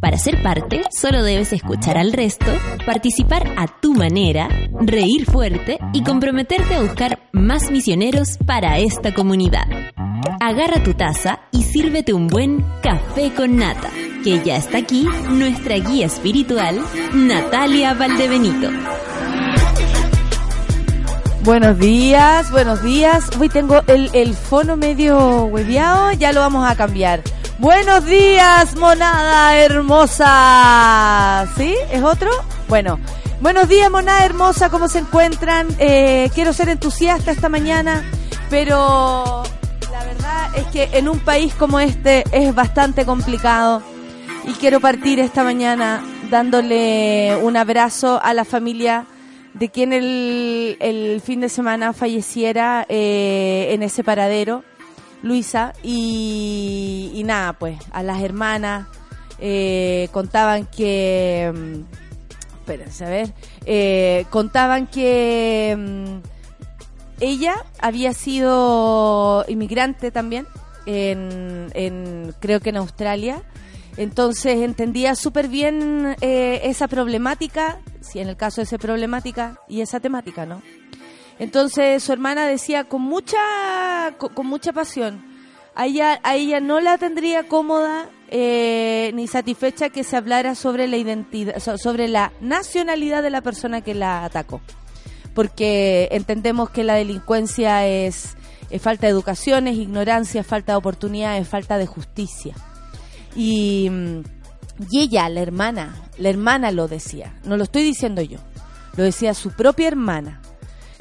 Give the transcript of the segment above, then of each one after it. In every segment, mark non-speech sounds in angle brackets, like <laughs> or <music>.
Para ser parte, solo debes escuchar al resto, participar a tu manera, reír fuerte y comprometerte a buscar más misioneros para esta comunidad. Agarra tu taza y sírvete un buen café con nata, que ya está aquí nuestra guía espiritual, Natalia Valdebenito. Buenos días, buenos días. Hoy tengo el, el fono medio hueviado, ya lo vamos a cambiar. Buenos días, monada hermosa. ¿Sí? ¿Es otro? Bueno. Buenos días, monada hermosa, ¿cómo se encuentran? Eh, quiero ser entusiasta esta mañana, pero la verdad es que en un país como este es bastante complicado y quiero partir esta mañana dándole un abrazo a la familia de quien el, fin de semana falleciera eh, en ese paradero Luisa, y, nada, pues a las hermanas eh, contaban que... Mm, espérense, a ver. Eh, contaban que mm, ella había sido inmigrante también, en, en creo que en Australia. Entonces entendía súper bien eh, esa problemática, si en el caso de esa problemática y esa temática, ¿no? Entonces su hermana decía con mucha, con, mucha pasión, a ella, a ella no la tendría cómoda eh, ni satisfecha que se hablara sobre la identidad, sobre la nacionalidad de la persona que la atacó. Porque entendemos que la delincuencia es, falta de educación, es ignorancia, es falta de oportunidad, es falta de justicia. Y, y ella, la hermana, la hermana lo decía, no lo estoy diciendo yo, lo decía su propia hermana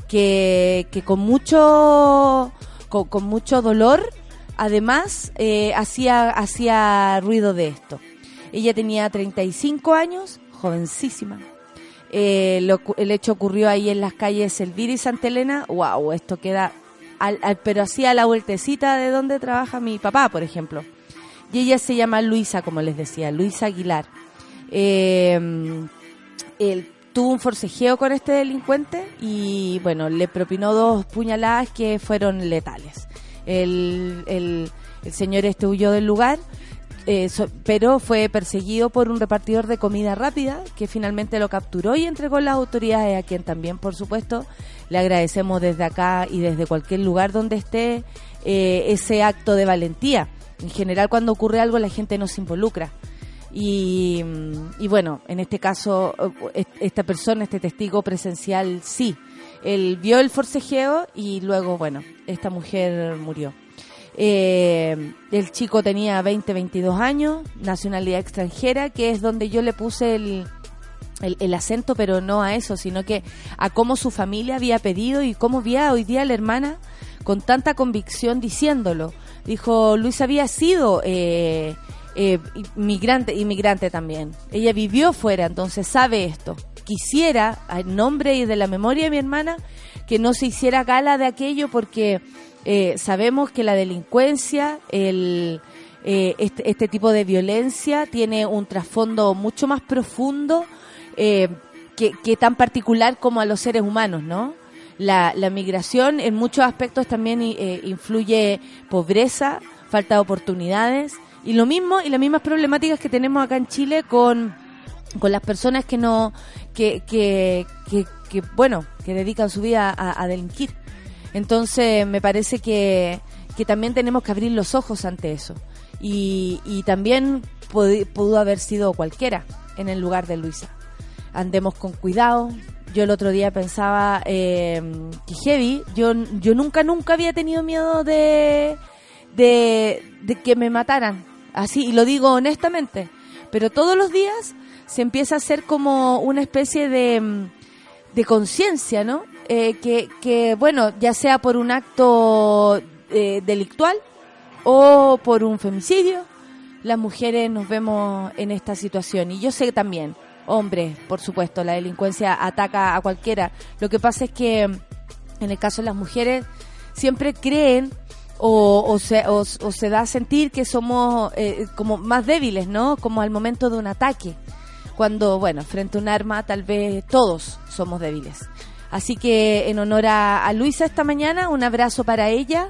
que, con mucho con, mucho dolor además eh, hacía hacía ruido de esto. Ella tenía 35 años jovencísima. Eh, el hecho ocurrió ahí en las calles Elvira y Santa Elena. Wow esto queda al, pero hacía la vueltecita de donde trabaja mi papá por ejemplo. Y ella se llama Luisa como les decía Luisa Aguilar. Eh, el tuvo un forcejeo con este delincuente y bueno, le propinó dos puñaladas que fueron letales. El, el, señor este huyó del lugar, eh, pero fue perseguido por un repartidor de comida rápida que finalmente lo capturó y entregó a las autoridades a quien también, por supuesto, le agradecemos desde acá y desde cualquier lugar donde esté eh, ese acto de valentía. En general, cuando ocurre algo, la gente no se involucra. Y, y, bueno, en este caso, eh, esta persona, este testigo presencial, sí. Él vio el forcejeo y luego, bueno, esta mujer murió. Eh, el chico tenía 20, 22 años, nacionalidad extranjera, que es donde yo le puse el, el, acento, pero no a eso, sino que a cómo su familia había pedido y cómo vía hoy día la hermana con tanta convicción diciéndolo. Dijo, Luis había sido eh, eh, migrante, inmigrante también. Ella vivió fuera, entonces sabe esto. Quisiera, en nombre y de la memoria de mi hermana, que no se hiciera gala de aquello porque eh, sabemos que la delincuencia, el, eh, este, este, tipo de violencia tiene un trasfondo mucho más profundo eh, que, que, tan particular como a los seres humanos, ¿no? La, la migración en muchos aspectos también influye pobreza, falta de oportunidades, y lo mismo, y las mismas problemáticas que tenemos acá en Chile con, con las personas que no, que, que, que, bueno, que dedican su vida a, delinquir. Entonces, me parece que, que también tenemos que abrir los ojos ante eso. Y, y también pudo haber sido cualquiera en el lugar de Luisa. Andemos con cuidado. Yo el otro día pensaba eh, que heavy, yo, yo nunca, nunca había tenido miedo de, de que me mataran así, y lo digo honestamente, pero todos los días se empieza a hacer como una especie de, mm, de conciencia, ¿no? Eh, que, que, bueno, ya sea por un acto eh, delictual o por un femicidio, las mujeres nos vemos en esta situación. Y yo sé también, hombres, por supuesto, la delincuencia ataca a cualquiera. Lo que pasa es que en el caso de las mujeres siempre creen o, se, o, se da a sentir que somos eh, como más débiles, ¿no? Como al momento de un ataque. Cuando, bueno, frente a un arma tal vez todos somos débiles. Así que en honor a, Luisa esta mañana, un abrazo para ella,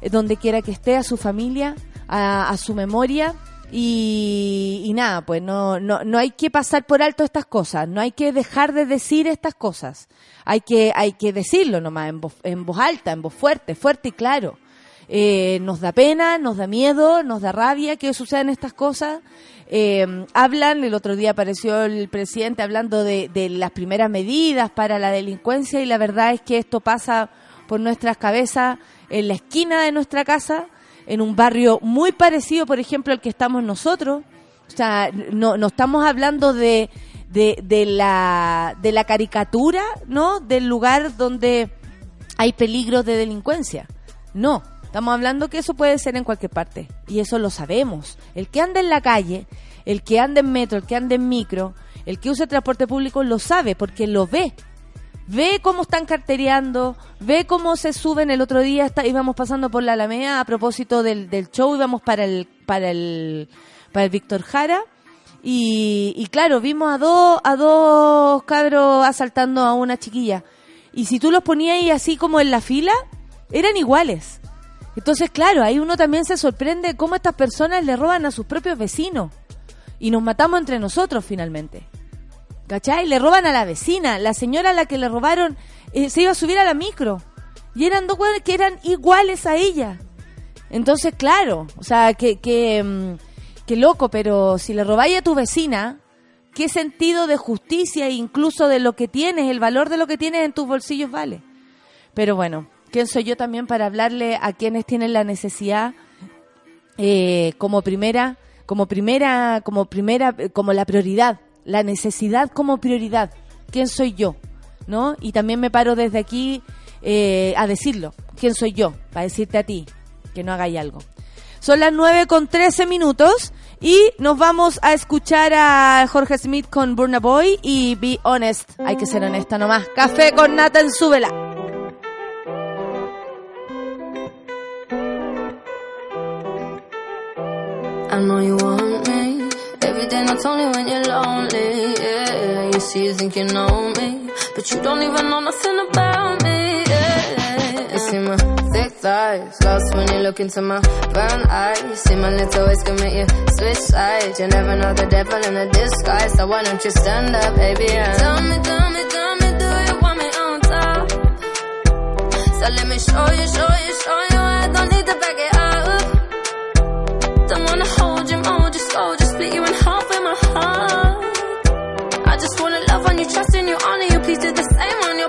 eh, donde quiera que esté, a su familia, a, su memoria. Y, nada, pues no, no, no hay que pasar por alto estas cosas, no hay que dejar de decir estas cosas. Hay que, hay que decirlo nomás en voz, en voz alta, en voz fuerte, fuerte y claro. Eh, nos da pena, nos da miedo, nos da rabia que sucedan estas cosas. Eh, hablan, el otro día apareció el presidente hablando de, las primeras medidas para la delincuencia y la verdad es que esto pasa por nuestras cabezas en la esquina de nuestra casa, en un barrio muy parecido, por ejemplo, al que estamos nosotros. O sea, no, no estamos hablando de, de, de, la, de la caricatura, ¿no? Del lugar donde hay peligros de delincuencia. No, Estamos hablando que eso puede ser en cualquier parte y eso lo sabemos. El que anda en la calle, el que anda en metro, el que anda en micro, el que usa transporte público lo sabe porque lo ve. Ve cómo están cartereando, ve cómo se suben. El otro día está, íbamos pasando por la Alameda a propósito del, del show, íbamos para el, para el, para el Víctor Jara. Y, y, claro, vimos a dos, a dos cabros asaltando a una chiquilla. Y si tú los ponías ahí así como en la fila, eran iguales. Entonces, claro, ahí uno también se sorprende cómo estas personas le roban a sus propios vecinos. Y nos matamos entre nosotros finalmente. ¿Cachai? Le roban a la vecina. La señora a la que le robaron eh, se iba a subir a la micro. Y eran dos que eran iguales a ella. Entonces, claro, o sea, que, que, mm, que loco, pero si le robáis a tu vecina, ¿qué sentido de justicia e incluso de lo que tienes, el valor de lo que tienes en tus bolsillos vale? Pero bueno, ¿Quién soy yo también para hablarle a quienes tienen la necesidad eh, como primera, como primera, como primera, como la prioridad, la necesidad como prioridad? ¿Quién soy yo? ¿No? Y también me paro desde aquí eh, a decirlo. ¿Quién soy yo? Para decirte a ti que no hagáis algo. Son las 9 con 13 minutos y nos vamos a escuchar a Jorge Smith con Burna Boy y Be Honest. Hay que ser honesta nomás. Café con nata en súbela. Know you want me. Every day, not only when you're lonely. Yeah, you see, you think you know me, but you don't even know nothing about me. Yeah, you see my thick thighs, lost when you look into my brown eyes. You See my little ways make you switch sides. You never know the devil in a disguise, so why don't you stand up, baby? And tell me, tell me, tell me, do you want me on top? So let me show you, show you, show you. I don't need to back it up. Don't wanna hold on you, trust in you, honor you, please do the same on your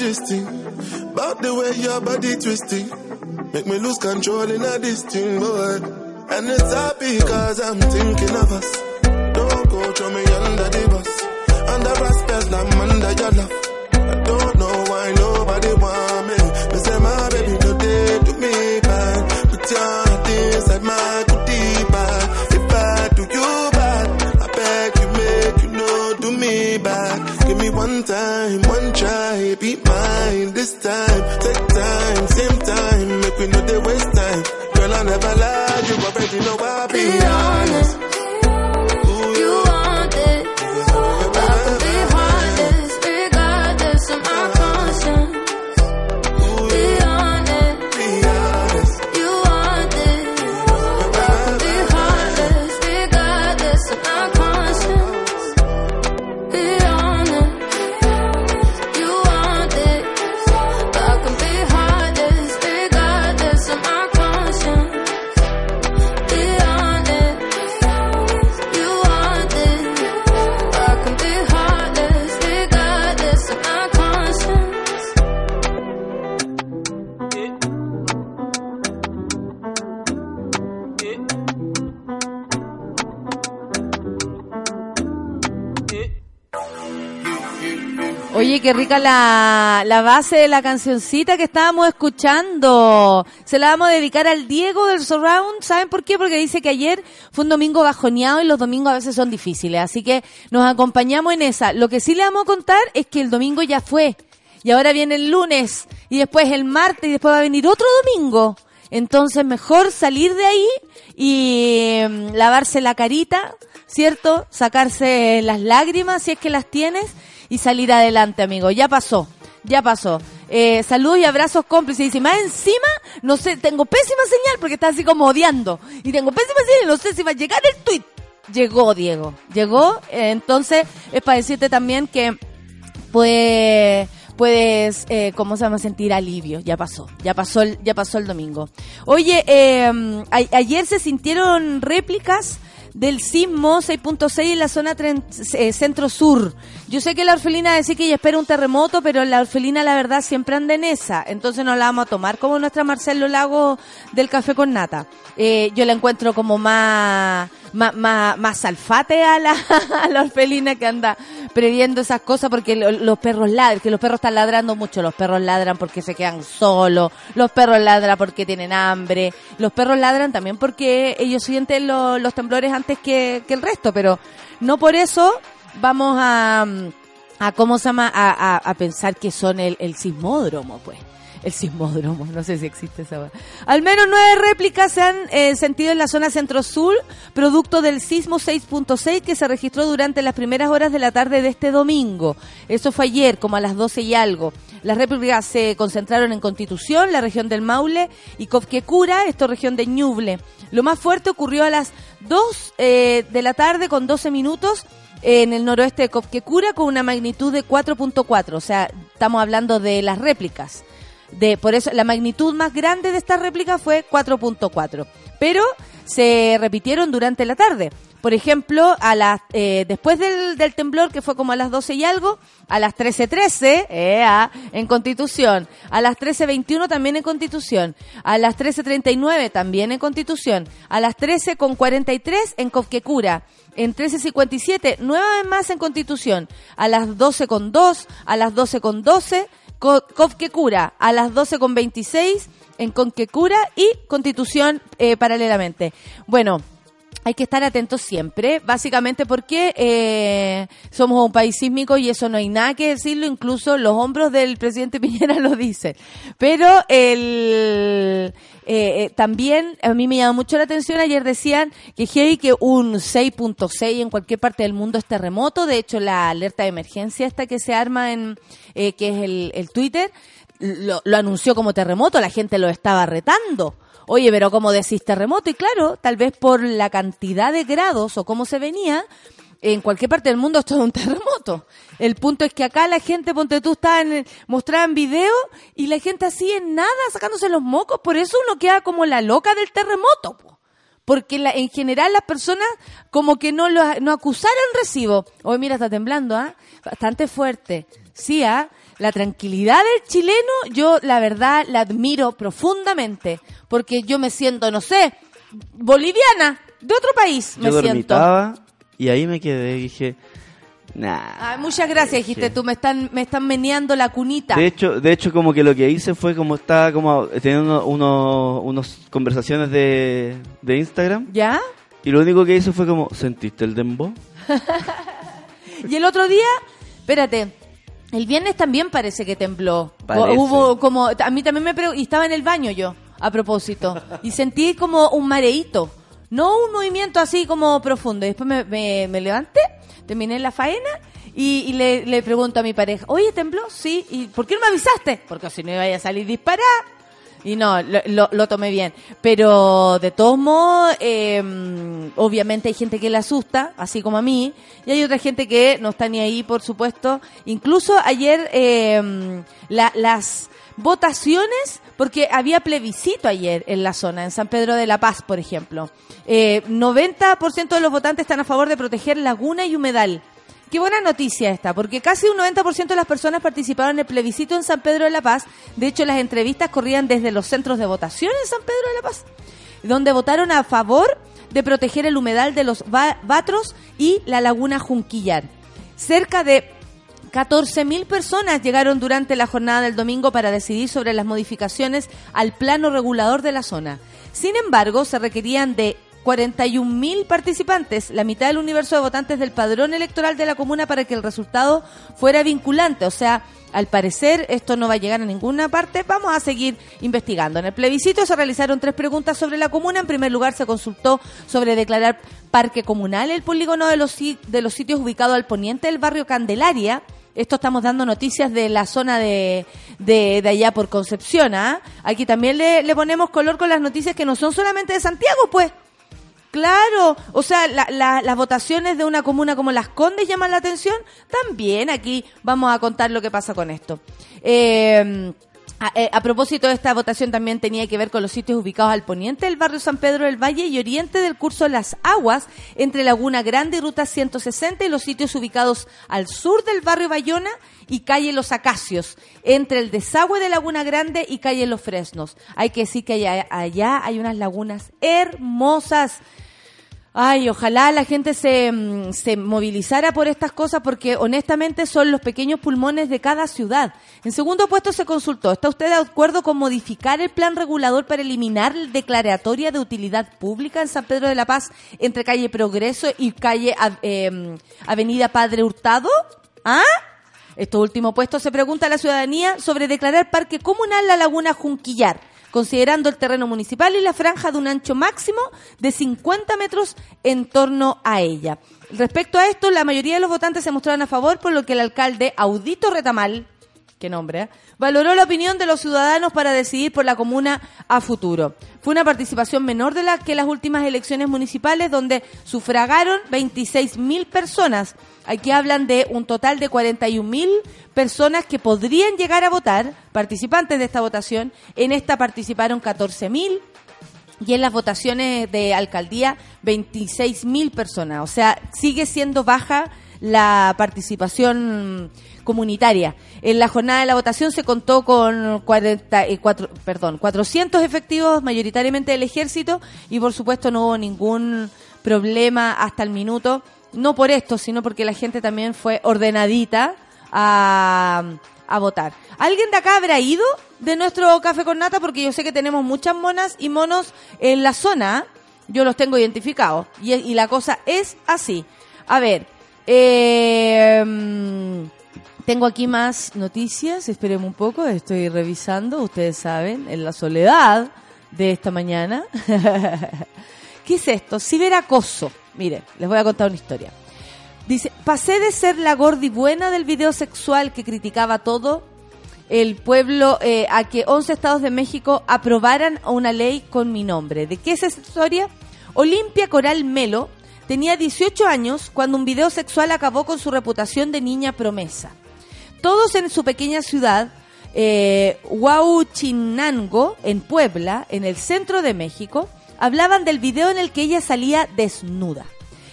majesty. About the way your body twisting. Make me lose control in a this thing, boy. And it's happy cause I'm thinking of us. Don't go throw me under the bus. Under respect, I'm under your love. I don't know why nobody want me. Me say my baby today to me bad. Put your heart inside my you know I'll be. Yeah. Oye, qué rica la, la base de la cancioncita que estábamos escuchando. Se la vamos a dedicar al Diego del Surround. ¿Saben por qué? Porque dice que ayer fue un domingo bajoneado y los domingos a veces son difíciles. Así que nos acompañamos en esa. Lo que sí le vamos a contar es que el domingo ya fue. Y ahora viene el lunes. Y después el martes. Y después va a venir otro domingo. Entonces mejor salir de ahí y mm, lavarse la carita, ¿cierto? Sacarse las lágrimas si es que las tienes y salir adelante, amigo. Ya pasó, ya pasó. Eh, saludos y abrazos cómplices. Y dice, más encima, no sé, tengo pésima señal porque está así como odiando. Y tengo pésima señal y no sé si va a llegar el tweet. Llegó, Diego. Llegó. eh, entonces, es para decirte también que, pues, puedes, eh, ¿cómo se llama? Sentir alivio. Ya pasó, ya pasó el, ya pasó el domingo. Oye, a- ayer se sintieron réplicas del sismo 6.6 en la zona eh, centro-sur. Yo sé que la orfelina decía que ella espera un terremoto, pero la orfelina la verdad siempre anda en esa. Entonces no la vamos a tomar como nuestra Marcelo Lago del café con nata. Eh, yo la encuentro como más, más, más, más a la, <laughs> a orfelina que anda previendo esas cosas porque lo- los perros ladran, que los perros están ladrando mucho. Los perros ladran porque se quedan solos, los perros ladran porque tienen hambre, los perros ladran también porque ellos sienten lo- los temblores antes que, que el resto, pero no por eso vamos a, a ¿cómo se llama? A, a- a pensar que son el, el sismódromo, pues. El sismódromo, no sé si existe esa. Al menos nueve réplicas se han eh, sentido en la zona centro-sur, producto del sismo 6.6 que se registró durante las primeras horas de la tarde de este domingo. Eso fue ayer, como a las 12 y algo. Las réplicas se concentraron en Constitución, la región del Maule, y Cofquecura, esto región de Ñuble. Lo más fuerte ocurrió a las 2 eh, de la tarde con 12 minutos en el noroeste de Cofquecura con una magnitud de 4.4. O sea, estamos hablando de las réplicas. De, por eso la magnitud más grande de esta réplica fue 4.4. Pero se repitieron durante la tarde. Por ejemplo, a las eh, después del, del temblor, que fue como a las 12 y algo, a las 13.13 ea, en Constitución, a las 13.21 también en Constitución, a las 13.39 también en Constitución, a las 13.43 en Cofquecura, en 13.57 nueva vez más en Constitución, a las 12.2, a las 12.12 Co- Cofquecura, a las 12.26 en Conquecura y Constitución eh, paralelamente. Bueno, hay que estar atentos siempre, básicamente porque eh, somos un país sísmico y eso no hay nada que decirlo, incluso los hombros del presidente <laughs> Piñera lo dicen. Pero el, eh, eh, también a mí me llama mucho la atención, ayer decían que heavy que un 6.6 en cualquier parte del mundo es terremoto, de hecho la alerta de emergencia esta que se arma en, eh, que es el, el Twitter, lo, lo anunció como terremoto, la gente lo estaba retando. Oye, pero ¿cómo decís terremoto? Y claro, tal vez por la cantidad de grados o cómo se venía, en cualquier parte del mundo esto es un <laughs> terremoto. El punto es que acá la gente, ponte tú, está en, mostraban video y la gente así en nada, sacándose los mocos. Por eso uno queda como la loca del terremoto. po. Porque la- en general las personas como que no lo no acusaron recibo. Hoy mira, está temblando, ¿ah? Bastante fuerte. Sí, ¿ah? La tranquilidad del chileno, yo la verdad la admiro profundamente. Porque yo me siento, no sé, boliviana, de otro país me Yo siento. Y ahí me quedé y dije, nah. Ay, muchas gracias, dijiste tú, me están, me están meneando la cunita. De hecho, de hecho como que lo que hice fue como estaba como teniendo unos unos conversaciones de, de Instagram ¿Ya? y lo único que hice fue como, ¿sentiste el dembow? <laughs> Y el otro día, Espérate. El viernes también parece que tembló. Parece. Hubo como a mí también me y estaba en el baño yo a propósito y sentí como un mareíto, no un movimiento así como profundo. Después me, levanté, terminé la faena y, le, pregunto a mi pareja, oye, ¿tembló? Sí. ¿Y por qué no me avisaste? Porque si no iba a salir disparada. Y no, lo tomé bien. Pero de todos modos, eh, obviamente hay gente que le asusta, así como a mí, y hay otra gente que no está ni ahí, por supuesto. Incluso ayer eh, la- las votaciones, porque había plebiscito ayer en la zona, en San Pedro de la Paz, por ejemplo. Eh, 90% de los votantes están a favor de proteger laguna y humedal. Qué buena noticia esta, porque casi un 90% de las personas participaron en el plebiscito en San Pedro de la Paz. De hecho, las entrevistas corrían desde los centros de votación en San Pedro de la Paz, donde votaron a favor de proteger el humedal de los Batros y la laguna Junquillar. Cerca de 14.000 personas llegaron durante la jornada del domingo para decidir sobre las modificaciones al plano regulador de la zona. Sin embargo, se requerían de 41.000 participantes, la mitad del universo de votantes del padrón electoral de la comuna para que el resultado fuera vinculante. O sea, al parecer esto no va a llegar a ninguna parte. Vamos a seguir investigando. En el plebiscito se realizaron tres preguntas sobre la comuna. En primer lugar, se consultó sobre declarar parque comunal el polígono de los, de los sitios ubicados al poniente del barrio Candelaria. Esto estamos dando noticias de la zona de, de, de allá por Concepción. ¿ah? Aquí también le, le ponemos color con las noticias que no son solamente de Santiago, pues. Claro, o sea, la- la- las votaciones de una comuna como Las Condes llaman la atención. También aquí vamos a contar lo que pasa con esto. Eh, a, eh, a propósito de esta votación también tenía que ver con los sitios ubicados al poniente del barrio San Pedro del Valle y oriente del curso Las Aguas, entre Laguna Grande y Ruta 160 y los sitios ubicados al sur del barrio Bayona y calle Los Acacios, entre el desagüe de Laguna Grande y calle Los Fresnos. Hay que decir que allá, allá hay unas lagunas hermosas. Ay, ojalá la gente se, mm, se movilizara por estas cosas porque honestamente son los pequeños pulmones de cada ciudad. En segundo puesto se consultó, ¿está usted de acuerdo con modificar el plan regulador para eliminar la declaratoria de utilidad pública en San Pedro de la Paz entre calle Progreso y calle eh, Avenida Padre Hurtado? ¿Ah? Esto último puesto se pregunta a la ciudadanía sobre declarar parque comunal la laguna Junquillar, considerando el terreno municipal y la franja de un ancho máximo de 50 metros en torno a ella. Respecto a esto, la mayoría de los votantes se mostraron a favor, por lo que el alcalde Audito Retamal, qué nombre, ¿eh? valoró la opinión de los ciudadanos para decidir por la comuna a futuro. Fue una participación menor de la que las últimas elecciones municipales, donde sufragaron 26.000 personas. Aquí hablan de un total de 41.000 personas que podrían llegar a votar, participantes de esta votación. En esta participaron 14.000 y en las votaciones de alcaldía 26.000 personas. O sea, sigue siendo baja la participación comunitaria. En la jornada de la votación se contó con 44, perdón, 400 efectivos mayoritariamente del ejército y por supuesto no hubo ningún problema hasta el minuto. No por esto, sino porque la gente también fue ordenadita a, a votar. ¿Alguien de acá habrá ido de nuestro café con nata? Porque yo sé que tenemos muchas monas y monos en la zona. Yo los tengo identificados. Y, y la cosa es así. A ver, eh, mm, tengo aquí más noticias. Espérenme un poco, estoy revisando. Ustedes saben, en la soledad de esta mañana. <laughs> ¿Qué es esto? Ciberacoso. Mire, les voy a contar una historia. Dice, pasé de ser la gordi buena del video sexual que criticaba todo el pueblo eh, a que 11 estados de México aprobaran una ley con mi nombre. ¿De qué es esa historia? Olimpia Coral Melo tenía 18 años cuando un video sexual acabó con su reputación de niña promesa. Todos en su pequeña ciudad, eh, en Puebla, en el centro de México, hablaban del video en el que ella salía desnuda.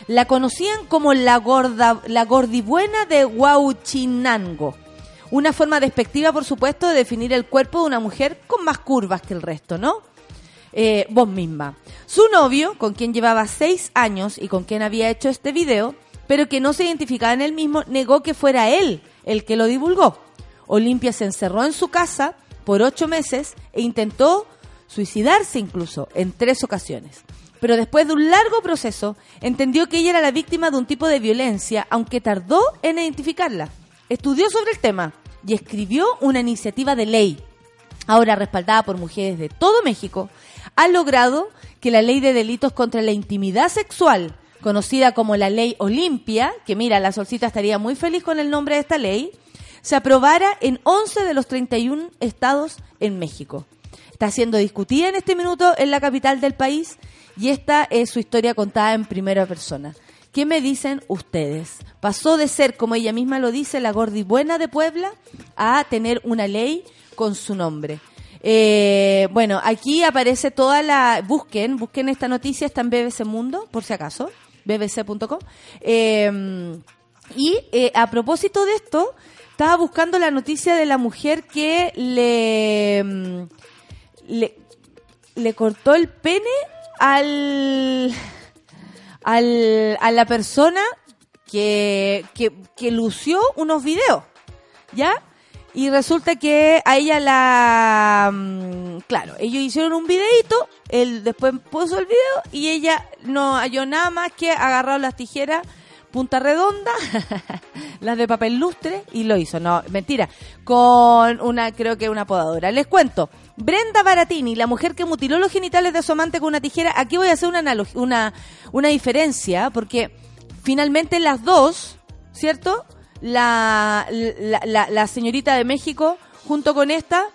La conocían como la gorda, la gordibuena de Huauchinango. Una forma despectiva, por supuesto, de definir el cuerpo de una mujer con más curvas que el resto, ¿no? Eh, vos misma. Su novio, con quien llevaba seis años y con quien había hecho este video, pero que no se identificaba en él mismo, negó que fuera él el que lo divulgó. Olimpia se encerró en su casa por ocho meses e intentó suicidarse incluso en tres ocasiones. Pero después de un largo proceso, entendió que ella era la víctima de un tipo de violencia, aunque tardó en identificarla. estudió sobre el tema y escribió una iniciativa de ley, ahora respaldada por mujeres de todo México, ha logrado que la ley de delitos contra la intimidad sexual, conocida como la ley Olimpia, que mira, la solcita estaría muy feliz con el nombre de esta ley, se aprobara en 11 de los 31 estados en México. Está siendo discutida en este minuto en la capital del país y esta es su historia contada en primera persona. ¿Qué me dicen ustedes? Pasó de ser, como ella misma lo dice, la gordibuena de Puebla, a tener una ley con su nombre. Eh, bueno, aquí aparece toda la... Busquen, busquen esta noticia, está en BBC Mundo, por si acaso, bbc.com. Eh, y eh, a propósito de esto, estaba buscando la noticia de la mujer que le, mm, le, le cortó el pene al, al, a la persona que, que, que lució unos videos, ¿ya? Y resulta que a ella la... mm, Claro, ellos hicieron un videito, él después puso el video y ella no halló nada más que agarrar las tijeras punta redonda, <laughs> las de papel lustre y lo hizo. No, mentira, con una, creo que una podadora. Les cuento, Brenda Baratini, la mujer que mutiló los genitales de su amante con una tijera, aquí voy a hacer una, una, una diferencia, porque finalmente las dos, ¿cierto? La, la, la- señorita de México, junto con esta,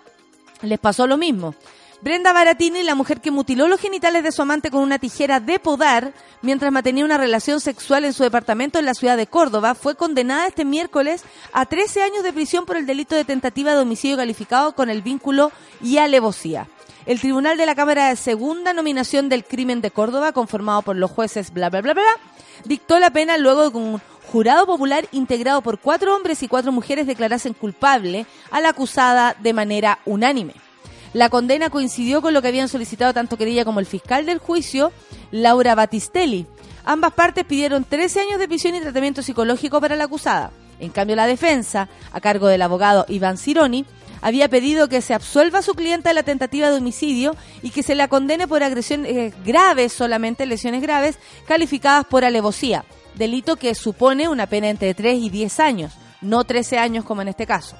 les pasó lo mismo. Brenda Baratini, la mujer que mutiló los genitales de su amante con una tijera de podar mientras mantenía una relación sexual en su departamento en la ciudad de Córdoba, fue condenada este miércoles a 13 años de prisión por el delito de tentativa de homicidio calificado con el vínculo y alevosía. El Tribunal de la Cámara de Segunda Nominación del Crimen de Córdoba, conformado por los jueces bla bla bla bla, dictó la pena luego de jurado popular integrado por cuatro hombres y cuatro mujeres declarasen culpable a la acusada de manera unánime. La condena coincidió con lo que habían solicitado tanto querella como el fiscal del juicio, Laura Battistelli. Ambas partes pidieron 13 años de prisión y tratamiento psicológico para la acusada. En cambio, la defensa, a cargo del abogado Iván Cironi, había pedido que se absuelva a su clienta de la tentativa de homicidio y que se la condene por agresiones eh, graves, solamente lesiones graves, calificadas por alevosía, delito que supone una pena entre 3 y 10 años, no 13 años como en este caso.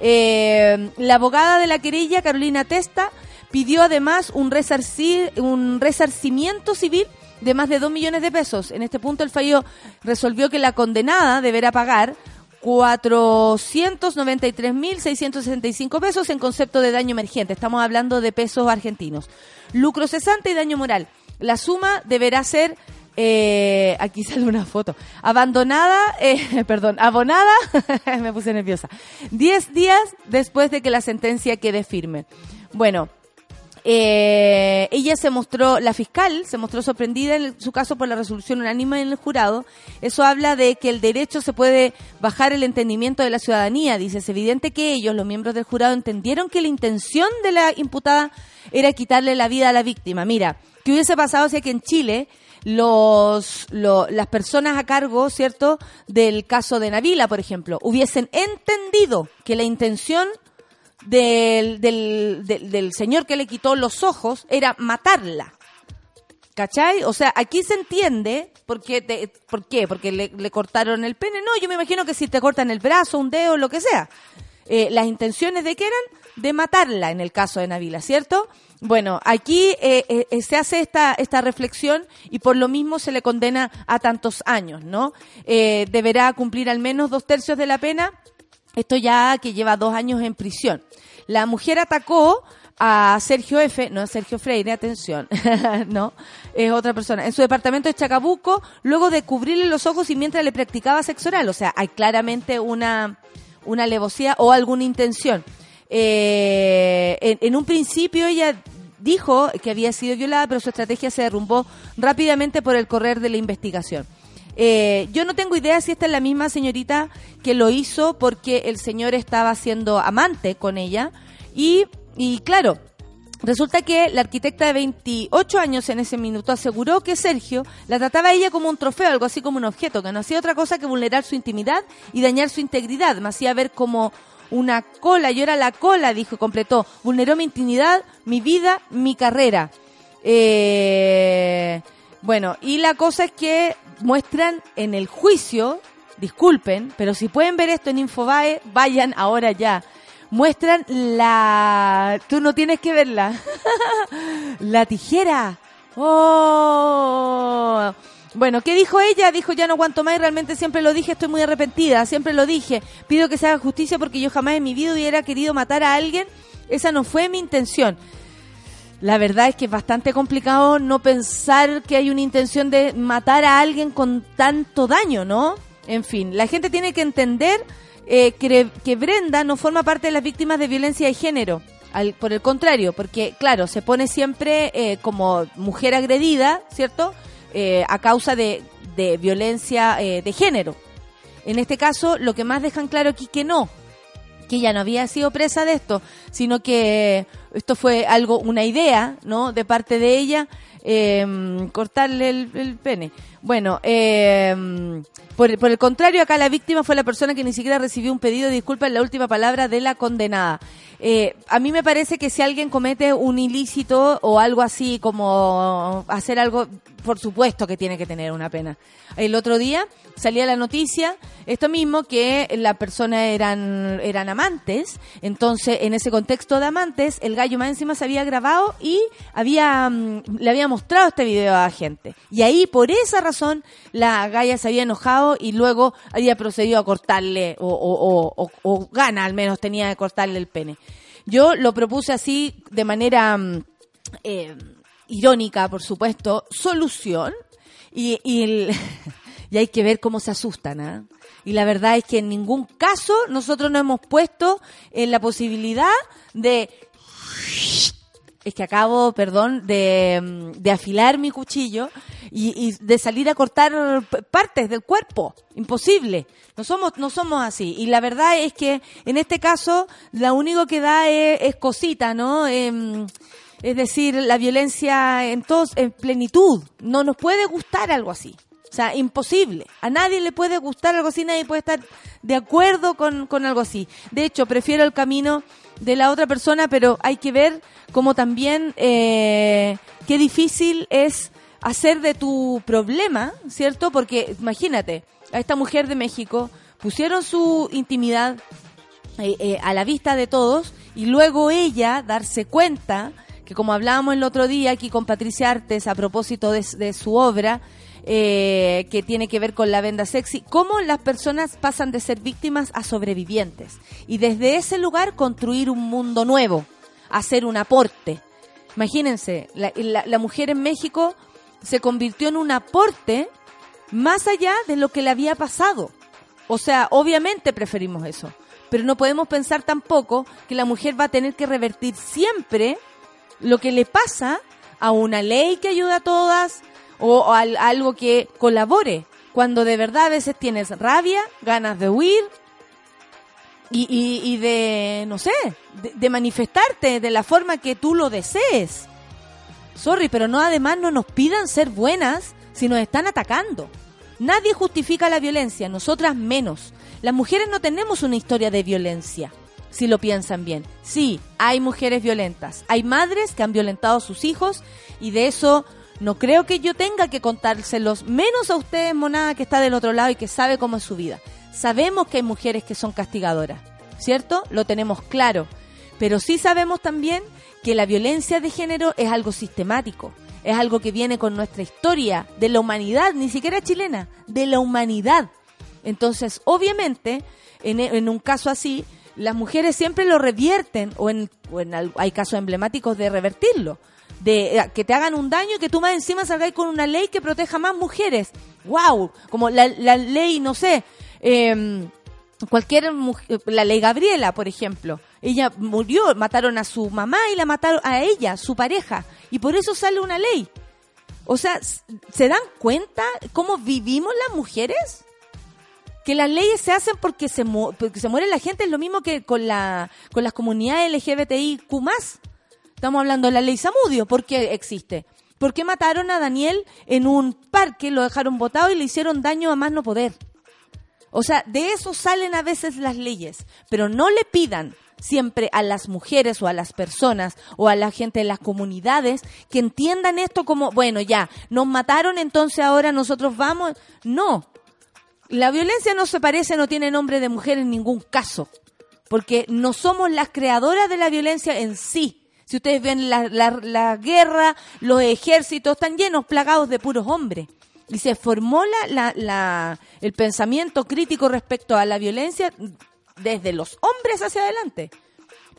Eh, la abogada de la querella, Carolina Testa, pidió además un, resarcir, un resarcimiento civil de más de 2 millones de pesos. En este punto el fallo resolvió que la condenada deberá pagar 493.665 pesos en concepto de daño emergente. Estamos hablando de pesos argentinos. Lucro cesante y daño moral. La suma deberá ser eh, aquí <laughs> sale una foto. Abandonada, eh, <laughs> perdón, abonada, <laughs> me puse nerviosa. Diez días después de que la sentencia quede firme. Bueno, eh, ella se mostró, la fiscal se mostró sorprendida en su caso por la resolución unánime en el jurado. Eso habla de que el derecho se puede bajar el entendimiento de la ciudadanía. Dice, es evidente que ellos, los miembros del jurado, entendieron que la intención de la imputada era quitarle la vida a la víctima. Mira, ¿qué hubiese pasado si aquí en Chile los, lo- las personas a cargo, ¿cierto?, del caso de Navila, por ejemplo, hubiesen entendido que la intención del, del, del, del señor que le quitó los ojos era matarla. ¿Cachai? O sea, aquí se entiende porque te- ¿por qué? Porque le, cortaron el pene. No, yo me imagino que si te cortan el brazo, un dedo, lo que sea. Eh, las intenciones de qué eran? De matarla en el caso de Navila, ¿cierto? Bueno, aquí eh, eh, se hace esta, esta reflexión y por lo mismo se le condena a tantos años, ¿no? Eh, deberá cumplir al menos dos tercios de la pena esto ya que lleva dos años en prisión. La mujer atacó a Sergio F., no Sergio Freire, atención, <laughs> no, es otra persona, en su departamento de Chacabuco, luego de cubrirle los ojos y mientras le practicaba sexo oral. O sea, hay claramente una, una alevosía o alguna intención. Eh, en, un principio ella dijo que había sido violada, pero su estrategia se derrumbó rápidamente por el correr de la investigación. Eh, yo no tengo idea si esta es la misma señorita que lo hizo porque el señor estaba siendo amante con ella. Y, y claro, resulta que la arquitecta de 28 años en ese minuto aseguró que Sergio la trataba a ella como un trofeo, algo así como un objeto, que no hacía otra cosa que vulnerar su intimidad y dañar su integridad. Me hacía ver como una cola, yo era la cola, dijo, completó. Vulneró mi intimidad, mi vida, mi carrera. Eh, bueno, y la cosa es que muestran en el juicio disculpen, pero si pueden ver esto en Infobae, vayan ahora ya. Muestran la... Tú no tienes que verla. <laughs> la tijera. ¡Oh! Bueno, ¿qué dijo ella? Dijo, ya no aguanto más y realmente siempre lo dije, estoy muy arrepentida, siempre lo dije. Pido que se haga justicia porque yo jamás en mi vida hubiera querido matar a alguien. Esa no fue mi intención. La verdad es que es bastante complicado no pensar que hay una intención de matar a alguien con tanto daño, ¿no? En fin, la gente tiene que entender eh, que, Brenda no forma parte de las víctimas de violencia de género. por el contrario, porque claro, se pone siempre eh, como mujer agredida, ¿cierto? Eh, a causa de, de violencia de género. En este caso, lo que más dejan claro aquí que no, que ella no había sido presa de esto, sino que esto fue algo, una idea, ¿no? De parte de ella, eh, cortarle el, pene. Bueno, eh, por, por, el contrario, acá la víctima fue la persona que ni siquiera recibió un pedido de disculpas en la última palabra de la condenada. Eh, a mí me parece que si alguien comete un ilícito o algo así como hacer algo, por supuesto que tiene que tener una pena. El otro día salía la noticia, esto mismo, que la persona eran, eran amantes, entonces en ese contexto de amantes, el gallo más encima se había grabado y había, mm, le había mostrado este video a la gente. Y ahí, por esa razón, la galla se había enojado y luego había procedido a cortarle, o gana al menos tenía de cortarle el pene. Yo lo propuse así de manera mm, eh, irónica, por supuesto, solución. Y, y, <laughs> hay que ver cómo se asustan. ¿ah? Y la verdad es que en ningún caso nosotros nos hemos puesto en la posibilidad de es que acabo, perdón, de, mm, de afilar mi cuchillo y, y, de salir a cortar partes del cuerpo. Imposible. No somos, no somos así. Y la verdad es que en este caso, lo único que da es, cosita, ¿no? Em, es decir, la violencia en todos, en plenitud. No nos puede gustar algo así. O sea, imposible. A nadie le puede gustar algo así, nadie puede estar de acuerdo con, con algo así. De hecho, prefiero el camino de la otra persona, pero hay que ver cómo también eh, qué difícil es hacer de tu problema, ¿cierto? Porque imagínate, a esta mujer de México pusieron su intimidad eh, eh, a la vista de todos y luego ella darse cuenta que como hablábamos el otro día aquí con Patricia Artes a propósito de, de su obra, eh, que tiene que ver con la venda sexy, cómo las personas pasan de ser víctimas a sobrevivientes. Y desde ese lugar construir un mundo nuevo, hacer un aporte. Imagínense, la, la mujer en México se convirtió en un aporte más allá de lo que le había pasado. O sea, obviamente preferimos eso, pero no podemos pensar tampoco que la mujer va a tener que revertir siempre lo que le pasa a una ley que ayuda a todas, o, algo que colabore. Cuando de verdad a veces tienes rabia, ganas de huir y, y, de, no sé, de, manifestarte de la forma que tú lo desees. Sorry, pero no además no nos pidan ser buenas si nos están atacando. Nadie justifica la violencia, nosotras menos. Las mujeres no tenemos una historia de violencia, si lo piensan bien. Sí, hay mujeres violentas, hay madres que han violentado a sus hijos y de eso no creo que yo tenga que contárselos, menos a ustedes, monada, que está del otro lado y que sabe cómo es su vida. Sabemos que hay mujeres que son castigadoras, ¿cierto? Lo tenemos claro. Pero sí sabemos también que la violencia de género es algo sistemático, es algo que viene con nuestra historia, de la humanidad, ni siquiera chilena, de la humanidad. Entonces, obviamente, en, un caso así, las mujeres siempre lo revierten, o o en hay casos emblemáticos de revertirlo de eh, que te hagan un daño y que tú más encima salgáis con una ley que proteja más mujeres. ¡Wow! Como la, la ley, no sé, eh, cualquier la ley Gabriela, por ejemplo. Ella murió, mataron a su mamá y la mataron a ella, su pareja. Y por eso sale una ley. O sea, ¿se dan cuenta cómo vivimos las mujeres? Que las leyes se hacen porque se, porque se muere la gente, es lo mismo que con, la, con las comunidades LGBTIQ+. Estamos hablando de la ley Samudio. ¿Por qué existe? ¿Por qué mataron a Daniel en un parque, lo dejaron botado y le hicieron daño a más no poder? O sea, de eso salen a veces las leyes, pero no le pidan siempre a las mujeres o a las personas o a la gente de las comunidades que entiendan esto como, bueno, ya, nos mataron, entonces ahora nosotros vamos. No, la violencia no se parece, no tiene nombre de mujer en ningún caso, porque no somos las creadoras de la violencia en sí, si ustedes ven la, la, guerra, los ejércitos están llenos, plagados de puros hombres. Y se formó la, la, el pensamiento crítico respecto a la violencia desde los hombres hacia adelante.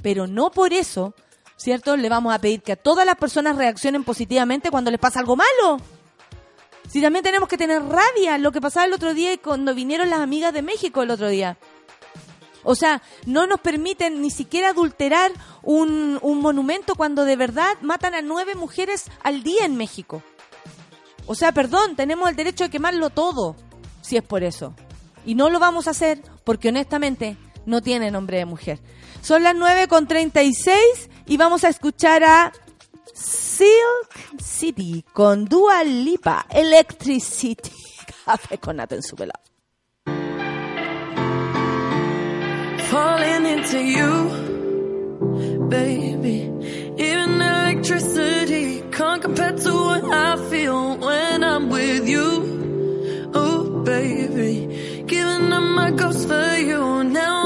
Pero no por eso, ¿cierto? Le vamos a pedir que a todas las personas reaccionen positivamente cuando les pasa algo malo. Si también tenemos que tener rabia, lo que pasaba el otro día y cuando vinieron las amigas de México el otro día. O sea, no nos permiten ni siquiera adulterar un, un monumento cuando de verdad matan a nueve mujeres al día en México. O sea, perdón, tenemos el derecho de quemarlo todo, si es por eso. Y no lo vamos a hacer porque honestamente no tiene nombre de mujer. Son las 9 con 36 y vamos a escuchar a Silk City con Dua Lipa, Electricity. <laughs> Café con nata en su velado. falling into you, baby. Even electricity can't compare to what I feel when I'm with you, oh baby. Giving up my ghost for you now.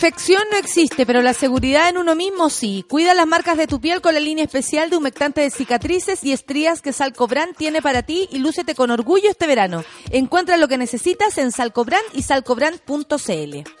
Perfección no existe, pero la seguridad en uno mismo sí. Cuida las marcas de tu piel con la línea especial de humectante de cicatrices y estrías que Salcobran tiene para ti y lúcete con orgullo este verano. Encuentra lo que necesitas en Salcobran y salcobran.cl.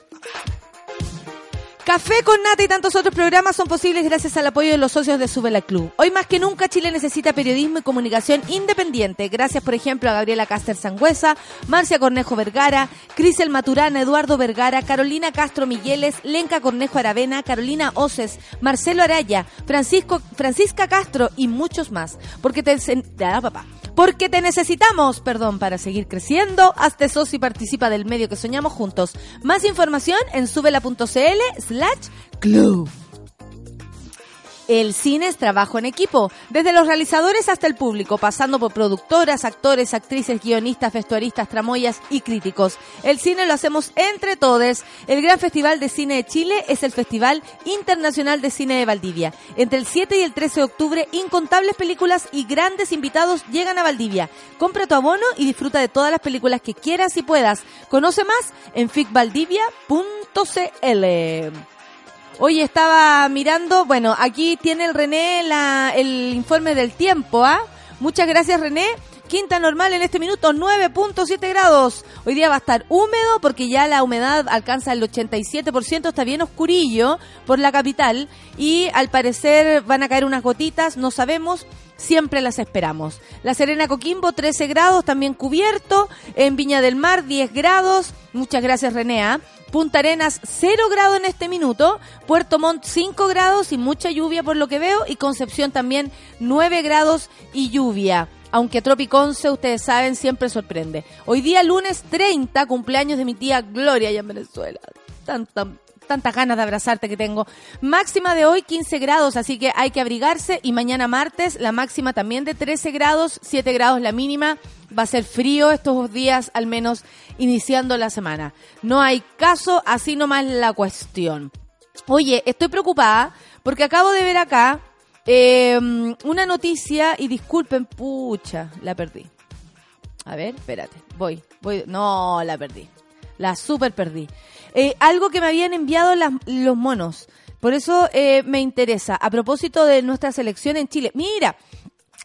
Café con Nata y tantos otros programas son posibles gracias al apoyo de los socios de Subela Club. Hoy más que nunca Chile necesita periodismo y comunicación independiente. Gracias, por ejemplo, a Gabriela Caster Sangüesa, Marcia Cornejo Vergara, Crisel Maturana, Eduardo Vergara, Carolina Castro Migueles, Lenca Cornejo Aravena, Carolina Oces, Marcelo Araya, Francisco, Francisca Castro y muchos más. Porque te... Ah, papá. Porque te necesitamos, perdón, para seguir creciendo. Hazte socio y participa del medio que soñamos juntos. Más información en subela.cl slash club. El cine es trabajo en equipo, desde los realizadores hasta el público, pasando por productoras, actores, actrices, guionistas, vestuaristas, tramoyas y críticos. El cine lo hacemos entre todos. El Gran Festival de Cine de Chile es el Festival Internacional de Cine de Valdivia. Entre el 7 y el 13 de octubre, incontables películas y grandes invitados llegan a Valdivia. Compra tu abono y disfruta de todas las películas que quieras y puedas. Conoce más en ficvaldivia.cl. Hoy estaba mirando, bueno, aquí tiene el René la, el informe del tiempo, ¿ah? Muchas gracias René. Quinta normal en este minuto, 9.7 grados. Hoy día va a estar húmedo porque ya la humedad alcanza el 87%, está bien oscurillo por la capital y al parecer van a caer unas gotitas, no sabemos, siempre las esperamos. La Serena Coquimbo, 13 grados, también cubierto. En Viña del Mar, 10 grados. Muchas gracias, Renea. ¿ah? Punta Arenas 0 grados en este minuto, Puerto Montt 5 grados y mucha lluvia por lo que veo y Concepción también 9 grados y lluvia. Aunque Tropiconce, ustedes saben, siempre sorprende. Hoy día lunes 30, cumpleaños de mi tía Gloria allá en Venezuela. Tanta, tantas ganas de abrazarte que tengo. Máxima de hoy 15 grados, así que hay que abrigarse. Y mañana martes la máxima también de 13 grados, 7 grados la mínima. Va a ser frío estos días, al menos iniciando la semana. No hay caso, así nomás la cuestión. Oye, estoy preocupada porque acabo de ver acá em, una noticia y disculpen, pucha, la perdí. A ver, espérate, voy, voy, no, la perdí. La super perdí. Eh, algo que me habían enviado los monos. Por eso eh, me interesa. A propósito de nuestra selección en Chile. Mira,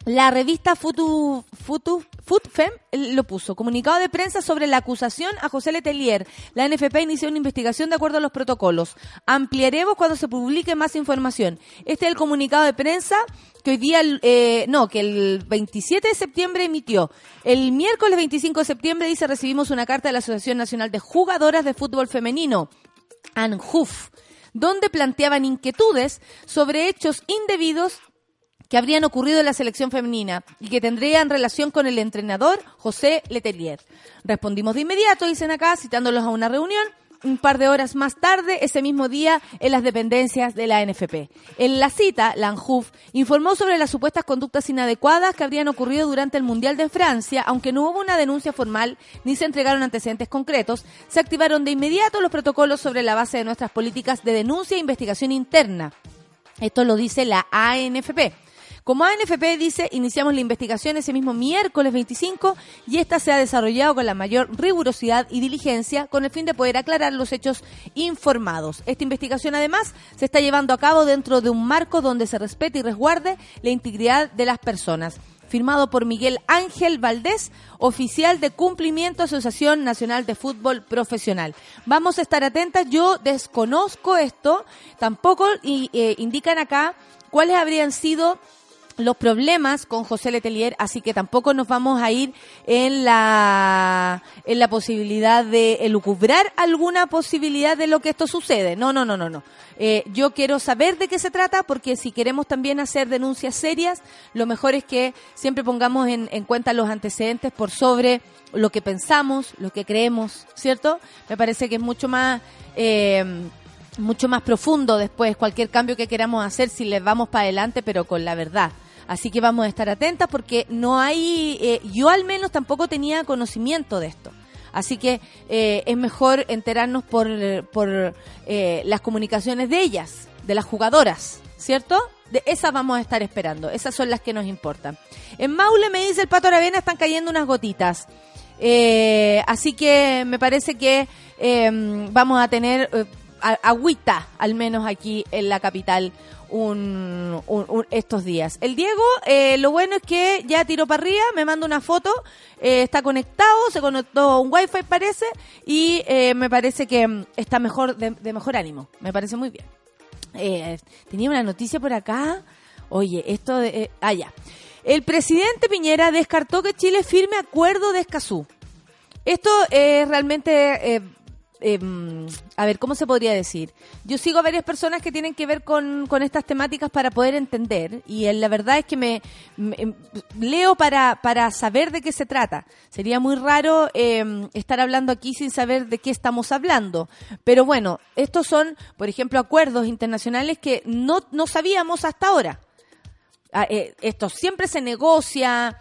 la revista Futu, Futu, FUTFEM lo puso. Comunicado de prensa sobre la acusación a José Letelier. La NFP inició una investigación de acuerdo a los protocolos. Ampliaremos cuando se publique más información. Este es el comunicado de prensa que hoy día, eh, no, que el 27 de septiembre emitió. El miércoles 25 de septiembre dice recibimos una carta de la Asociación Nacional de Jugadoras de Fútbol Femenino, ANJUF, donde planteaban inquietudes sobre hechos indebidos que habrían ocurrido en la selección femenina y que tendrían relación con el entrenador José Letelier. Respondimos de inmediato, dicen acá, citándolos a una reunión, un par de horas más tarde, ese mismo día, en las dependencias de la NFP. En la cita, la ANJUF informó sobre las supuestas conductas inadecuadas que habrían ocurrido durante el Mundial de Francia, aunque no hubo una denuncia formal ni se entregaron antecedentes concretos, se activaron de inmediato los protocolos sobre la base de nuestras políticas de denuncia e investigación interna. Esto lo dice la ANFP. Como ANFP dice, iniciamos la investigación ese mismo miércoles 25 y esta se ha desarrollado con la mayor rigurosidad y diligencia con el fin de poder aclarar los hechos informados. Esta investigación además se está llevando a cabo dentro de un marco donde se respete y resguarde la integridad de las personas firmado por Miguel Ángel Valdés, oficial de cumplimiento Asociación Nacional de Fútbol Profesional. Vamos a estar atentas, yo desconozco esto, tampoco eh, indican acá cuáles habrían sido los problemas con José Letelier, así que tampoco nos vamos a ir en la en la posibilidad de elucubrar alguna posibilidad de lo que esto sucede. No, no, no, no, no. Eh, yo quiero saber de qué se trata, porque si queremos también hacer denuncias serias, lo mejor es que siempre pongamos en, en cuenta los antecedentes por sobre lo que pensamos, lo que creemos, ¿cierto? Me parece que es mucho más eh, mucho más profundo después cualquier cambio que queramos hacer si les vamos para adelante, pero con la verdad. Así que vamos a estar atentas porque no hay, eh, yo al menos tampoco tenía conocimiento de esto. Así que eh, es mejor enterarnos por, por eh, las comunicaciones de ellas, de las jugadoras, ¿cierto? De esas vamos a estar esperando, esas son las que nos importan. En Maule me dice el Pato Aravena están cayendo unas gotitas. así que me parece que vamos a tener agüita, al menos aquí en la capital, un, estos días. El Diego, eh, lo bueno es que ya tiró para arriba, me manda una foto, eh, está conectado, se conectó un wifi parece, y eh, me parece que mm, está mejor, de, de mejor ánimo, me parece muy bien. Tenía una noticia por acá. Oye, esto de... ah, ya. El presidente Piñera descartó que Chile firme acuerdo de Escazú. Esto es realmente... eh, a ver, ¿cómo se podría decir? Yo sigo a varias personas que tienen que ver con, con estas temáticas para poder entender y eh, la verdad es que me, em, leo para, para saber de qué se trata. Sería muy raro eh, estar hablando aquí sin saber de qué estamos hablando. Pero bueno, estos son, por ejemplo, acuerdos internacionales que no, no sabíamos hasta ahora. Ah, eh, esto siempre se negocia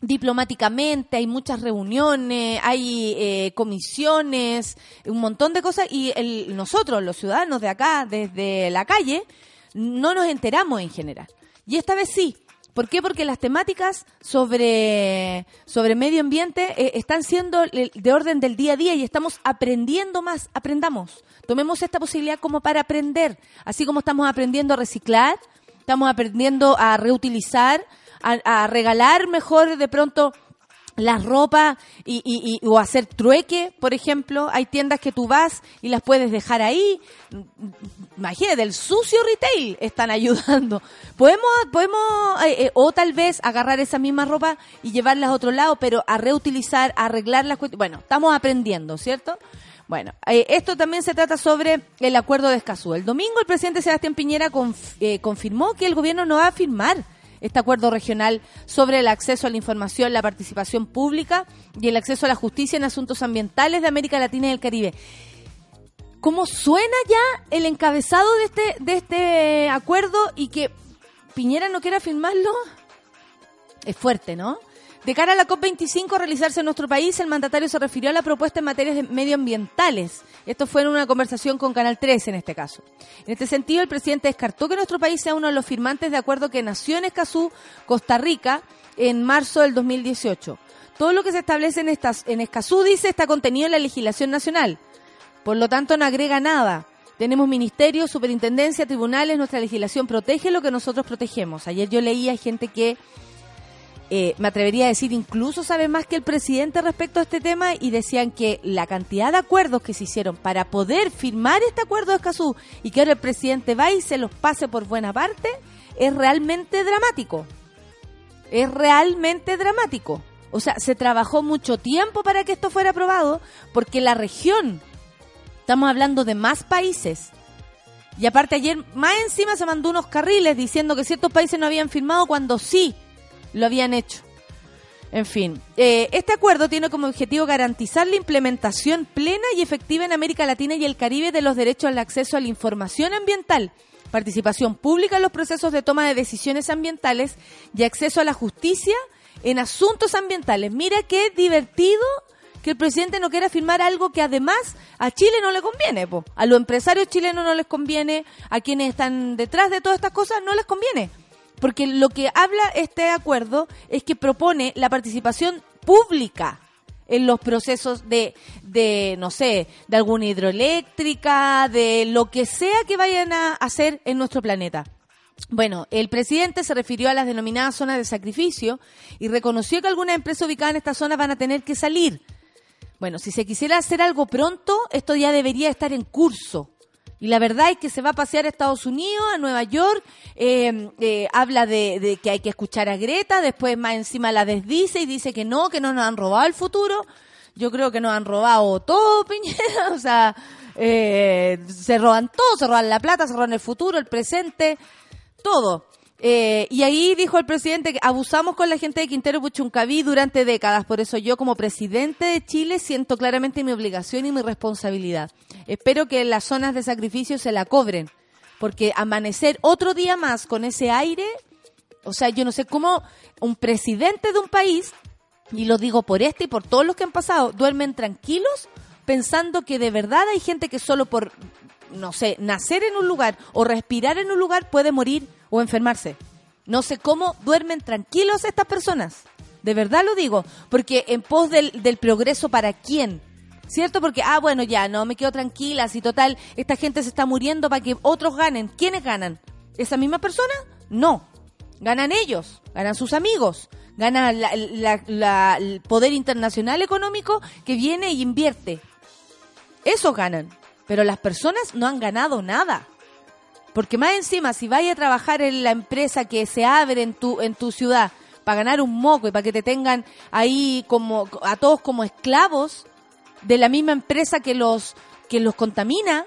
diplomáticamente, hay muchas reuniones, hay eh, comisiones, un montón de cosas y el- nosotros, los ciudadanos de acá, desde la calle, no nos enteramos en general. Y esta vez sí. ¿Por qué? Porque las temáticas sobre, sobre medio ambiente eh, están siendo de orden del día a día y estamos aprendiendo más. Aprendamos. Tomemos esta posibilidad como para aprender. Así como estamos aprendiendo a reciclar, estamos aprendiendo a reutilizar, a, regalar mejor de pronto la ropa y, y- o hacer trueque, por ejemplo. Hay tiendas que tú vas y las puedes dejar ahí. Imagínate, el sucio retail están <laughs> ayudando. Podemos, podemos eh, eh, o tal vez agarrar esa misma ropa y llevarlas a otro lado, pero a reutilizar, a arreglar las cuestiones. Bueno, estamos aprendiendo, ¿cierto? Bueno, eh, esto también se trata sobre el acuerdo de Escazú. El domingo el presidente Sebastián Piñera conf- confirmó que el gobierno no va a firmar este acuerdo regional sobre el acceso a la información, la participación pública y el acceso a la justicia en asuntos ambientales de América Latina y el Caribe. ¿Cómo suena ya el encabezado de este, de este acuerdo y que Piñera no quiera firmarlo? Es fuerte, ¿no? De cara a la COP25 a realizarse en nuestro país, el mandatario se refirió a la propuesta en materias medioambientales. Esto fue en una conversación con Canal 13 en este caso. En este sentido, el presidente descartó que nuestro país sea uno de los firmantes de acuerdo que nació en Escazú, Costa Rica, en marzo del 2018. Todo lo que se establece en, estas, en Escazú, dice, está contenido en la legislación nacional. Por lo tanto, no agrega nada. Tenemos ministerios, superintendencia, tribunales, nuestra legislación protege lo que nosotros protegemos. Ayer yo leía gente que eh, me atrevería a decir incluso sabe más que el presidente respecto a este tema y decían que la cantidad de acuerdos que se hicieron para poder firmar este acuerdo de Escazú y que ahora el presidente va y se los pase por buena parte es realmente dramático. Es realmente dramático. O sea, se trabajó mucho tiempo para que esto fuera aprobado porque la región, estamos hablando de más países, y aparte ayer más encima se mandó unos carriles diciendo que ciertos países no habían firmado cuando sí lo habían hecho. En fin, eh, este acuerdo tiene como objetivo garantizar la implementación plena y efectiva en América Latina y el Caribe de los derechos al acceso a la información ambiental, participación pública en los procesos de toma de decisiones ambientales y acceso a la justicia en asuntos ambientales. Mira qué divertido que el presidente no quiera firmar algo que además a Chile no le conviene. A los empresarios chilenos no les conviene, a quienes están detrás de todas estas cosas no les conviene. Porque lo que habla este acuerdo es que propone la participación pública en los procesos de, de, no sé, de alguna hidroeléctrica, de lo que sea que vayan a hacer en nuestro planeta. Bueno, el presidente se refirió a las denominadas zonas de sacrificio y reconoció que algunas empresas ubicadas en estas zonas van a tener que salir. Bueno, si se quisiera hacer algo pronto, esto ya debería estar en curso. Y la verdad es que se va a pasear a Estados Unidos, a Nueva York, eh, eh, habla de, de que hay que escuchar a Greta, después más encima la desdice y dice que no, que no nos han robado el futuro. Yo creo que nos han robado todo, <laughs> Piñera, o sea, eh, se roban todo, se roban la plata, se roban el futuro, el presente, todo. Eh, y ahí dijo el presidente que abusamos con la gente de Quintero Puchuncaví durante décadas. Por eso yo como presidente de Chile siento claramente mi obligación y mi responsabilidad. Espero que las zonas de sacrificio se la cobren. Porque amanecer otro día más con ese aire, o sea, yo no sé cómo un presidente de un país, y lo digo por este y por todos los que han pasado, duermen tranquilos pensando que de verdad hay gente que solo por, no sé, nacer en un lugar o respirar en un lugar puede morir o enfermarse. No sé cómo duermen tranquilos estas personas. De verdad lo digo, porque en pos del, del progreso para quién. ¿Cierto? Porque, ah, bueno, ya, no me quedo tranquila, si total, esta gente se está muriendo para que otros ganen. ¿Quiénes ganan? ¿Esa misma persona? No. Ganan ellos, ganan sus amigos, gana la- el poder internacional económico que viene y invierte. Esos ganan. Pero las personas no han ganado nada. Porque más encima, si vaya a trabajar en la empresa que se abre en tu, en tu ciudad para ganar un moco y para que te tengan ahí como a todos como esclavos de la misma empresa que los que los contamina,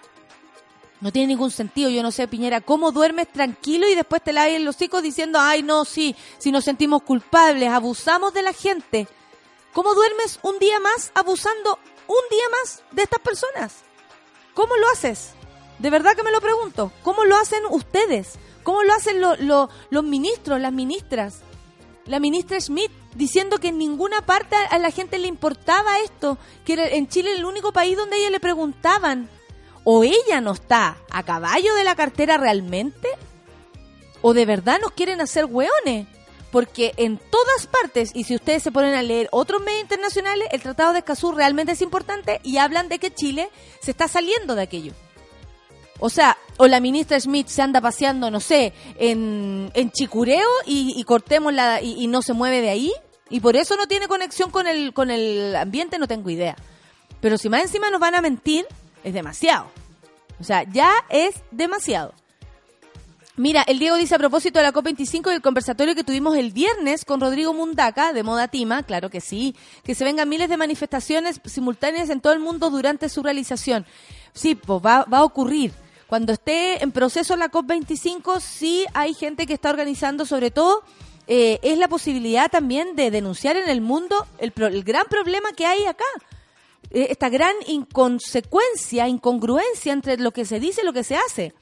no tiene ningún sentido. Yo no sé, Piñera, ¿cómo duermes tranquilo y después te la en los hijos diciendo, ay, no, sí, si nos sentimos culpables, abusamos de la gente? ¿Cómo duermes un día más abusando un día más de estas personas? ¿Cómo lo haces? De verdad que me lo pregunto. ¿Cómo lo hacen ustedes? ¿Cómo lo hacen lo- lo- los ministros, las ministras? La ministra Schmidt diciendo que en ninguna parte a la gente le importaba esto, que era en Chile el único país donde a ella le preguntaban. ¿O ella no está a caballo de la cartera realmente? ¿O de verdad nos quieren hacer hueones? Porque en todas partes, y si ustedes se ponen a leer otros medios internacionales, el Tratado de Escazú realmente es importante y hablan de que Chile se está saliendo de aquello. O sea, o la ministra Schmidt se anda paseando, no sé, en, en Chicureo y, y cortemos la, y, y no se mueve de ahí. Y por eso no tiene conexión con el, con el ambiente, no tengo idea. Pero si más encima nos van a mentir, es demasiado. O sea, ya es demasiado. Mira, el Diego dice a propósito de la COP25 y el conversatorio que tuvimos el viernes con Rodrigo Mundaca, de Moda Tima, claro que sí, que se vengan miles de manifestaciones simultáneas en todo el mundo durante su realización. Sí, pues va, va a ocurrir. Cuando esté en proceso la COP25, sí hay gente que está organizando, sobre todo, eh, es la posibilidad también de denunciar en el mundo el, pro- el gran problema que hay acá eh, esta gran inconsecuencia, incongruencia entre lo que se dice y lo que se hace.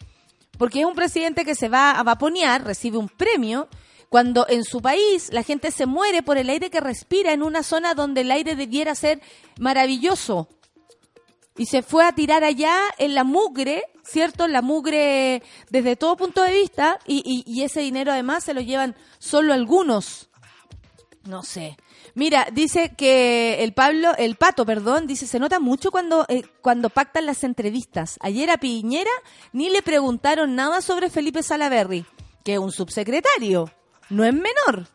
Porque es un presidente que se va a vaponear, recibe un premio, cuando en su país la gente se muere por el aire que respira en una zona donde el aire debiera ser maravilloso. Y se fue a tirar allá en la mugre, ¿cierto? En la mugre desde todo punto de vista, y, ese dinero además se lo llevan solo algunos. No sé. Mira, dice que el Pablo, el Pato, perdón, dice, se nota mucho cuando, eh, cuando pactan las entrevistas. Ayer a Piñera ni le preguntaron nada sobre Felipe Salaverry, que es un subsecretario. No es menor.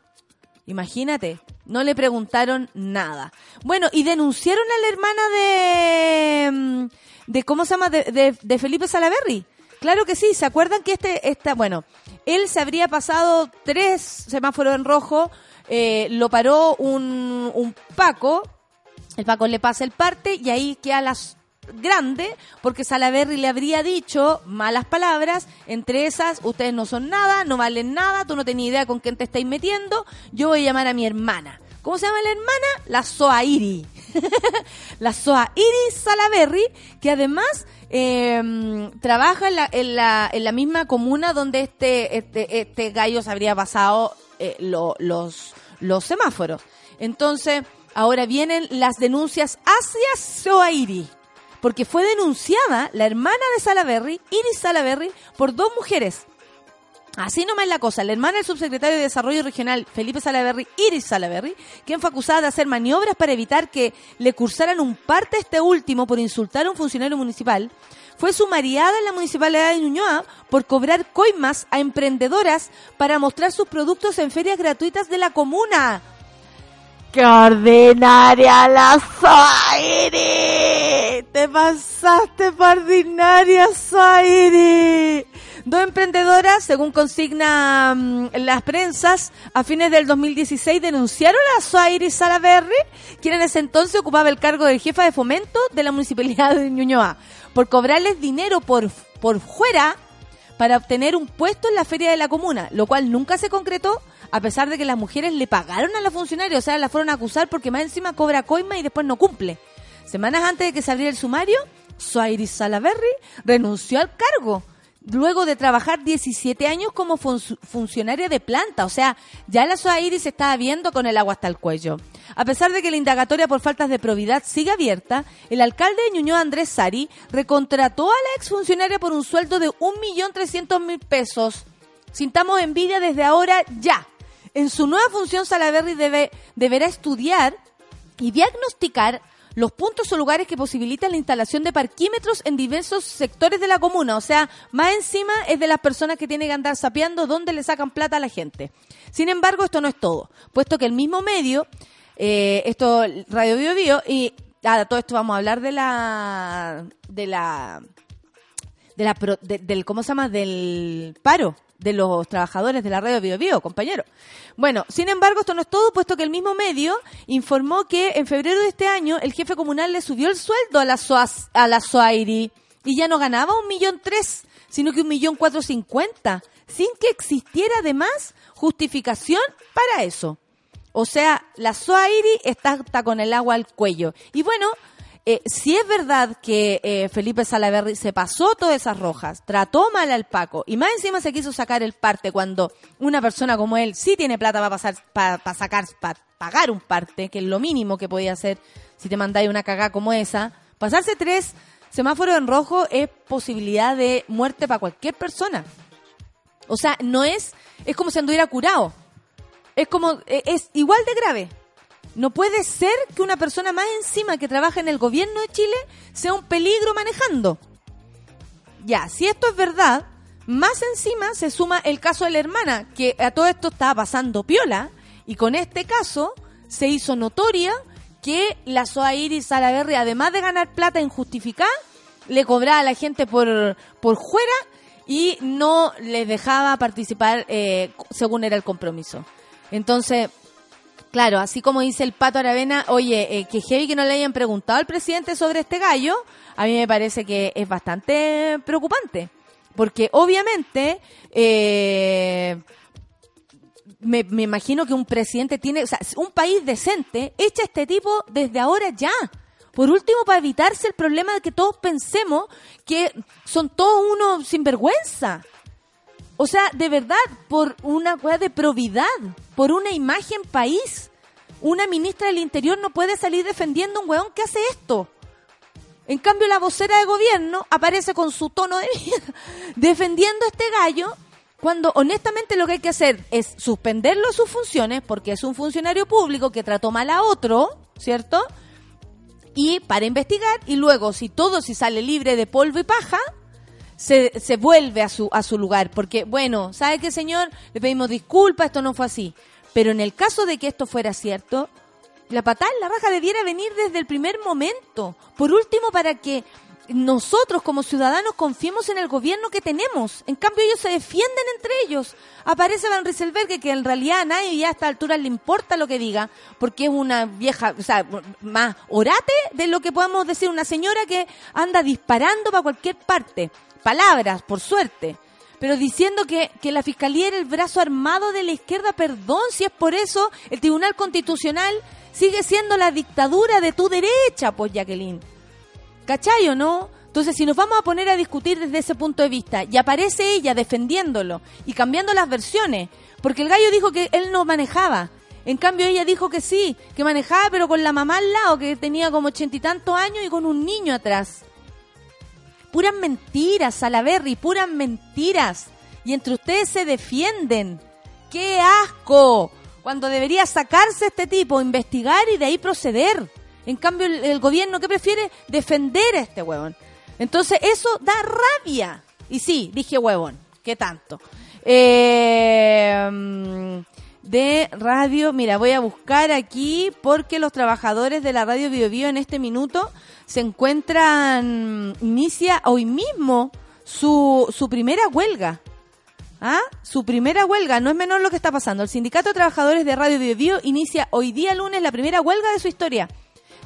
Imagínate, no le preguntaron nada. Bueno, y denunciaron a la hermana de, mm, de ¿cómo se llama? De, de- Felipe Salaverry. Claro que sí, ¿se acuerdan que este, esta, bueno, él se habría pasado tres semáforos en rojo, eh, lo paró un, un Paco, el Paco le pasa el parte y ahí queda las grande porque Salaverry le habría dicho malas palabras, entre esas, ustedes no son nada, no valen nada, tú no tenés idea con quién te estáis metiendo, yo voy a llamar a mi hermana. ¿Cómo se llama la hermana? La Soairi. <laughs> la Soairi Salaverry, que además eh, trabaja en la, en, la, en la misma comuna donde este, este, este gallo se habría pasado eh, lo- los, los semáforos. Entonces, ahora vienen las denuncias hacia Soairi porque fue denunciada la hermana de Salaberry, Iris Salaberry, por dos mujeres. Así nomás es la cosa. La hermana del subsecretario de Desarrollo Regional, Felipe Salaberry, Iris Salaberry, quien fue acusada de hacer maniobras para evitar que le cursaran un parte a este último por insultar a un funcionario municipal, fue sumariada en la municipalidad de Ñuñoa por cobrar coimas a emprendedoras para mostrar sus productos en ferias gratuitas de la comuna. ¡Qué ordinaria la Zairi! ¡Te pasaste por ordinaria, Zairi! Dos emprendedoras, según consigna mm, las prensas, a fines del 2016 denunciaron a Zairi Salaverry, quien en ese entonces ocupaba el cargo de jefa de fomento de la municipalidad de Ñuñoa, por cobrarles dinero por, por fuera para obtener un puesto en la feria de la comuna, lo cual nunca se concretó, a pesar de que las mujeres le pagaron a la funcionaria, o sea, la fueron a acusar porque más encima cobra coima y después no cumple. Semanas antes de que se abriera el sumario, Soairis Salaverry renunció al cargo, luego de trabajar 17 años como fun- funcionaria de planta, o sea, ya la Soairis se estaba viendo con el agua hasta el cuello. A pesar de que la indagatoria por faltas de probidad sigue abierta, el alcalde de Ñuñoa, Andrés Sari, recontrató a la exfuncionaria por un sueldo de 1.300.000 pesos. Sintamos envidia desde ahora ya. En su nueva función, Salaverry debe, deberá estudiar y diagnosticar los puntos o lugares que posibilitan la instalación de parquímetros en diversos sectores de la comuna. O sea, más encima es de las personas que tienen que andar sapeando dónde le sacan plata a la gente. Sin embargo, esto no es todo, puesto que el mismo medio, eh, esto, Radio Bio Bio, y ahora todo esto vamos a hablar de la, de la, de la, del, ¿cómo se llama? Del paro de los trabajadores de la radio Bio Bio, compañero. Bueno, sin embargo, esto no es todo, puesto que el mismo medio informó que en febrero de este año el jefe comunal le subió el sueldo a la, SOAS, a la SOAIRI y ya no ganaba un millón tres, sino que un millón cuatro cincuenta, sin que existiera además justificación para eso. O sea, la SOAIRI está, está con el agua al cuello. Y bueno, eh, si es verdad que eh, Felipe Salaverry se pasó todas esas rojas, trató mal al Paco y más encima se quiso sacar el parte cuando una persona como él sí tiene plata para pasar, para sacar, para pagar un parte, que es lo mínimo que podía hacer si te mandáis una cagada como esa, pasarse tres semáforos en rojo es posibilidad de muerte para cualquier persona. O sea, no es, es como si anduviera curado. Es como, eh, es igual de grave. No puede ser que una persona más encima que trabaja en el gobierno de Chile sea un peligro manejando. Ya, si esto es verdad, más encima se suma el caso de la hermana, que a todo esto estaba pasando piola, y con este caso se hizo notoria que la Soairi Salaverry, además de ganar plata injustificada, le cobraba a la gente por, por fuera y no les dejaba participar eh, según era el compromiso. Entonces, Claro, así como dice el Pato Aravena, oye, eh, que heavy que no le hayan preguntado al presidente sobre este gallo, a mí me parece que es bastante preocupante. Porque obviamente, eh, me, me imagino que un presidente tiene, o sea, un país decente echa este tipo desde ahora ya. Por último, para evitarse el problema de que todos pensemos que son todos unos sinvergüenza. O sea, de verdad, por una cosa de probidad, por una imagen país, una ministra del Interior no puede salir defendiendo un weón que hace esto. En cambio, la vocera de gobierno aparece con su tono de mierda, <laughs> defendiendo a este gallo, cuando honestamente lo que hay que hacer es suspenderlo de sus funciones, porque es un funcionario público que trató mal a otro, ¿cierto? Y para investigar, y luego, si todo si sale libre de polvo y paja, se, se vuelve a su, a su lugar. Porque, bueno, ¿sabe qué, señor? Le pedimos disculpas, esto no fue así. Pero en el caso de que esto fuera cierto, la patada en la raja debiera venir desde el primer momento. Por último, para que nosotros como ciudadanos confiemos en el gobierno que tenemos. En cambio, ellos se defienden entre ellos. Aparece Van Rieselberg, que en realidad a nadie ya a esta altura le importa lo que diga, porque es una vieja, o sea, más orate de lo que podemos decir una señora que anda disparando para cualquier parte. Palabras, por suerte. Pero diciendo que, que la fiscalía era el brazo armado de la izquierda, perdón, si es por eso, el Tribunal Constitucional sigue siendo la dictadura de tu derecha, pues Jacqueline. ¿Cachai o no? Entonces, si nos vamos a poner a discutir desde ese punto de vista y aparece ella defendiéndolo y cambiando las versiones, porque el gallo dijo que él no manejaba, en cambio ella dijo que sí, que manejaba pero con la mamá al lado, que tenía como ochenta y tantos años y con un niño atrás. Puras mentiras, Salaberry, puras mentiras. Y entre ustedes se defienden. ¡Qué asco! Cuando debería sacarse este tipo, investigar y de ahí proceder. En cambio, el, el gobierno que prefiere defender a este huevón. Entonces, eso da rabia. Y sí, dije huevón. ¿Qué tanto? Eh, mm, de radio, mira, voy a buscar aquí porque los trabajadores de la radio Bio en este minuto se encuentran, inicia hoy mismo su, su primera huelga. ¿Ah? Su primera huelga, no es menor lo que está pasando. El Sindicato de Trabajadores de Radio Bio inicia hoy día lunes la primera huelga de su historia.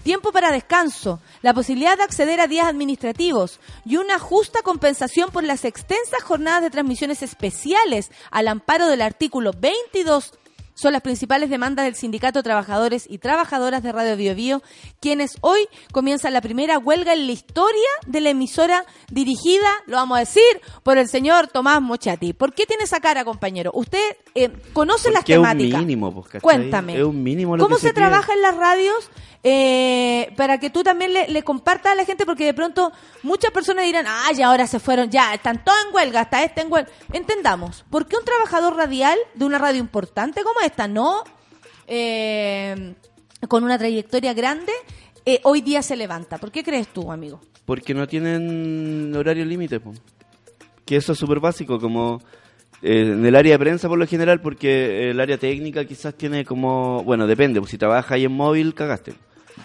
Tiempo para descanso, la posibilidad de acceder a días administrativos y una justa compensación por las extensas jornadas de transmisiones especiales al amparo del artículo 22 son las principales demandas del Sindicato Trabajadores y Trabajadoras de Radio Bio, quienes hoy comienzan la primera huelga en la historia de la emisora dirigida, lo vamos a decir, por el señor Tomás Mochati. ¿Por qué tiene esa cara, compañero? Usted eh, conoce las Porque es un temáticas. mínimo, pues. Cuéntame. Es un mínimo lo ¿Cómo que se, se trabaja en las radios eh, para que tú también le, le compartas a la gente? Porque de pronto muchas personas dirán, ya ahora se fueron, ya, están todos en huelga, hasta este en huelga. Entendamos, ¿por qué un trabajador radial de una radio importante como esta, no eh, con una trayectoria grande, eh, hoy día se levanta? ¿Por qué crees tú, amigo? Porque no tienen horario límite, po. que eso es súper básico, como eh, en el área de prensa por lo general, porque el área técnica quizás tiene como, bueno, depende, pues si trabajas ahí en móvil, cagaste.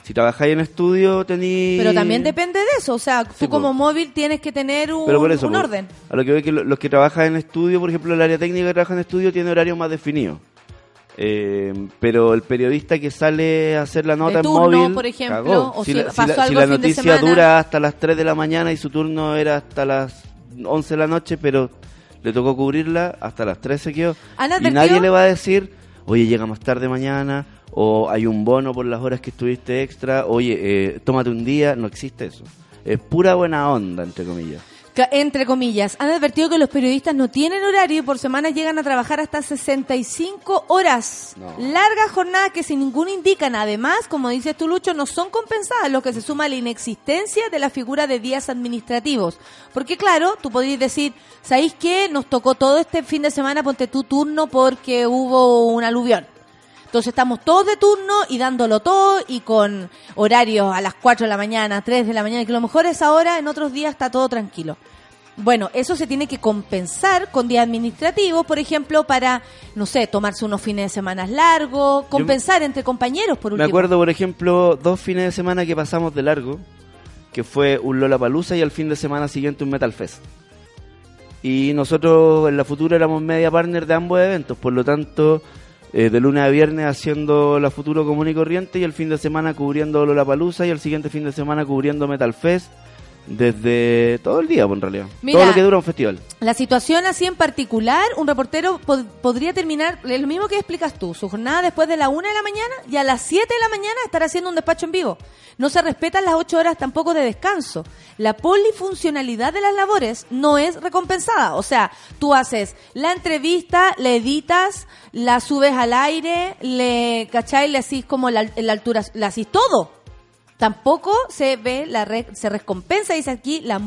Si trabajáis en estudio, tení... Pero también depende de eso, o sea, tú Sí, como po. móvil tienes que tener un, Pero por eso, un po, orden. A lo que veo que lo- los que trabajan en estudio, por ejemplo, el área técnica que trabaja en estudio tiene horario más definido. Eh, pero el periodista que sale a hacer la nota turno, en móvil por ejemplo, cagó. o si la, pasó la- algo la el fin de noticia semana. dura hasta las 3 de la mañana y su turno era hasta las 11 de la noche, pero le tocó cubrirla hasta las 3 se quedó. ¿Han Y nadie le va a decir, oye, llega más tarde mañana, o hay un bono por las horas que estuviste extra, oye, eh, tómate un día, no existe eso. Es pura buena onda, entre comillas. Entre comillas, han advertido que los periodistas no tienen horario y por semana llegan a trabajar hasta 65 horas. No. Largas jornadas que sin ninguna indican. Además, como dices tú, Lucho, no son compensadas, lo que se suma a la inexistencia de la figura de días administrativos. Porque claro, tú podrías decir, ¿sabéis qué? Nos tocó todo este fin de semana, ponte tu turno porque hubo un aluvión. Entonces estamos todos de turno y dándolo todo y con horarios a las 4 de la mañana, 3 de la mañana, que a lo mejor es ahora, en otros días está todo tranquilo. Bueno, eso se tiene que compensar con días administrativos, por ejemplo, para, no sé, tomarse unos fines de semana largos, compensar entre compañeros, por último. Me acuerdo, por ejemplo, dos fines de semana que pasamos de largo, que fue un Lola Palusa y al fin de semana siguiente un Metal Fest. Y nosotros en la futura éramos media partner de ambos eventos, por lo tanto, eh, de lunes a viernes haciendo la futuro común y corriente y el fin de semana cubriendo Lola Palusa y el siguiente fin de semana cubriendo Metal Fest desde todo el día, en realidad. Mira. todo lo que dura un festival. La situación así en particular, un reportero pod- podría terminar, lo mismo que explicas tú, su jornada después de la una de la mañana y a las 7 de la mañana estar haciendo un despacho en vivo. No se respetan las ocho horas tampoco de descanso. La polifuncionalidad de las labores no es recompensada. O sea, tú haces la entrevista, la editas, la subes al aire, le, ¿cachai? Le hacís como la, la altura, le hacís todo tampoco se ve la re- se recompensa dice aquí la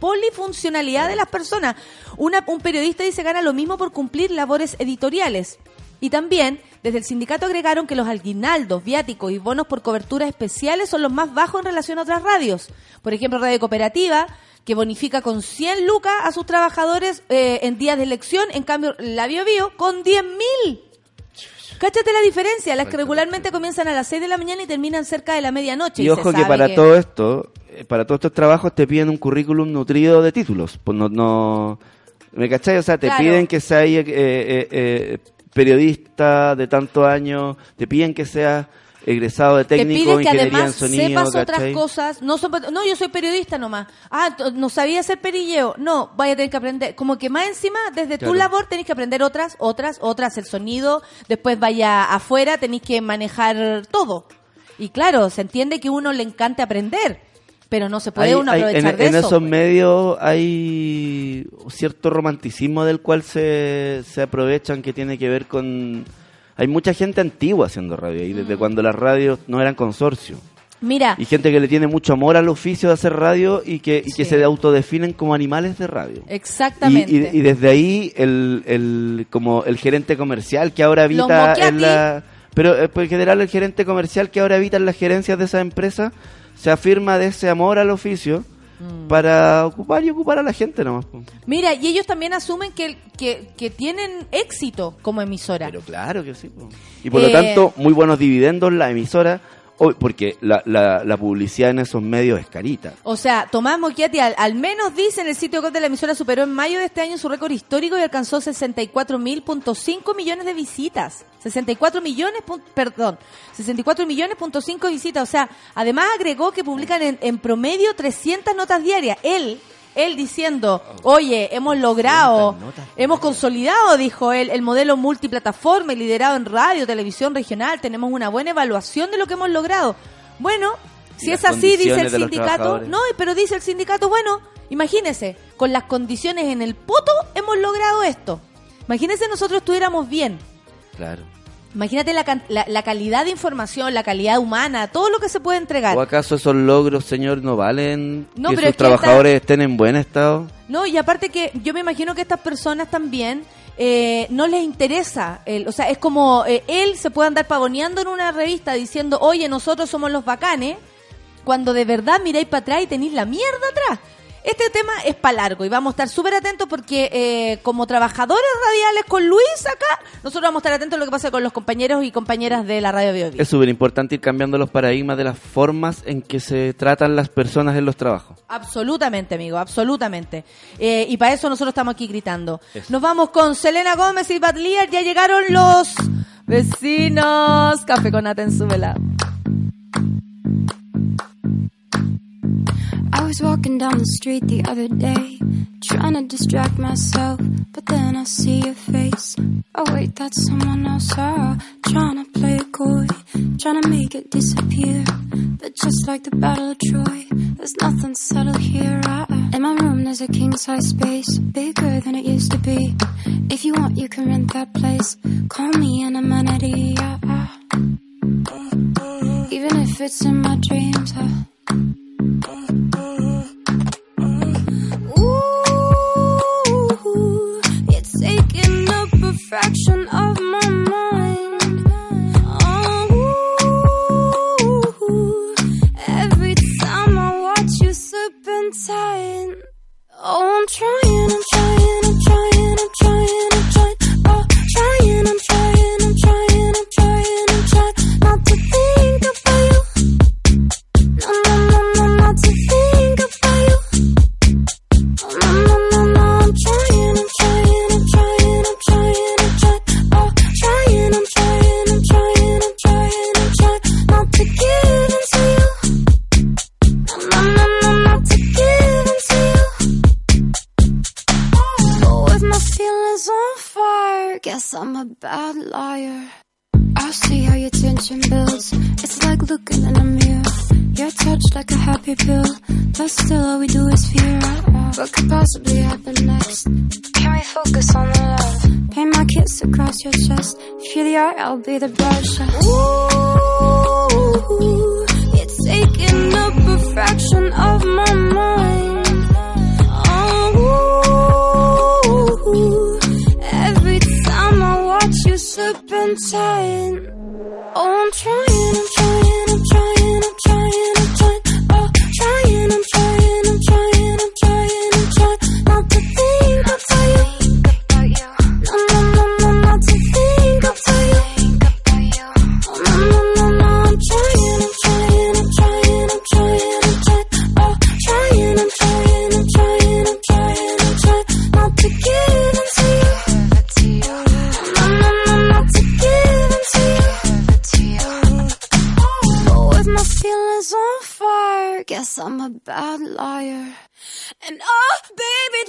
polifuncionalidad de las personas Una- un periodista dice gana lo mismo por cumplir labores editoriales y también desde el sindicato agregaron que los aguinaldos, viáticos y bonos por coberturas especiales son los más bajos en relación a otras radios. Por ejemplo, Radio Cooperativa, que bonifica con 100 lucas a sus trabajadores eh, en días de elección, en cambio la Bio Bio con 10 mil. Cáchate la diferencia, las que regularmente comienzan a las 6 de la mañana y terminan cerca de la medianoche. Y ojo que para todo esto, eh, para todos estos trabajos te piden un currículum nutrido de títulos. Pues no, no, ¿Me cachai? O sea, te Claro. piden que seas eh, eh, eh, periodista de tantos años, te piden que seas egresado de técnico, que ingeniería en además sonido, sepas otras cosas. No, son- no, yo soy periodista nomás. Ah, no sabía hacer perilleo. No, vaya a tener que aprender. Como que más encima, desde tu labor tenés que aprender otras, otras, otras, el sonido. Después vaya afuera, tenés que manejar todo. Y claro, se entiende que uno le encanta aprender, pero no se puede Hay- uno hay- aprovechar en, de en eso. esos pues. medios hay cierto romanticismo del cual se, se aprovechan que tiene que ver con... Hay mucha gente antigua haciendo radio, Mm. desde cuando las radios no eran consorcio. Mira, Y gente que le tiene mucho amor al oficio de hacer radio y que, y que se autodefinen como animales de radio. Exactamente. y- y desde ahí el, el, como el gerente comercial que ahora habita en la... Pero eh, pues, en general el gerente comercial que ahora habita en las gerencias de esa empresa se afirma de ese amor al oficio Mm. para ocupar y ocupar a la gente nomás. Mira, y ellos también asumen que, que, que tienen éxito como emisora. Pero claro que sí. po. Y por lo Eh, tanto, muy buenos dividendos la emisora, porque la, la, la publicidad en esos medios es carita. O sea, Tomás Mochiati al, menos dice en el sitio web de la emisora superó en mayo de este año su récord histórico y alcanzó 64.5 millones de visitas. 64 millones, perdón, 64 millones punto cinco visitas. O sea, además agregó que publican en, en promedio 300 notas diarias. Él, él diciendo, oye, hemos logrado, 300 notas hemos consolidado, dijo él, el modelo multiplataforma y liderado en radio, televisión regional. Tenemos una buena evaluación de lo que hemos logrado. Bueno, si es así, dice el sindicato, no, pero dice el sindicato, bueno, imagínese, con las condiciones en el poto hemos logrado esto. Imagínese nosotros estuviéramos bien. Claro. Imagínate la, la, la calidad de información, la calidad humana, todo lo que se puede entregar. ¿O acaso esos logros, señor, no valen No, que pero sus es que trabajadores estén en buen estado? No, y aparte que yo me imagino que estas personas también eh, no les interesa. El, o sea, es como eh, él se puede andar pavoneando en una revista diciendo, oye, nosotros somos los bacanes, cuando de verdad miráis para atrás y tenéis la mierda atrás. Este tema es para largo y vamos a estar súper atentos porque eh, como trabajadores radiales con Luis acá, nosotros vamos a estar atentos a lo que pasa con los compañeros y compañeras de la radio Bio Bio. Es súper importante ir cambiando los paradigmas de las formas en que se tratan las personas en los trabajos. Absolutamente, amigo, absolutamente. Eh, y para eso nosotros estamos aquí gritando. Eso. Nos vamos con Selena Gómez y Bad Lear. Ya llegaron los vecinos. Café con en was walking down the street the other day, trying to distract myself, but then I see your face. Oh wait, that's someone else. Ah, trying to play it coy, trying to make it disappear. But just like the Battle of Troy, there's nothing subtle here. Ah, ah. In my room, there's a king size space, bigger than it used to be. If you want, you can rent that place. Call me an amenity. Ah, ah. Even if it's in my dreams. Ooh, it's taking up a fraction of my mind. Oh, every time I watch you serpentine. Oh, I'm trying, I'm trying, bad liar. I see how your tension builds. It's like looking in a mirror. You're touched like a happy pill, but still all we do is fear. What could possibly happen next? Can we focus on the love? Paint my kiss across your chest. If you're the art, I'll be the brush. Ooh, it's taking up a fraction of my mind. Serpentine. Oh, I'm trying, I'm trying, And oh, baby,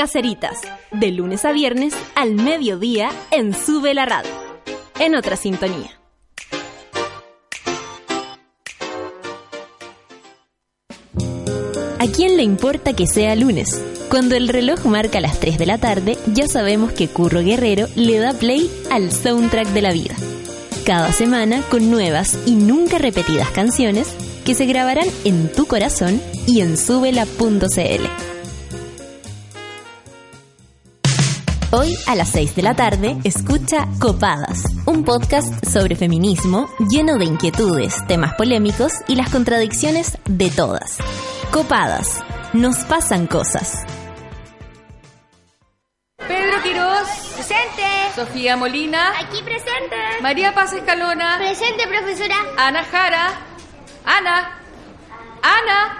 Caseritas, de lunes a viernes al mediodía en Sube la Radio, en otra sintonía. ¿A quién le importa que sea lunes? Cuando el reloj marca las 3 de la tarde, ya sabemos que Curro Guerrero le da play al soundtrack de la vida. Cada semana con nuevas y nunca repetidas canciones que se grabarán en tu corazón y en subela.cl. Hoy a las 6 de la tarde escucha Copadas, un podcast sobre feminismo lleno de inquietudes, temas polémicos y las contradicciones de todas. Copadas, nos pasan cosas. Pedro Quirós, Presente. Sofía Molina, Aquí presente. María Paz Escalona, Presente, profesora. Ana Jara, Ana, Ana.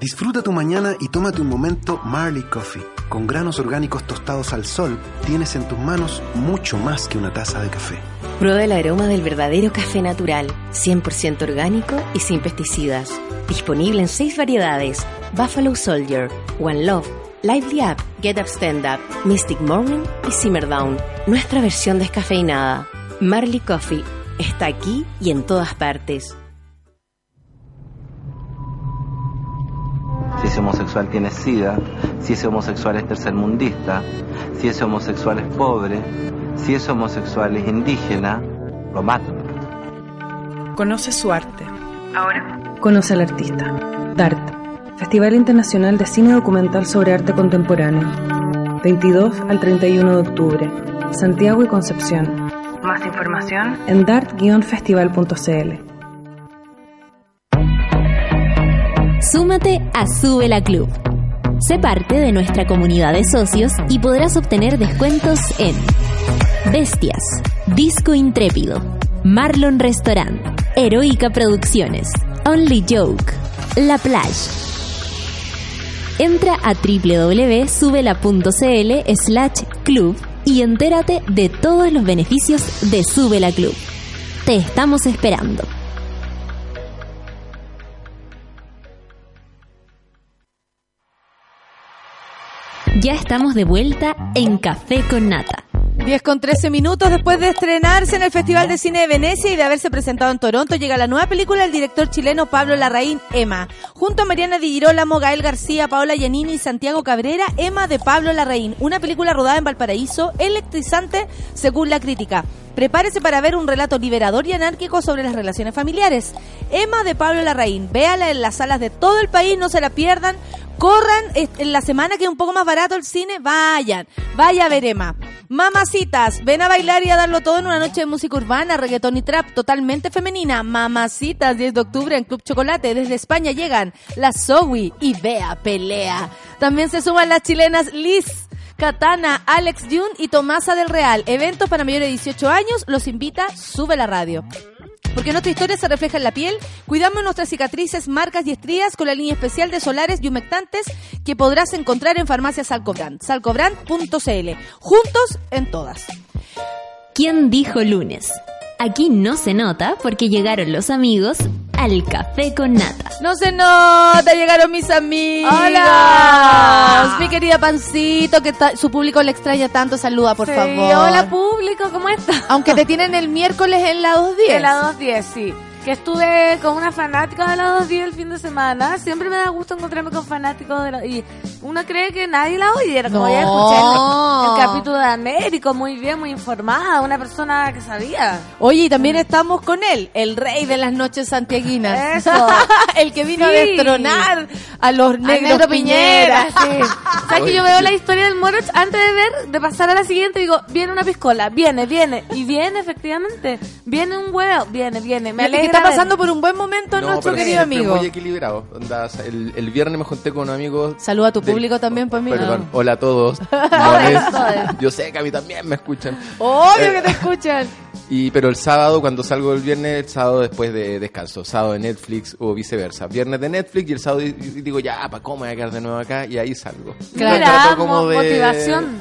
Disfruta tu mañana y tómate un momento Marley Coffee. Con granos orgánicos tostados al sol, tienes en tus manos mucho más que una taza de café. Prueba el aroma del verdadero café natural, 100% orgánico y sin pesticidas. Disponible en seis variedades: Buffalo Soldier, One Love, Lively Up, Get Up Stand Up, Mystic Morning y Simmer Down. Nuestra versión descafeinada. Marley Coffee está aquí y en todas partes. Ese homosexual tiene sida, si ese homosexual es tercermundista, si ese homosexual es pobre, si ese homosexual es indígena, lo matan. Conoce su arte. Ahora. Conoce al artista. DART, Festival Internacional de Cine Documental sobre Arte Contemporáneo. 22 al 31 de octubre. Santiago y Concepción. Más información en dart-festival.cl. Súmate a Sube la Club. Sé parte de nuestra comunidad de socios y podrás obtener descuentos en Bestias, Disco Intrépido, Marlon Restaurant, Heroica Producciones, Only Joke, La Plage. Entra a www.subela.cl slash club y entérate de todos los beneficios de Sube la Club. Te estamos esperando. Ya estamos de vuelta en Café con Nata. 10 con 13 minutos después de estrenarse en el Festival de Cine de Venecia y de haberse presentado en Toronto, llega la nueva película del director chileno Pablo Larraín, Emma. Junto a Mariana Di Girolamo, Gael García, Paola Giannini y Santiago Cabrera, Emma de Pablo Larraín, una película rodada en Valparaíso, electrizante según la crítica. Prepárese para ver un relato liberador y anárquico sobre las relaciones familiares. Emma de Pablo Larraín, véala en las salas de todo el país, no se la pierdan. Corran en la semana que es un poco más barato el cine, vayan, vaya a ver Emma. Mamacitas, ven a bailar y a darlo todo en una noche de música urbana, reggaetón y trap totalmente femenina. Mamacitas, 10 de octubre en Club Chocolate. Desde España llegan la Zoe y Bea Pelea. También se suman las chilenas Liz. Katana, Alex Jun y Tomasa del Real. Eventos para mayores de 18 años. Los invita Sube la Radio. Porque nuestra historia se refleja en la piel. Cuidamos nuestras cicatrices, marcas y estrías con la línea especial de solares y humectantes que podrás encontrar en farmacias Salcobrand. Salcobrand.cl. Juntos en todas. ¿Quién dijo lunes? Aquí no se nota porque llegaron los amigos al café con nata. No se nota, llegaron mis amigos. Hola. Mi querida Pancito, que ta- su público le extraña tanto. Saluda, por Sí, favor. Hola público, ¿cómo estás? Aunque te tienen el miércoles en la 210. En la 210, sí. Que estuve con una fanática de la 210 el fin de semana. Siempre me da gusto encontrarme con fanáticos de la... Y uno cree que nadie la oyera. Como No. ya escuché el, el capítulo de Américo, muy bien, muy informada. Una persona que sabía. Oye, y también estamos con él, el rey de las noches santiaguinas. Eso. <laughs> el que vino Sí. a destronar a los negros Negro Piñera. Piñera, sí. ¿Sabes que yo veo la historia del Moroch antes de ver, de pasar a la siguiente, digo, viene una piscola, viene, viene, y viene efectivamente, viene un huevo, viene, viene, me alegra está pasando por un buen momento No, nuestro pero querido siempre amigo. muy equilibrado. Onda, el, el viernes me junté con unos amigos. Saluda a tu del- público también, pues mira. Perdón, hola a <laughs> todos. Yo sé que a mí también me escuchan. Obvio Eh, que te escuchan. <laughs> Y, pero el sábado, cuando salgo el viernes, el sábado después de descanso. Sábado de Netflix o viceversa. Viernes de Netflix y el sábado y- y digo, ya, ¿para cómo me voy a quedar de nuevo acá? Y ahí salgo. Trato como mo- de- motivación.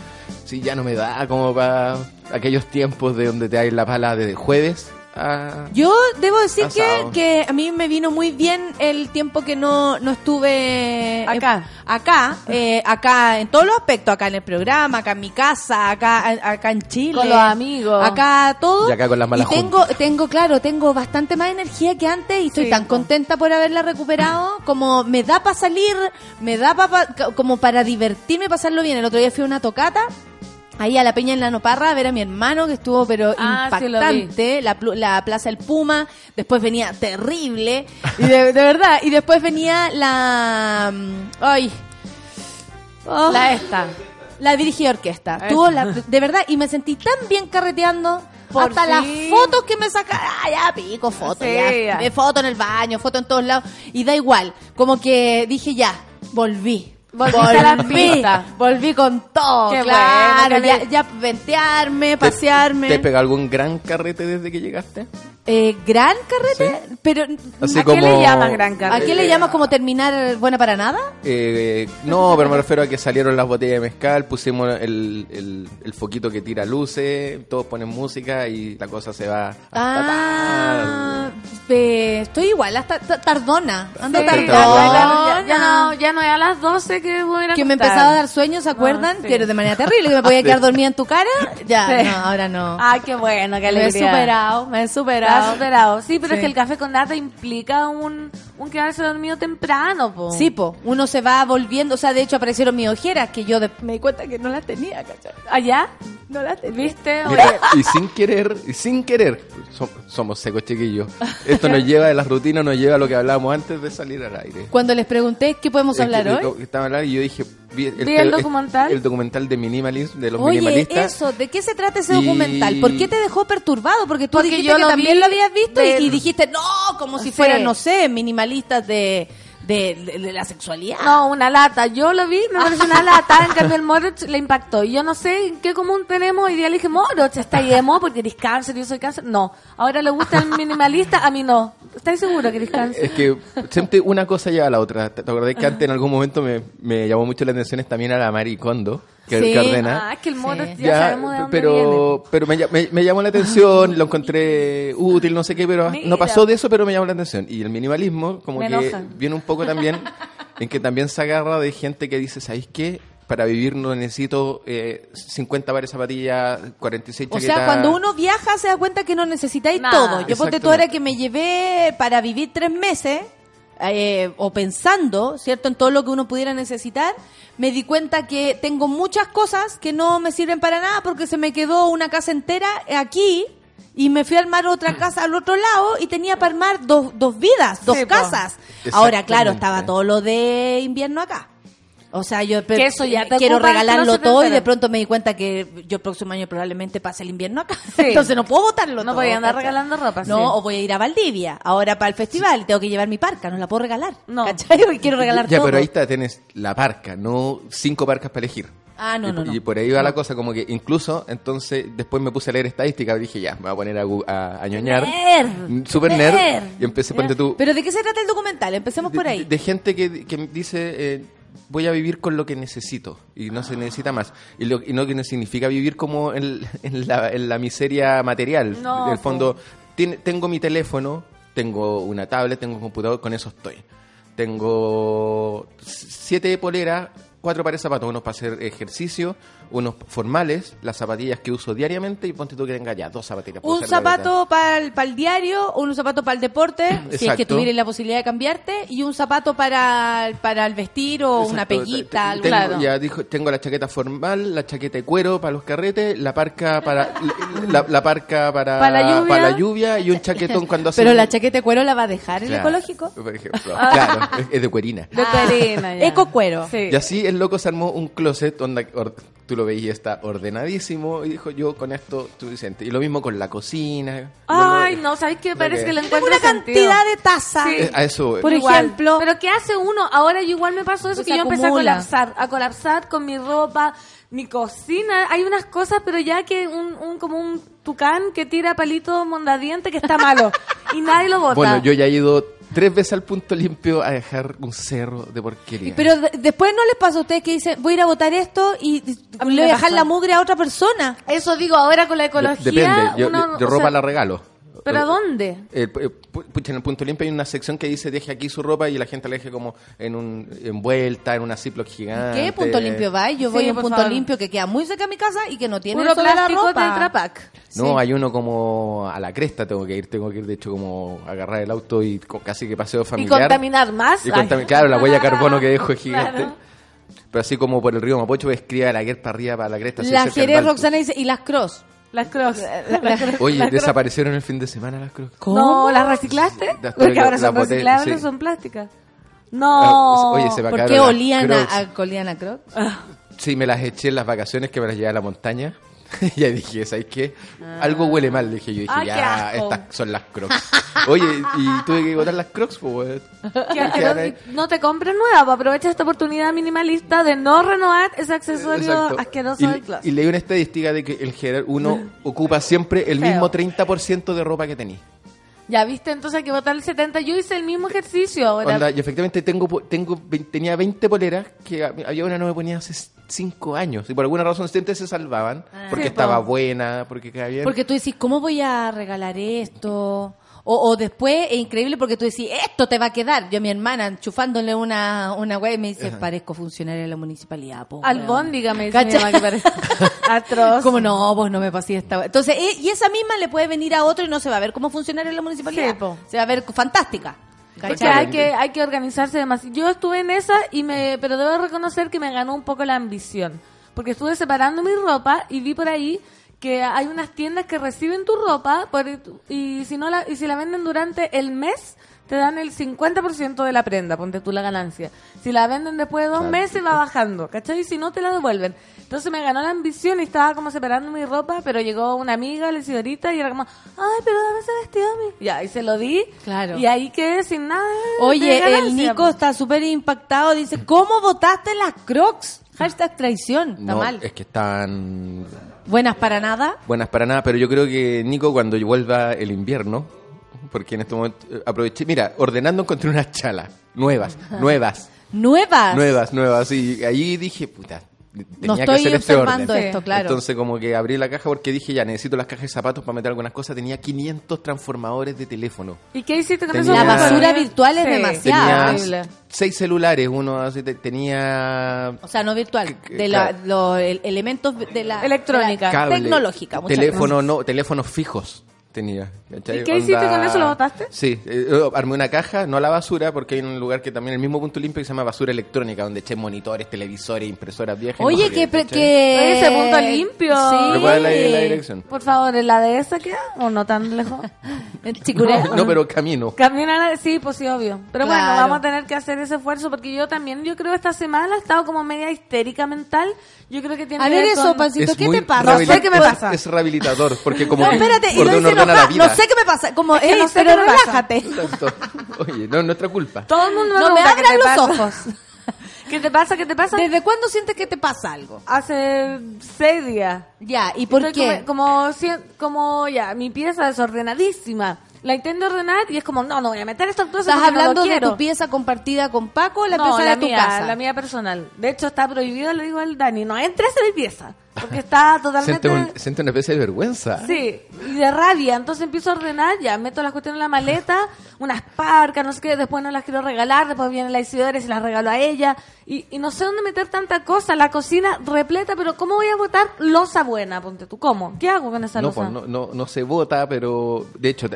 Sí, ya no me da como para aquellos tiempos de donde te hay la pala de jueves a... Yo debo decir que, que a mí me vino muy bien el tiempo que no, no estuve Acá. acá, eh, acá en todos los aspectos, acá en el programa, acá en mi casa, acá, acá en Chile, Con los amigos. acá todo. Y acá con las malas y tengo, tengo, claro, tengo bastante más energía que antes y estoy Sí, tan contenta por haberla recuperado, <clears throat> como me da para salir, me da pa- pa- como para divertirme, pasarlo bien. El otro día fui a una tocata. Ahí a la Peña en la Noparra a ver a mi hermano que estuvo pero Ah, sí, impactante, la, plu- la Plaza del Puma, después venía terrible, y de, de verdad, y después venía la... mm, Ay, Oh, La esta. la dirigida orquesta. Esta. Tuvo la, de verdad, y me sentí tan bien carreteando. Por hasta las fotos que me sacaron, ah, ya pico, fotos, Sí, ya. ya. Eh, foto en el baño, foto en todos lados, y da igual, como que dije ya, volví. Volviste a la pista. volví con todo, Qué claro, bueno, ya, ventearme, pasearme. ¿Te pegó algún gran carrete desde que llegaste? Eh, gran carrete, pero Así ¿a como- qué le llamas gran carrete? ¿A qué le llamas como terminar buena para nada? Eh, no, pero me refiero a que salieron las botellas de mezcal, pusimos el, el, el foquito que tira luces, todos ponen música y la cosa se va hasta Ah, eh, estoy igual, hasta ta- tardona, ando Sí, tardona. ya, ya no, ya no es a las 12 que voy a ir a que me empezaba a dar sueños, ¿se acuerdan? sí. Pero de manera terrible, que me podía <laughs> quedar dormida en tu cara. Ya, Sí. no, ahora no. Ay, qué bueno, qué me he alegría. superado, me he Está Sí, pero Sí. es que el café con nata implica un, un quedarse dormido temprano, po. Sí, po, uno se va volviendo, o sea, de hecho aparecieron mis ojeras, que yo de- me di cuenta que no las tenía, ¿cachai? ¿Allá? No las tenía. ¿Viste? Mira, y sin querer, y sin querer, som- somos secos chiquillos. Esto nos lleva de las rutinas, nos lleva a lo que hablábamos antes de salir al aire. Cuando les pregunté qué podemos Es hablar que- hoy. Estaba hablando y yo dije, vi Vi el documental. El documental de minimalism, de los Oye, minimalistas. eso, ¿de qué se trata ese Y- documental? ¿Por qué te dejó perturbado? Porque tú Porque dijiste yo que lo también vi lo habías visto y- dijiste, no, como si Sí. fueran, no sé, de, de, la sexualidad. No, una lata. Yo lo vi, me pareció una lata. En cambio, el Moroch le impactó. Y yo no sé en qué común tenemos. Hoy día le dije, Moroch, ¿está emo porque eres cáncer y yo soy cáncer? No. Ahora le gusta el minimalista, a mí no. ¿Estáis seguro que? Es que siempre una cosa lleva a la otra. ¿Te acordás que antes en algún momento me, me llamó mucho la atención también a la Mari Kondo, que, Sí. ordena? Ah, es que el Moroch ya, Ya, sabemos de dónde viene. pero pero me, me- me llamó la atención, lo encontré útil, no sé qué, pero Mira. no pasó de eso, pero me llamó la atención. Y el minimalismo, como Me que enoja. viene un poco también, en que también se agarra de gente que dice, ¿sabéis qué? Para vivir no necesito eh, 50 pares de zapatillas, 46 O chaquetas. sea, cuando uno viaja se da cuenta que no necesitáis Nada. todo. Yo ponte tú Exactamente. ahora que me llevé para vivir tres meses, eh, o pensando, ¿cierto? En todo lo que uno pudiera necesitar, me di cuenta que tengo muchas cosas que no me sirven para nada porque se me quedó una casa entera aquí y me fui a armar otra <clears throat> casa al otro lado y tenía para armar dos, dos vidas, dos Sí, casas. Ahora, claro, estaba todo lo de invierno acá. O sea, yo pe- Que eso ya te quiero ocupa regalarlo todo y de pronto me di cuenta que yo el próximo año probablemente pase el invierno acá. Sí. <laughs> Entonces no puedo botarlo No todo, voy a andar ¿cachai? regalando ropa, No, sí. o voy a ir a Valdivia. Ahora para el festival tengo que llevar mi parca, no la puedo regalar. No. ¿Cachai? Quiero regalar Ya, todo. pero ahí está, tienes la parca, no cinco parcas para elegir. Ah, no, y, no, no. y por ahí va la cosa, como que incluso, entonces, después me puse a leer estadística y dije, ya, me voy a poner a, a, a ñoñar. Nerd. Super nerd. Y empecé, ponte tú, Pero ¿de qué se trata el documental? Empecemos por de, ahí. de gente que, que dice, eh, voy a vivir con lo que necesito y no se necesita más. Y, lo, y no que no significa vivir como en, <laughs> en la, en la miseria material. No, en el fondo, tiene- tengo mi teléfono, tengo una tablet, tengo un computador, con eso estoy. Tengo siete poleras, cuatro pares de zapatos, unos para hacer ejercicio, unos formales, las zapatillas que uso diariamente y ponte tú que tenga ya dos zapatillas. Un zapato para el, para el diario, un zapato para el deporte, si es que Exacto. tuvierais la posibilidad de cambiarte, y un zapato para, para el vestir o una Exacto. peguita, Te- algo tengo- claro. Ya dijo, tengo la chaqueta formal, la chaqueta de cuero para los carretes, la parca para la, la parca para, Para la lluvia. para la lluvia y un chaquetón cuando hace Pero la chaqueta de cuero la va a dejar el Claro, ecológico. Por ejemplo, claro, es, de cuerina. De Karina, ya. <laughs> Eco cuero. Sí. Y así el loco se armó un closet donde tú lo veías está ordenadísimo y dijo yo con esto suficiente. Y lo mismo con la cocina. Ay, Lo- no, ¿sabes qué? Parece que- que le encuentro una sentido. cantidad de tazas. Sí. A eso. Por Igual. ejemplo, Pero ¿qué hace uno? Ahora yo igual me pasó eso, Pues que yo empecé a colapsar, a colapsar con mi ropa, mi cocina. Hay unas cosas, pero ya que un, un como un tucán que tira palito mondadiente que está malo <laughs> y nadie lo bota. Bueno, yo ya he ido tres veces al punto limpio a dejar un cerro de porquería. Pero de- después no les pasa a ustedes que dicen, voy a ir a votar esto y A le voy a dejar la mugre a otra persona. Eso digo ahora con la De- ecología. Depende, yo, uno- yo o ropa sea, la regalo. ¿Pero Eh, a dónde? eh, pu- pu- pucha, en el punto limpio hay una sección que dice deje aquí su ropa y la gente la deje como en un envuelta, en una Ziploc gigante. ¿Qué punto limpio va? Yo voy Sí, a un punto favor. limpio que queda muy cerca de mi casa y que no tiene Puro de plástico ropa. Tetra Pak. No, hay uno como a la cresta tengo que ir, tengo que ir de hecho como agarrar el auto y casi que paseo Y familiar. contaminar más. Y Ay. claro, la huella de carbono que dejo <laughs> es gigante. Claro. Pero así como por el río Mapocho, escribe la guerra para arriba, para la cresta. La Jerez. Roxana dice, ¿y las cross? Las cross. <laughs> Oye, Las desaparecieron el fin de semana las crocs. No, ¿las reciclaste? Las Porque que- ahora las son reciclables, sí. son plásticas. No. Ah, oye, se me ¿Por qué olían a, Crocs. a, olían a crocs? Sí, me las eché en las vacaciones que me las llevé a la montaña. <laughs> y ahí dije, ¿sabes qué? Algo huele mal, dije yo. Dije, qué ya, estas son las crocs. Oye, y tuve que botar las crocs, pues. <laughs> No te compres nueva, pues aprovecha esta oportunidad minimalista de no renovar ese accesorio Exacto. asqueroso Y, del closet. y leí una estadística de que el general uno <laughs> ocupa siempre el Feo. mismo 30% de ropa que tenía. Ya viste, entonces hay que botar el 70. Yo hice el mismo ejercicio ahora. Onda, y efectivamente tengo, tengo tenía 20 poleras que había una no me ponía hace 5 años y por alguna razón siempre se salvaban porque Sí, estaba po. buena, porque quedaba bien. Porque tú decís, ¿cómo voy a regalar esto? O, o después, es increíble porque tú decís, esto te va a quedar. Yo a mi hermana enchufándole una, una wea y me dice, Ajá. parezco funcionaria de la municipalidad. Po, Albóndiga me dice mi ¿Cachai? mamá que parece. <laughs> Atroz. Como no, vos no me pasé esta. Entonces, eh, y esa misma le puede venir a otro y no se va a ver como funcionaria de la municipalidad. Sí. Se va a ver fantástica. Porque ¿Cachai? hay que, hay que organizarse demasiado. Yo estuve en esa, y me, pero debo reconocer que me ganó un poco la ambición. Porque estuve separando mi ropa y vi por ahí que hay unas tiendas que reciben tu ropa por- y, si no la, y si la venden durante el mes, te dan el 50% de la prenda, ponte tú la ganancia. Si la venden después de dos meses, va bajando, ¿cachai? Y si no, te la devuelven. Entonces me ganó la ambición y estaba como separando mi ropa, pero llegó una amiga, la señorita, y era como, ay, pero dame ese vestido a mí. Ya, y se lo di. Claro. Y ahí quedé sin nada. Oye, el Nico po. está súper impactado. Dice, ¿cómo votaste las crocs? Hashtag traición. Está no, mal. es que están Buenas para nada. buenas para nada, pero yo creo que Nico cuando vuelva el invierno, porque en este momento eh, aproveché, mira, ordenando encontré unas chalas nuevas, nuevas, Nuevas. nuevas, nuevas, y ahí dije, puta, tenía que estoy hacer este orden. esto, claro. Entonces como que abrí la caja porque dije, ya, necesito las cajas de zapatos para meter algunas cosas, tenía 500 transformadores de teléfono. ¿Y qué hiciste con Tenía-? La basura virtual es Sí. demasiado. Tenía seis celulares, uno así, te- tenía O sea, no virtual, Que- de la- claro. los el- elementos de la Electrónica. cable, tecnológica. muchas teléfono, no, teléfonos fijos tenía. ¿cachai? ¿Y qué hiciste con eso? ¿Lo botaste? Sí, eh, eh, armé una caja, no a la basura, porque hay un lugar que también el mismo punto limpio que se llama basura electrónica, donde eché monitores, televisores, impresoras viejas. Oye, no que, que... Ese punto limpio. Sí. ¿Me puedes dar la, la dirección? Por favor, ¿en la de esa queda o no tan lejos? <laughs> Chicuré. No, pero camino. La- sí, pues sí, obvio. Pero bueno, vamos a tener que hacer ese esfuerzo porque yo también, yo creo esta semana he estado como media histérica mental. Yo creo que tiene A que ver ver eso, con- Pancito, Es ¿qué te pasa? No sé qué me pasa. Es rehabilitador, porque como No, que espérate, y la vida. No sé qué me pasa. Como, Es que no sé pero qué me relájate. Exacto. <laughs> Oye, no es nuestra culpa. Todo el mundo me No me pregunta, ¿qué abran los pasa? ojos. <laughs> ¿Qué te pasa? ¿Qué te pasa? ¿Desde cuándo sientes que te pasa algo? Hace seis días. Ya, ¿y por Estoy qué? Como, como, como ya, mi pieza desordenadísima. La intento ordenar y es como, no, no voy a meter esta cosa ¿Estás porque no hablando de tu pieza compartida con Paco o la no, pieza la de tu mía, casa? la mía personal. De hecho, está prohibido, le digo al Dani, no entres en mi pieza. Porque está totalmente... Siente, un- siente una especie de vergüenza. Sí, y de rabia. Entonces empiezo a ordenar, ya meto las cuestiones en la maleta, unas parcas, no sé qué, después no las quiero regalar, después viene la Isidora y se las regalo a ella. Y, y no sé dónde meter tanta cosa, la cocina repleta, pero ¿cómo voy a botar losa buena? Ponte tú, ¿cómo? ¿Qué hago con esa No, losa? pues, no, no, no se vota, pero de hecho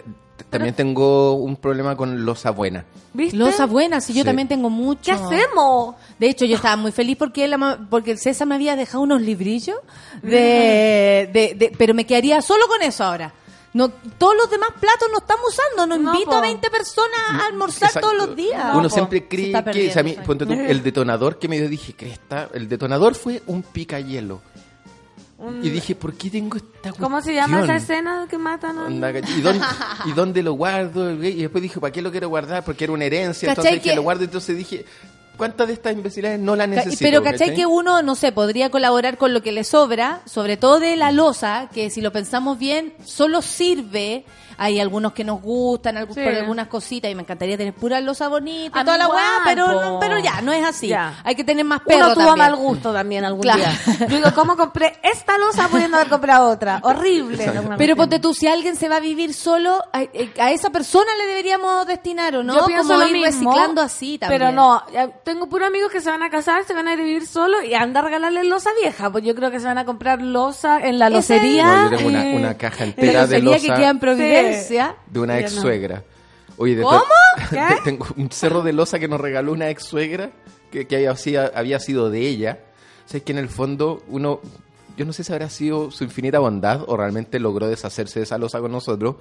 también tengo un problema con losa buena. ¿Viste? Losa buena, si yo Sí. también tengo mucho. ¿Qué hacemos? De hecho, yo estaba muy feliz porque, él ama- porque el César me había dejado unos librillos, de, de, de- pero me quedaría solo con eso ahora. No, todos los demás platos no estamos usando. No, No, invito po. a 20 personas a almorzar Exacto. todos los días. Uno po. siempre cree que, o sea, a mí, perdiendo, ponte tú, el detonador que me dio, dije, cresta, el detonador fue un picayelo. Un- Y dije, ¿por qué tengo esta ¿Cómo se llama esa escena que matan a. ¿Y dónde, ¿Y dónde lo guardo? Y después dije, ¿para qué lo quiero guardar? Porque era una herencia, ¿Cachai entonces dije, que- lo guardo. Entonces dije, ¿Cuántas de estas imbecilidades no las necesito? Pero ¿cachai ¿cachai? que uno, no sé, podría colaborar con lo que le sobra, sobre todo de la losa, que si lo pensamos bien, solo sirve. Hay algunos que nos gustan, Sí. por algunas cositas, y me encantaría tener pura losa bonita, A toda la weá, pero, no- pero ya, no es así. Ya. Hay que tener más perro Uno tuvo también. mal gusto también algún Claro. día. Yo digo, ¿cómo compré esta losa pudiendo haber comprado otra? Horrible. Pero ponte tú, si alguien se va a vivir solo, a, a esa persona le deberíamos destinar, ¿o no? Yo pienso Como lo ir mismo, reciclando así también. Pero no, tengo puros amigos que se van a casar, se van a ir a vivir solo y anda a regalarle losa vieja. Pues yo creo que se van a comprar losa en la locería. No, yo tengo una, eh, una caja entera de locería losa que queda en Providencia. De una ex suegra. Oye, de ¿Cómo? to- <laughs> tengo un cerro de losa que nos regaló una ex suegra que, que había, había sido de ella. O sea, es que en el fondo uno, yo no sé si habrá sido su infinita bondad o realmente logró deshacerse de esa losa con nosotros.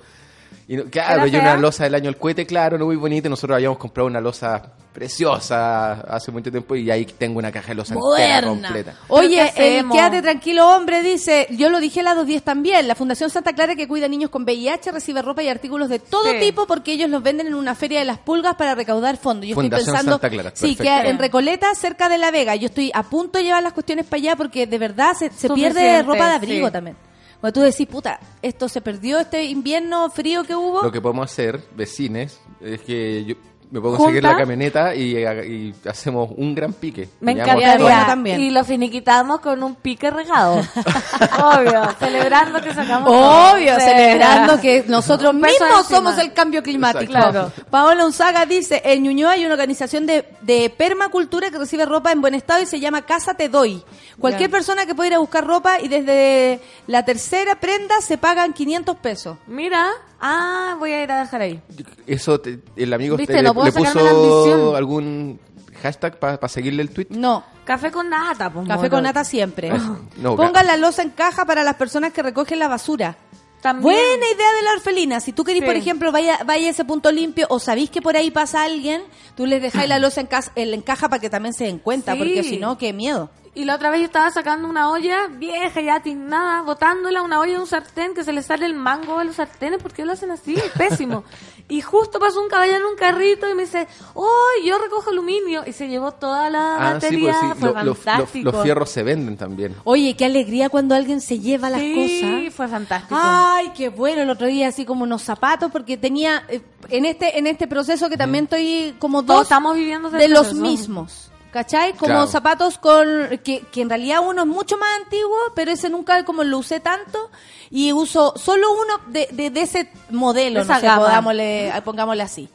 Y no- claro, ¿Era yo fea? una losa del año el cohete, claro, no muy bonita. y Nosotros habíamos comprado una losa preciosa hace mucho tiempo y ahí tengo una caja de losa entera completa. Oye, ¿Pero qué el hacemos? quédate tranquilo, hombre, dice, yo lo dije a las 2.10 también, la Fundación Santa Clara que cuida niños con VIH recibe ropa y artículos de todo Sí. tipo porque ellos los venden en una feria de las pulgas para recaudar fondos. Yo Fundación estoy pensando, Santa Clara, sí, que en Recoleta, cerca de La Vega, yo estoy a punto de llevar las cuestiones para allá porque de verdad se, se pierde ropa de abrigo sí. también. Cuando tú decís, puta, esto se perdió este invierno frío que hubo. Lo que podemos hacer, vecines, es que yo me puedo conseguir la camioneta y, y hacemos un gran pique. Me encantaría. también. Y lo finiquitamos con un pique regado. <laughs> Obvio. Celebrando que sacamos. Obvio, celebrando que nosotros mismos somos el cambio climático. Claro. Paola Unzaga dice, en Ñuñoa hay una organización de, de permacultura que recibe ropa en buen estado y se llama Casa Te Doy. Cualquier persona que pueda ir a buscar ropa y desde la tercera prenda se pagan 500 pesos. Mira. Ah, voy a ir a dejar ahí. Eso, te- el amigo ¿Viste? usted No le, puedo le sacarme la puso ambición. algún hashtag para seguirle el tweet. No, Café con nata, pues, café moro. con nata siempre. No, <laughs> Pongan la losa en caja para las personas que recogen la basura. También. Buena idea de la orfelina. Si tú querés, Sí. por ejemplo, vaya, vaya a ese punto limpio o sabéis que por ahí pasa alguien, tú les dejáis la losa en, casa, en caja para que también se den cuenta, Sí. porque si no, qué miedo. Y la otra vez yo estaba sacando una olla vieja, ya tiznada, botándola, una olla de un sartén que se le sale el mango a los sartenes. ¿Por qué lo hacen así? <laughs> Pésimo. y justo pasó un caballero en un carrito y me dice, ¡Oh, yo recojo aluminio! Y se llevó toda la Ah, sí, batería. pues sí, Fue lo- lo- lo- fantástico. los fierros se venden también. Oye, qué alegría cuando alguien se lleva las sí, cosas. fue fantástico. Ay, qué bueno, el otro día así como unos zapatos, porque tenía, eh, en este en este proceso que también estoy como Todos dos estamos viviendo de los mismos. ¿Cachai? Como Claro. zapatos con que, que en realidad uno es mucho más antiguo, pero ese nunca como lo usé tanto y uso solo uno de, de, de ese modelo, De esa no sé, gama. podámosle- pongámosle así.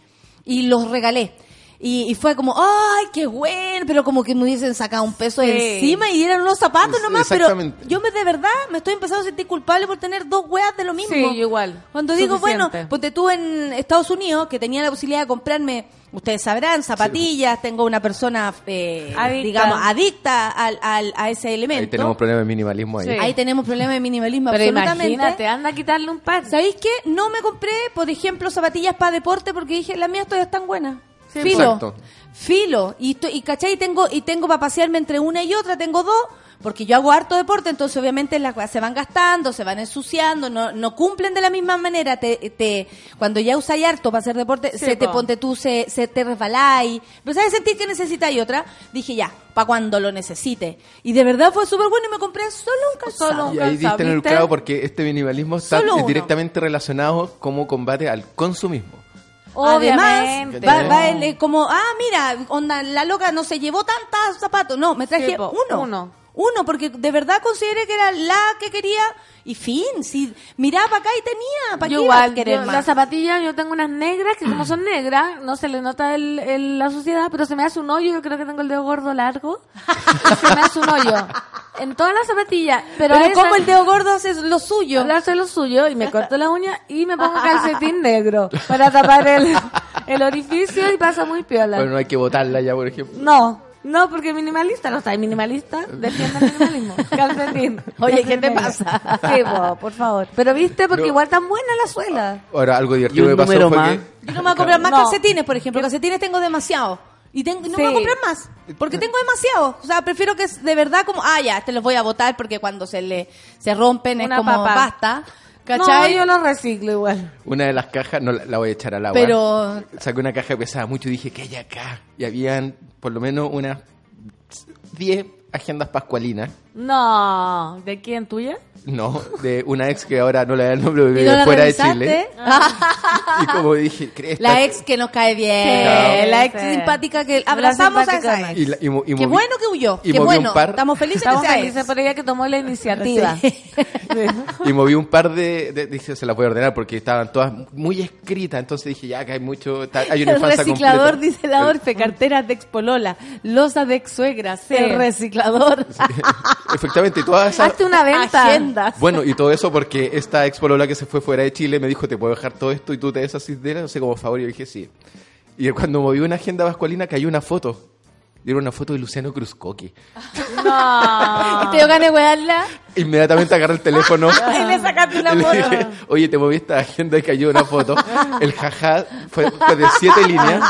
Y los regalé. Y, y fue como, ay, qué bueno, pero como que me hubiesen sacado un peso Sí. encima y eran unos zapatos Es- nomás, pero yo me de verdad me estoy empezando a sentir culpable por tener dos weas de lo mismo. Sí, igual. Cuando digo, bueno, ponte tú en Estados Unidos, que tenía la posibilidad de comprarme, ustedes sabrán, zapatillas, tengo una persona, eh, Adicta. digamos, adicta al, al- a ese elemento. Ahí tenemos problemas de minimalismo ahí. Sí. Ahí tenemos problemas de minimalismo Pero absolutamente. imagínate, anda a quitarle un par. ¿Sabéis qué? No me compré, por ejemplo, zapatillas para deporte porque dije, las mías todavía están buenas. Sí, Filo. Exacto. Filo. Y, estoy- y ¿cachai? Y tengo, y tengo para pasearme entre una y otra, tengo dos, porque yo hago harto deporte, entonces obviamente las se van gastando, se van ensuciando, no, no cumplen de la misma manera. Te, te, cuando ya usáis harto para hacer deporte, Sí, se te po. ponte tú, se, se te resbaláis. Pero sabes sentir que necesitáis otra, dije ya, para cuando lo necesite. Y de verdad fue súper bueno y me compré solo un calzado. Solo un Y ahí calzado, diste en el clavo porque este minimalismo está directamente relacionado como combate al consumismo. Además, Obviamente. va, va el, como, ah, mira, onda, la loca no se llevó tantos zapatos. No, me traje Sí, po, uno. uno. Uno, porque de verdad consideré que era la que quería. Y fin, si miraba para acá y tenía, ¿para Yo qué iba a igual, querer yo- más? las zapatillas, yo tengo unas negras que como <clears throat> son negras, no se le nota el, el- la suciedad, pero se me hace un hoyo, yo creo que tengo el dedo gordo largo, y se me hace un hoyo en todas las zapatillas, pero, Pero, esa- como el dedo gordo hace lo suyo. Yo hace lo suyo y me <laughs> corto la uña y me pongo calcetín <laughs> negro para tapar el, el orificio y pasa muy piola. Bueno, no hay que botarla ya, por ejemplo. No, no, porque minimalista no está, ¿y minimalista defiende el minimalismo. <laughs> Calcetín. Oye, ¿qué te pasa? Sí, po, por favor. Pero viste, porque No. igual tan buena la suela. Ahora, algo Y divertido un que pasó número fue más. que... Yo no me voy a comprar más No. calcetines, por ejemplo. Calcetines tengo demasiado. Y tengo, no me voy a Sí. comprar más. Porque tengo demasiado. O sea, prefiero que es de verdad como, ah, ya, te los voy a botar porque cuando se le se rompen es como papa. basta. ¿Cachai? No, yo lo reciclo igual. Una de las cajas, no la, la voy a echar al agua. Pero- Saqué una caja que pesaba mucho y dije, ¿qué hay acá? Y habían por lo menos unas 10 agendas pascualinas. No, ¿de quién tuya? No, de una ex que ahora no le da el nombre, vive ¿Y no fuera de? Chile. <laughs> Y como dije, ¿crees? La ex que nos cae bien. Sí, la ex sí. simpática que abrazamos a simpática esa ex. Y, la- y y Qué bueno que huyó. y Qué bueno. un par. Estamos felices Estamos que sea felices ex. por ella que tomó la iniciativa. Sí. <laughs> y moví un par de, de- dije, se las voy a ordenar porque estaban todas muy escritas, entonces dije, ya que hay mucho, está- hay una El infancia reciclador, completa. dice la Orfe, carteras de expolola, losa de ex suegra, Sí. el reciclador. Efectivamente, y todas esas... Hazte una venta. Agendas. Bueno, y todo eso porque esta ex polola que se fue fuera de Chile me dijo, te puedo dejar todo esto y tú te deshacís de él, no sé, como favor, y yo dije, sí. Y cuando moví una agenda vascualina cayó una foto. Y era una foto de Luciano Cruzcoque. No. <laughs> ¿Y te dio ganas de wearla? Inmediatamente agarré el teléfono. <laughs> Y le sacaste una y le foto. dije, Oye, te moví esta agenda y cayó una foto. El jaja fue, fue de siete líneas.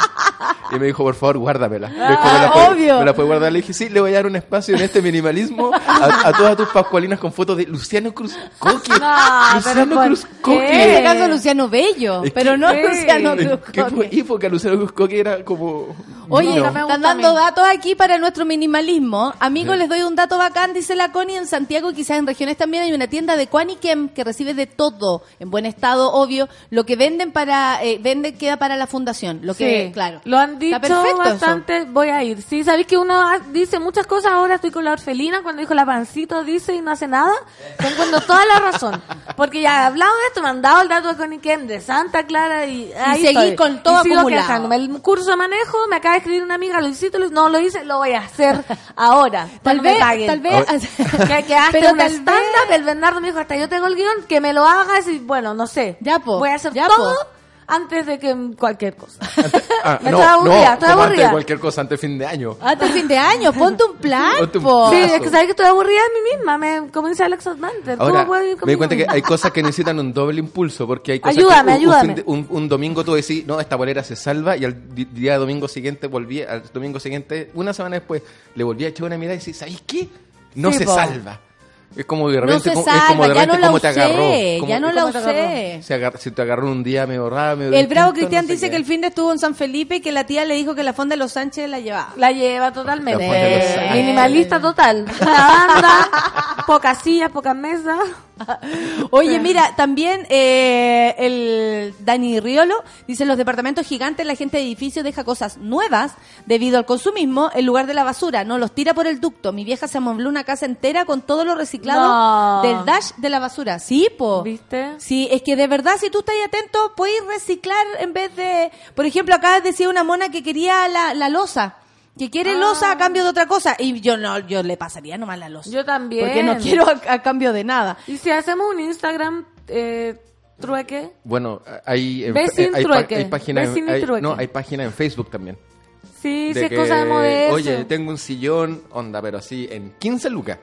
Y me dijo, por favor, guárdamela. Me dijo, ¿me la puede- obvio. ¿Me la puede guardar? Le dije, sí, le voy a dar un espacio en este minimalismo a, a todas tus pascualinas con fotos de Luciano Cruzcoque. No, Luciano pero ¿por Cruzcoque. En este caso Luciano Bello, Es pero que- no Sí. Luciano ¿En qué Cruzcoque. época Luciano Cruzcoque era como... Oye, gusta están dando datos aquí para nuestro minimalismo. Amigos, les doy un dato bacán, dice la Connie, en Santiago quizás en regiones también hay una tienda de Quaniquem que recibe de todo, en buen estado, obvio. Lo que venden para, eh, venden queda para la fundación. Lo que, Sí, claro. Lo han dicho eso. bastante, voy a ir. Sí, sabéis que uno dice muchas cosas, ahora estoy con la orfelina, cuando dijo la pancito dice y no hace nada, te encuentro toda la razón. Porque ya he hablado de esto, me han dado el dato de Ken, de Santa Clara y ahí seguí estoy. con todo Y acumulado. El curso de manejo, me acaba de escribir una amiga, lo hiciste, no lo hice, lo voy a hacer ahora. <laughs> Tal vez, tal <laughs> vez, que, que <laughs> Pero un tal stand-up, el Bernardo me dijo, hasta yo tengo el guion, que me lo hagas y bueno, no sé. Ya, po, Voy a hacer ya, todo po. antes de que cualquier cosa. <laughs> Ah, <laughs> Me no, estoy aburrida, no, estoy como antes aburrida. de cualquier cosa, antes de fin de año. Hasta fin de año, ponte un plan, Ponte un po. Sí, es que sabes que estoy aburrida de mí misma, me, como dice Alex Osmanter, Ahora, ir me di cuenta que hay cosas que <laughs> necesitan un doble impulso, porque hay cosas Ayúdame, que un, un ayúdame. fin de- un- un domingo tú decís, no, esta bolera se salva, y al día domingo siguiente volví, al domingo siguiente, una semana después, le volví a echar una mirada y decís, ¿sabes qué? No Sí, se po. salva. Es como de No repente, se es como de ya repente no la cómo te agarró. usé, como- ya no la usé. se te agarró un día medio raro, medio El bravo Cristian no sé dice qué. que el fin de estuvo en San Felipe y que la tía le dijo que la fonda de los Sánchez la llevaba. La lleva totalmente. La fuente de los Eh, Sánchez. Minimalista total. <laughs> Una banda, pocas sillas, pocas mesas. Oye, mira, también eh, el Dani Riolo dice los departamentos gigantes, la gente de edificios deja cosas nuevas debido al consumismo en lugar de la basura, no los tira por el ducto. Mi vieja se amobló una casa entera con todo lo reciclado No. del dash de la basura. Sí, po. ¿Viste? Sí, es que de verdad, si tú estás atento, puedes reciclar en vez de... Por ejemplo, acá decía una mona que quería la, la losa. Que quiere Ah. losa a cambio de otra cosa. Y yo no, yo le pasaría nomás la losa. Yo también. Porque no quiero a, a cambio de nada. Y si hacemos un Instagram eh, trueque, Bueno, hay, en- Besin hay, trueque. hay páginas hay- no, hay página en Facebook también. sí, si es cosa de mover. Oye, tengo un sillón, onda, pero así, en 15 lucas.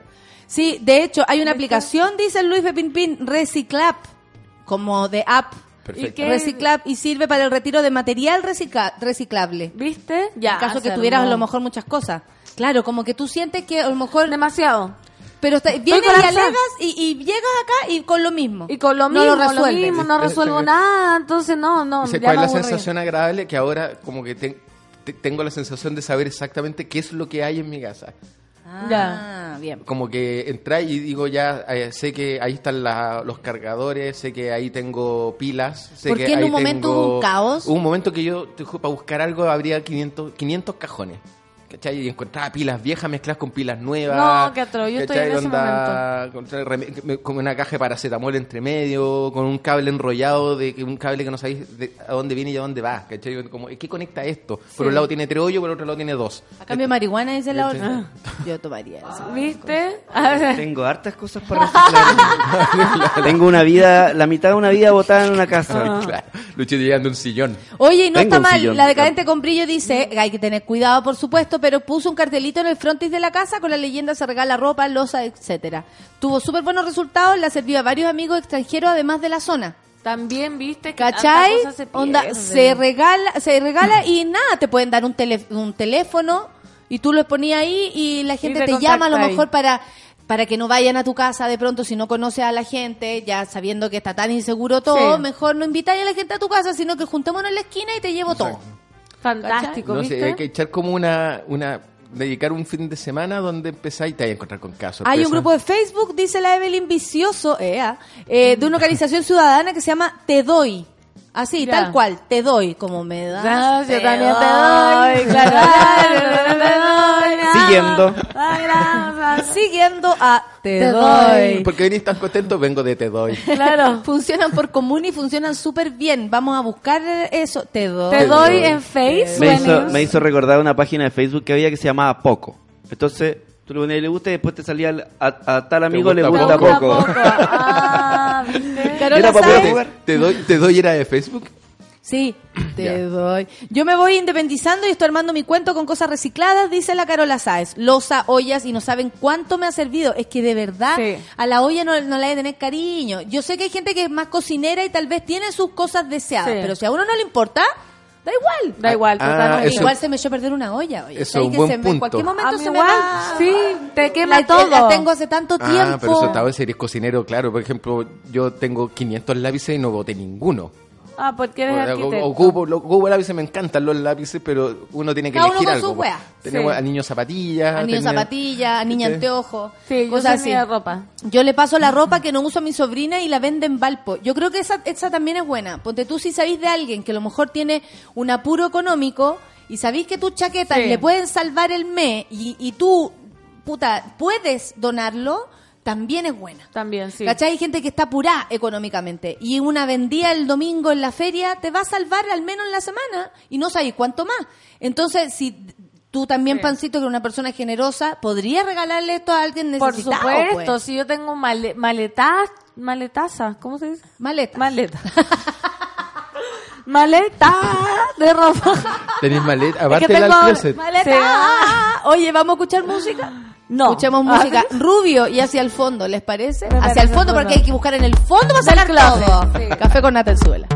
Sí, de hecho, hay una aplicación, dice Luis Pepín Pin, Reciclap, como de app. Perfecto. Reciclap y sirve para el retiro de material recicla- reciclable. ¿Viste? Ya. en caso que tuvieras a lo mejor muchas cosas. Claro, como que tú sientes que a lo mejor... Demasiado. Pero está- vienes y alegas y, y llegas acá y con lo mismo. Y con lo No mismo, lo lo, resuelves. mismo, no resuelvo nada, entonces no, no. Dice, ya ¿Cuál es me la sensación agradable? Que ahora como que te- te- tengo la sensación de saber exactamente qué es lo que hay en mi casa. Ah, bien. Como que entré y digo ya, eh, sé que ahí están la- los cargadores, sé que ahí tengo pilas. Sé ¿Por que qué en ahí un momento tengo- hubo un caos? Hubo un momento que yo, te juro, para buscar algo, habría 500, 500 cajones. ¿Cachai? Y encontraba pilas viejas mezcladas con pilas nuevas. No, qué atroz, yo estoy en ese Onda, con, rem- con una caja de paracetamol entre medio, con un cable enrollado, de que- un cable que no sabéis de a dónde viene y a dónde va. ¿cachai? Como, ¿Qué conecta esto? Por un lado tiene tres hoyos, por otro lado tiene dos. A cambio de marihuana, dice la otra. <laughs> Yo tomaría eso. ¿Viste? <laughs> Tengo hartas cosas para <laughs> reciclar. Tengo una vida, la mitad de una vida botada en una casa. Claro. Lucho llegando a un sillón. Oye, y no Tengo está mal. sillón. La decadente con brillo dice, hay que tener cuidado, por supuesto, pero puso un cartelito en el frontis de la casa con la leyenda se regala ropa, losa, etcétera. Tuvo súper buenos resultados, la sirvió a varios amigos extranjeros además de la zona. También viste que ¿Cachai? tanta cosa se Onda, se regala, se regala y nada, te pueden dar un, tele- un teléfono y tú lo ponías ahí y la gente te te, llama a lo ahí. mejor para para que no vayan a tu casa de pronto si no conoces a la gente, ya sabiendo que está tan inseguro todo, Sí. mejor no invitáis a la gente a tu casa, sino que juntémonos en la esquina y te llevo todo. Fantástico, No ¿viste? sé, hay que echar como una, una, dedicar un fin de semana donde empezáis y te vas a encontrar con casos. Hay un grupo de Facebook, dice la Evelyn Vicioso, ea, eh, de una organización ciudadana que se llama Te Doy. Así, Ya. tal cual, te doy, como me das. Yo también te doy, claro. <laughs> Te doy, Siguiendo. Siguiendo a Te, Te doy. doy. Porque venís tan contento, vengo de Te Doy. Claro. <laughs> Funcionan por común y funcionan súper bien. Vamos a buscar eso. Te doy. Te doy en Face. Me hizo, me hizo recordar una página de Facebook que había que se llamaba Poco. Entonces, tú le ponías le gusta y después te salía el- a, a tal amigo le gusta gusta poco. poco. Ah, <laughs> Era para. Te doy, te doy era de Facebook. Sí, <clears throat> te doy. Yo me voy independizando y estoy armando mi cuento con cosas recicladas, dice la Carola Sáez. Losa, ollas y no saben cuánto me ha servido. Es que de verdad Sí. a la olla no, no le hay que tener cariño. Yo sé que hay gente que es más cocinera y tal vez tiene sus cosas deseadas, Sí. pero si a uno no le importa, da igual. Da igual, Ah, eso- Igual se me echó a perder una olla. Oye. Eso ¿Sabes es un que buen se me- En punto. cualquier momento A mí se me igual, va. sí, te quema la, todo. La tengo hace tanto tiempo. Ah, pero eso estaba si eres cocinero, claro. Por ejemplo, yo tengo 500 lápices y no boté ninguno. Ah, porque eres O- arquitecto. Ocupo, ocupo lápices, me encantan los lápices, pero uno tiene que Cada uno elegir con algo. su wea. Tenemos Sí. a niños zapatillas. A niños tenía- zapatillas, a niña Sí. anteojo, Sí, yo cosas soy así. ropa. Yo le paso la ropa que no uso a mi sobrina y la vende en Valpo. Yo creo que esa, esa también es buena. Ponte tú si sabéis de alguien que a lo mejor tiene un apuro económico y sabéis que tus chaquetas Sí. le pueden salvar el mes y, y tú, puta, puedes donarlo, también es buena. También, sí. ¿Cachai? Hay gente que está apurada económicamente y una vendida el domingo en la feria te va a salvar al menos en la semana y no sabéis cuánto más. Entonces, si tú también, Sí. Pancito, que eres una persona generosa, podrías regalarle esto a alguien Por necesitado. supuesto, pues. si yo tengo male, maletas, maletaza, ¿cómo se dice? Maleta. Maleta. <laughs> Maleta de ropa. Tenés maleta, Es aparte que del tengo- closet. Maleta. Sí. Oye, ¿vamos a escuchar música? No. Escuchemos Ah, música rubio y hacia el fondo, ¿les parece? Hacia el fondo porque hay que buscar en el fondo para sacar todo. sí. Café con nata en suela.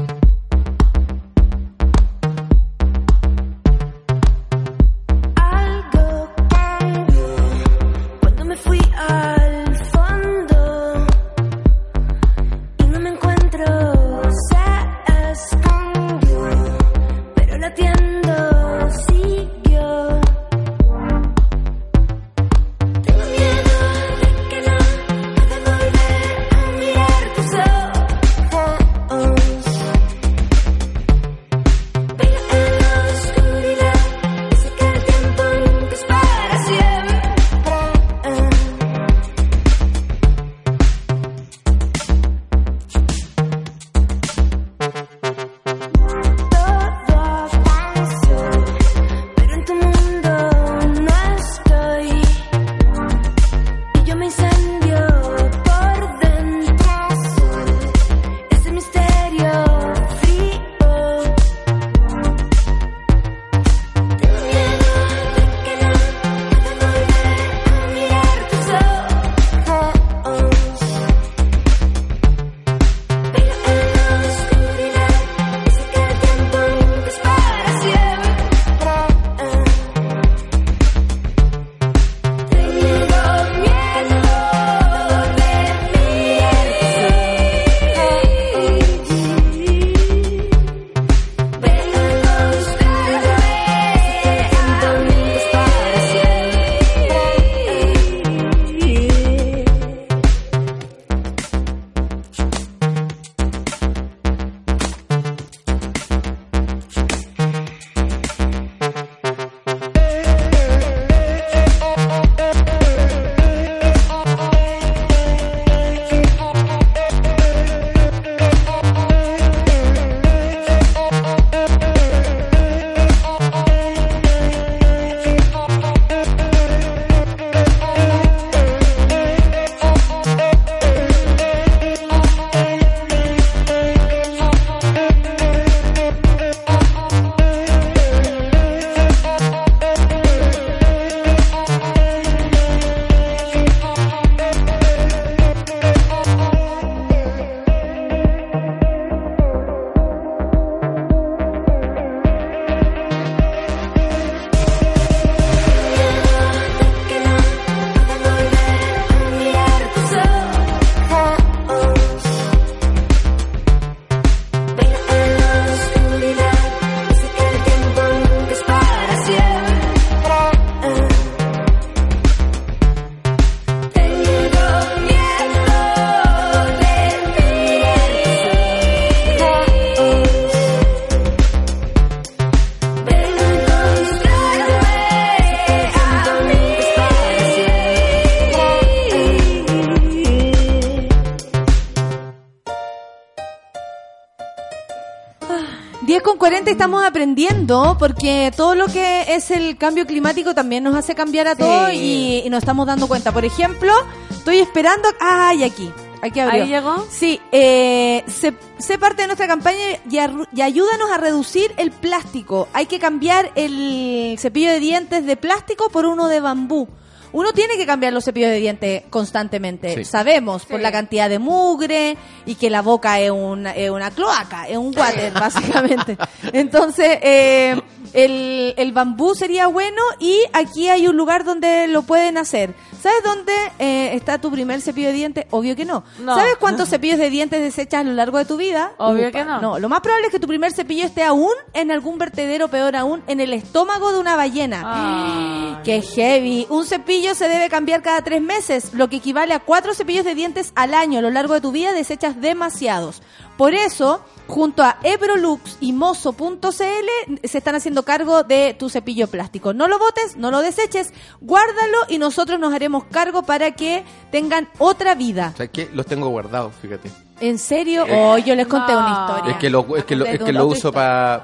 10 con 40 estamos aprendiendo porque todo lo que es el cambio climático también nos hace cambiar a todos y, y nos estamos dando cuenta. Por ejemplo, estoy esperando... ¡Ay, aquí! Aquí abrió. ¿Ahí llegó? Sí, eh, sé, sé parte de nuestra campaña y, y ayúdanos a reducir el plástico. Hay que cambiar el cepillo de dientes de plástico por uno de bambú. Uno tiene que cambiar los cepillos de dientes constantemente. Sí. Sabemos por la cantidad de mugre y que la boca es una, es una cloaca, es un water, <laughs> básicamente. Entonces, eh, el, el bambú sería bueno y aquí hay un lugar donde lo pueden hacer. ¿Sabes dónde eh, está tu primer cepillo de dientes? Obvio que no. No. ¿Sabes cuántos cepillos de dientes desechas a lo largo de tu vida? Obvio que no. No, lo más probable es que tu primer cepillo esté aún en algún vertedero, peor aún, en el estómago de una ballena. <gasps> ¡Qué heavy! Un cepillo se debe cambiar cada tres meses, lo que equivale a cuatro cepillos de dientes al año. A lo largo de tu vida desechas demasiados. Por eso, junto a Ebrolux y Mozo.cl se están haciendo cargo de tu cepillo plástico. No lo botes, no lo deseches, guárdalo y nosotros nos haremos cargo para que tengan otra vida. O sea, que los tengo guardados, fíjate. ¿En serio? Eh, Oh, yo les conté una historia. Es que lo, es que lo, es que uso para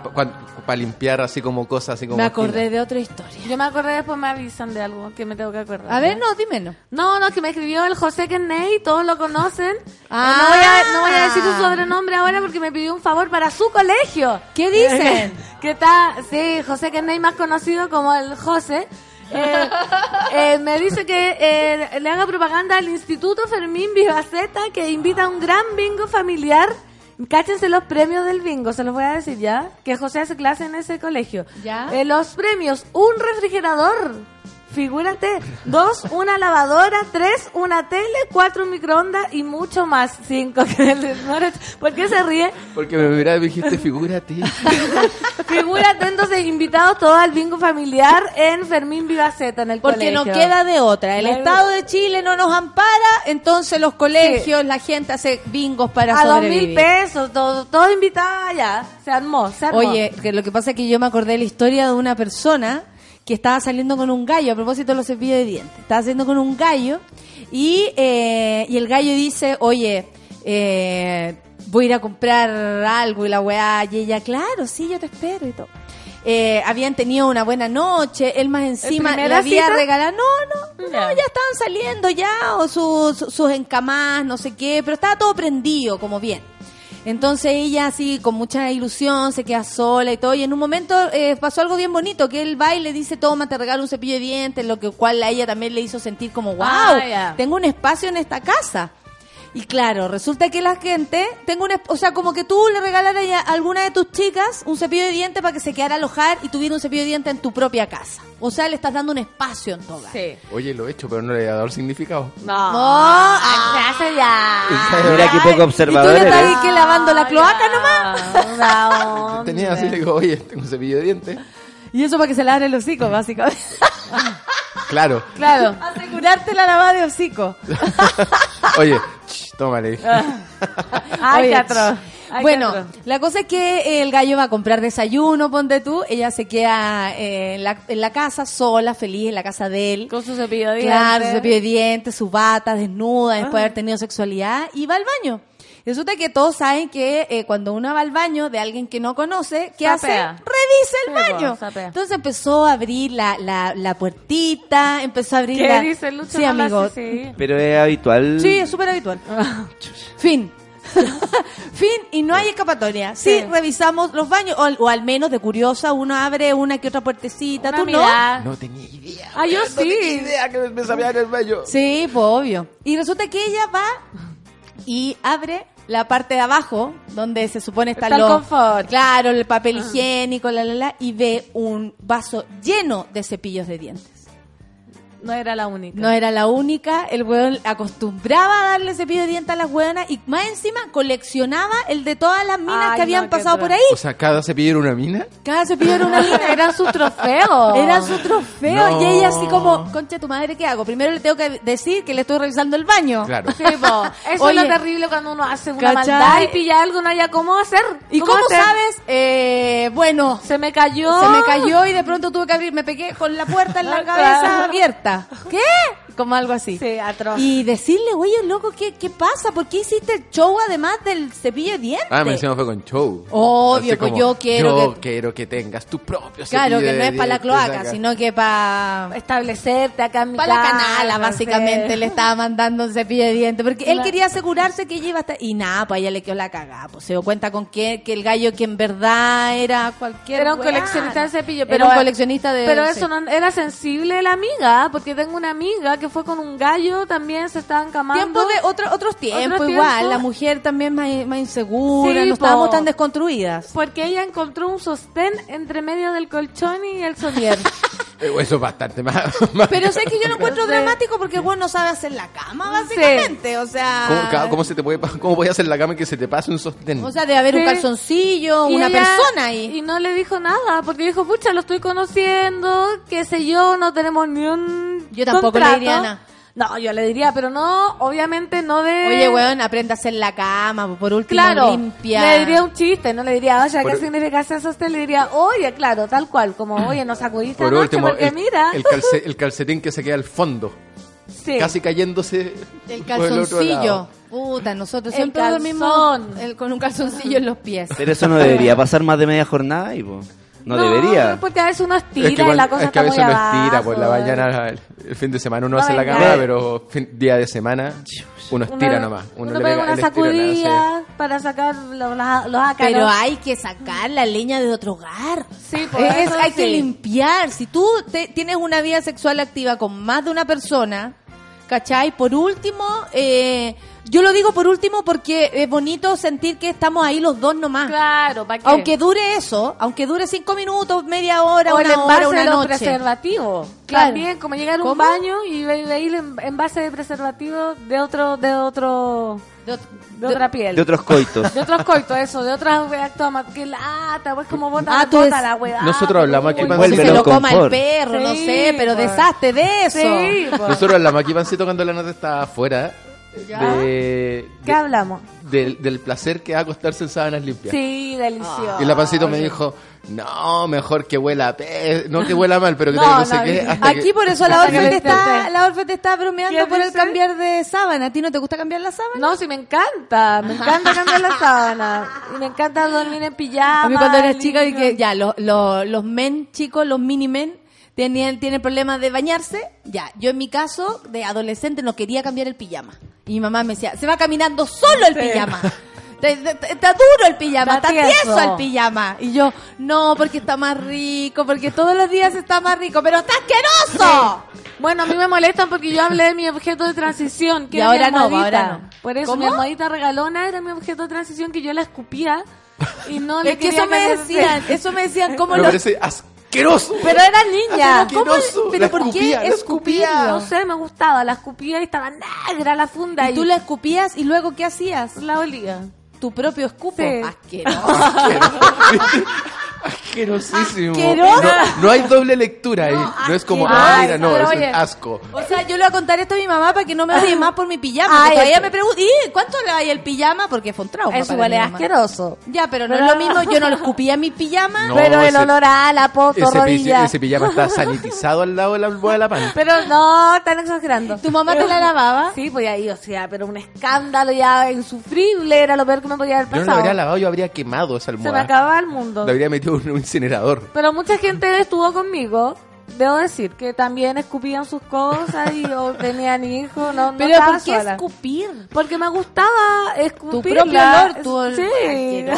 limpiar así como cosas así como... Me acordé de otra historia. Yo me acordé, después me avisan de algo que me tengo que acordar. A ver, no, dímelo. No, no, que me escribió el José Kenney, todos lo conocen. Ah. <laughs> no, voy a, no voy a decir su sobrenombre ahora porque me pidió un favor para su colegio. ¿Qué dicen? <laughs> que está, sí, José Kenney, más conocido como el José. Eh, eh, me dice que eh, le haga propaganda al Instituto Fermín Vivaceta que invita a un gran bingo familiar. Cáchense los premios del bingo, se los voy a decir ya. Que José hace clase en ese colegio. Ya. Eh, los premios, un refrigerador. Figúrate, dos, una lavadora, tres, una tele, cuatro microondas y mucho más. Cinco. <laughs> ¿Por qué se ríe? Porque me miraba y me dijiste, figúrate. <laughs> Figúrate entonces invitados todos al bingo familiar en Fermín Vivaceta en el Porque no colegio. queda de otra. El Estado de Chile no nos ampara, entonces los colegios, la gente hace bingos para a dos mil pesos, todo, todo invitado allá. Se armó, se armó. Oye, que lo que pasa es que yo me acordé de la historia de una persona que estaba saliendo con un gallo, a propósito de los cepillos de dientes. Estaba saliendo con un gallo y, eh, y el gallo dice, oye, eh, voy a ir a comprar algo y la weá, y ella, claro, sí, yo te espero y todo. Eh, habían tenido una buena noche, él más encima le había cita? regalado, no, no, no, ya estaban saliendo ya, o sus, sus encamadas, no sé qué, pero estaba todo prendido, como bien. Entonces ella así con mucha ilusión se queda sola y todo y en un momento eh, pasó algo bien bonito que él va y le dice toma te regalo un cepillo de dientes lo que cual a ella también le hizo sentir como wow Ah, tengo un espacio en esta casa y claro resulta que la gente tengo un esp- o sea como que tú le regalaras a alguna de tus chicas un cepillo de dientes para que se quedara a alojar y tuviera un cepillo de dientes en tu propia casa. O sea le estás dando un espacio en tu hogar. Sí. Oye, lo he hecho, pero no le he dado el significado. No, ah, ya. <laughs> Mira qué poco y tú observador le estás eres. ahí que lavando la cloaca nomás No, <laughs> Tenía así, le digo, oye, tengo un cepillo de dientes. y eso para que se abra el hocico básicamente <laughs> Claro. Claro. Asegurarte la lavada de hocico. Oye, tómale. Ay, Oye, qué atroz. Ay, bueno, la cosa es que el gallo va a comprar desayuno, ponte tú. Ella se queda eh, en, la, en la casa sola, feliz, en la casa de él. Con su cepillo de Claro, dientes. su cepillo de dientes, su bata, desnuda, después de Ah. haber tenido sexualidad, y va al baño. Resulta que todos saben que eh, cuando uno va al baño de alguien que no conoce, ¿qué hace? Revisa el Sí, po, baño. Entonces empezó a abrir la, la, la puertita, empezó a abrir ¿Qué la... dice Lucho? Sí, amigo. hace, sí. Pero es habitual. Sí, es súper habitual. fin. <laughs> fin y no hay escapatoria. Sí, Sí. revisamos los baños, o, o al menos de curiosa uno abre una que otra puertecita. Una ¿Tú mirada. No tenía idea. Ah, yo No tenía sí. idea que me sabía en el baño. no? Sí, pues obvio. Y resulta que ella va y abre la parte de abajo, donde se supone está, Está el confort. Claro, el papel higiénico, la, la, la, y ve un vaso lleno de cepillos de dientes. No era la única. No era la única, el weón acostumbraba a darle cepillo de dientes a las weonas y más encima coleccionaba el de todas las minas Ay, que habían no, pasado por ahí. O sea, cada cepillo era una mina. Cada cepillo era una mina. Eran sus trofeos. <laughs> Era su trofeo No. y ella así como, concha tu madre, ¿qué hago? Primero le tengo que decir que le estoy revisando el baño. Claro. Sí, po. <laughs> Eso Oye, es lo terrible cuando uno hace una ¿cachai? maldad y pilla algo, no haya cómo hacer. ¿Y cómo, hacer? sabes? Eh, bueno, Se me cayó. se me cayó y de pronto tuve que abrir, me pegué con la puerta en la <laughs> cabeza abierta. <laughs> ¿Qué? Como algo así. Sí, atroz. Y decirle, oye, loco, ¿qué, ¿qué pasa? ¿Por qué hiciste el show además del cepillo de dientes? Ah, me encima fue con show. Obvio, Así pues como, yo quiero Yo que- quiero que tengas tu propio Claro, cepillo que no de es para la cloaca, acá. sino que para... Establecerte acá en mi Para la canala, básicamente, sí. le estaba mandando un cepillo de dientes. Porque él quería asegurarse que ella iba a estar... Y nada, pues ella le quedó la cagada. Pues se dio cuenta con que, que el gallo que en verdad era cualquier... Era un coleccionista de cepillo, Era pero un coleccionista de... Pero sí. eso no era sensible la amiga, porque tengo una amiga que fue con un gallo, también se estaban camando. Tiempo de otro, otros tiempos, igual. tiempos. La mujer también más, más insegura, Sí, no estábamos tan desconstruidas. Porque ella encontró un sostén entre medio del colchón y el somier. <laughs> Eh, Eso es bastante más. <laughs> más- Pero sé que yo lo <laughs> encuentro dramático porque el güey no sabe hacer la cama, básicamente. O sea... ¿Cómo, cómo se te puede, ¿Cómo voy a hacer la cama y que se te pase un sostén? O sea, debe haber un calzoncillo, Y una ella- persona ahí. Y no le dijo nada, porque dijo, pucha, lo estoy conociendo, qué sé yo, no tenemos ni un Yo tampoco contrato". le diría nada. No, yo le diría, pero no, obviamente no de... Oye, weón, aprende a hacer la cama, por último Claro, limpia. le diría un chiste, no le diría, oye, ¿qué Por- significa hacer sostén? Le diría, oye, claro, tal cual, como, oye, nos sacudiste Por anoche último, porque el, mira... el, calce- el calcetín que se queda al fondo, Sí. casi cayéndose El por el otro calzoncillo. lado. Puta, nosotros El siempre dormimos con un calzoncillo en los pies. Pero eso no debería pasar más de media jornada y po. No, debería. Porque a veces uno estira Es que, y la cosa es que está a veces muy uno estira, abajo. pues la mañana, el, el fin de semana uno No hace la cama, pero fin- día de semana uno estira Uno- nomás. Uno, uno le pega una sacudida para sacar los, los, los ácaros. Pero hay que sacar la leña de otro hogar. Sí, por Es- eso hay sí. que limpiar. Si tú te- tienes una vida sexual activa con más de una persona, ¿cachai? Por último, eh, yo lo digo por último porque es bonito sentir que estamos ahí los dos nomás. Claro, ¿para qué? Aunque dure eso, aunque dure cinco minutos, media hora, o el una hora, envase una de los noche. preservativos. Claro. También, como llegar a un ¿Cómo? baño y ve- veis el envase de preservativo de otro, de otro, De de otra piel. De otros coitos. <laughs> De otros coitos, eso, de otras reactomas. Que lata, pues como bota, Ah, bota es- la weá. Nosotros hablamos aquí, se lo coma el perro, no sé, pero deshazte de eso. Sí, pues. Nosotros hablamos aquí, Pancito, cuando la nota estaba afuera, Ya. de, ¿Qué de- hablamos? del, del placer que es acostarse en sábanas limpias. Sí, delicioso. Y la Pancito me dijo, no, mejor que huela a pez, no que huela mal, pero que No, tenga no sé no, qué. Hasta Aquí que- por eso la Orfe te está, la Orfe te está bromeando ¿Qué por el cambiar de sábana. ¿A ti no te gusta cambiar la sábana? No, sí, me encanta. Me encanta cambiar la sábana. Y me encanta dormir en pijama. A mí cuando era chica y limpio. que ya los, los, los men chicos, los mini men tenían tienen problemas de bañarse, ya. Yo en mi caso de adolescente no quería cambiar el pijama. Y mi mamá me decía, "Se va caminando solo el Sí. pijama." Está duro el pijama, Está tieso tieso. el pijama. Y yo, no, porque está más rico, porque todos los días está más rico, pero está asqueroso. <laughs> Bueno, a mí me molestan porque yo hablé de mi objeto de transición. Que Y era ahora mi no, ahora no. Por eso ¿Cómo? mi almohadita regalona era mi objeto de transición que yo la escupía y no <laughs> le Es que eso me decían, eso me decían, <laughs> ¿cómo me lo parece asqueroso. Pero era niña. ¿Cómo? ¿Pero La por qué escupía, la escupía? escupía. No sé, me gustaba. La escupía y estaba negra la funda. Y tú la escupías y luego ¿qué hacías? la olía. Tu propio escupo. Sí. Asqueroso. <laughs> Asquerosísimo. Asqueroso. No, no hay doble lectura ahí. No, es como, ah, mira, no, es un asco. O sea, yo le voy a contar esto a mi mamá para que no me odie más por mi pijama. Ay, todavía es- me pregunta, ¿y cuánto le hay el pijama? Porque fue un trauma. Eso igual es asqueroso. Ya, pero no Pero- es lo mismo. Yo no lo escupía en mi pijama. No, pero el ese- olor a la poto, Ese, rodilla. ese pijama está sanitizado al lado de la almohada de la pan. Pero no, están exagerando. ¿Tu mamá te la lavaba? Sí, pues ahí, o sea, pero un escándalo ya insufrible, era lo peor que me podía haber Yo no pasado. la habría lavado, yo habría quemado esa Se me almohada. acababa el mundo. La habría metido en un incinerador. Pero mucha gente estuvo conmigo, debo decir, que también escupían sus cosas y o <laughs> tenían hijos, no, no Pero estaba ¿por qué sola. escupir? Porque me gustaba escupir. Tu propio la- olor, tu ol- Sí. <laughs>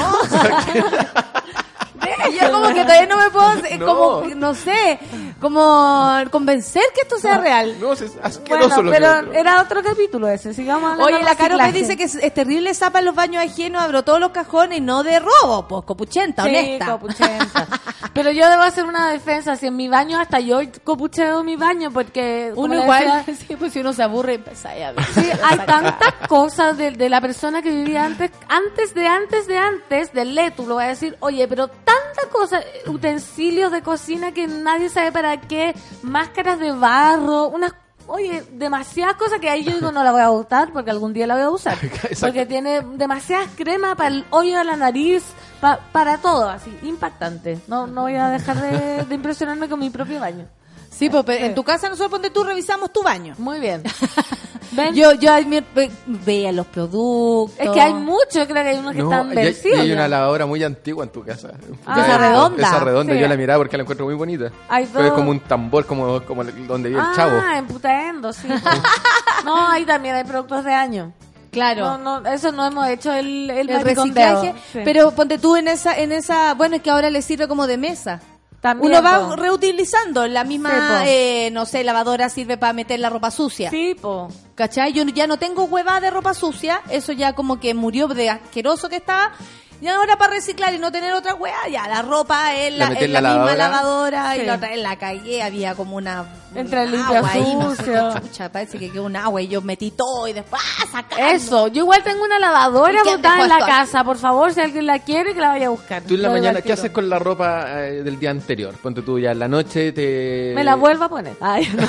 Yo como que todavía no me puedo, No. <laughs> como, no sé, como convencer que esto sea real. No, es asqueroso Bueno, lo pero que era otro capítulo ese, sigamos Oye, la Caro me dice que es, es terrible zapa en los baños ajenos, abro todos los cajones, no de robo, pues copuchenta, Sí, honesta. copuchenta. <laughs> Pero yo debo hacer una defensa. Si en mi baño, hasta yo copucheo mi baño, porque. Uno igual, decía, <laughs> sí, pues si uno se aburre, empieza a ver. Sí, <laughs> hay tantas cosas de, de la persona que vivía antes, antes de antes de antes del Letu, lo voy a decir, oye, pero tantas cosas, utensilios de cocina que nadie sabe para qué, máscaras de barro, unas, oye, demasiadas cosas que ahí yo digo no la voy a gustar porque algún día la voy a usar. <laughs> Porque tiene demasiadas crema para el hoyo de la nariz, pa- para todo, así, impactante. No, no voy a dejar de, de impresionarme con mi propio baño. Sí, pues pero en tu casa nosotros ponte tú revisamos tu baño. Muy bien. <laughs> ¿Ven? Yo, yo ahí me- ve- veía los productos. Es que hay muchos, creo que hay unos que No, están vencidos. hay una lavadora muy antigua en tu casa. Ah, esa redonda. Esa redonda, Sí. yo la miraba porque la encuentro muy bonita. Hay Pero es dos- como un tambor, como, como donde vive el chavo. Ah, en Putaendo, sí. <laughs> no, ahí también hay productos de año. Claro. No, no, eso no hemos hecho el, el, el reciclaje, Sí. pero ponte tú en esa, en esa, bueno, es que ahora le sirve como de mesa. También, Uno va po. reutilizando, la Sí, misma, po. eh, no sé, lavadora sirve para meter la ropa sucia. Sí, po. ¿Cachai? Yo ya no tengo hueva de ropa sucia, eso ya como que murió de asqueroso que estaba. Y ahora para reciclar y no tener otra hueá, ya la ropa en La la, metí en en la, la misma lavadora. lavadora y la otra en la calle había como una Entre limpio agua ahí, no sé sucio. qué chucha, parece que quedó un agua y yo metí todo y después ¡ah, sacando! Eso, yo igual tengo una lavadora ¿Y quién botada en la casa, por favor, si alguien la quiere, que la vaya a buscar. Tú en la mañana, ¿qué haces con la ropa eh, del día anterior? Ponte tú ya en la noche, te... Me la vuelvo a poner. Ay, no.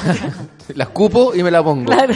<laughs> La escupo y me la pongo. Claro.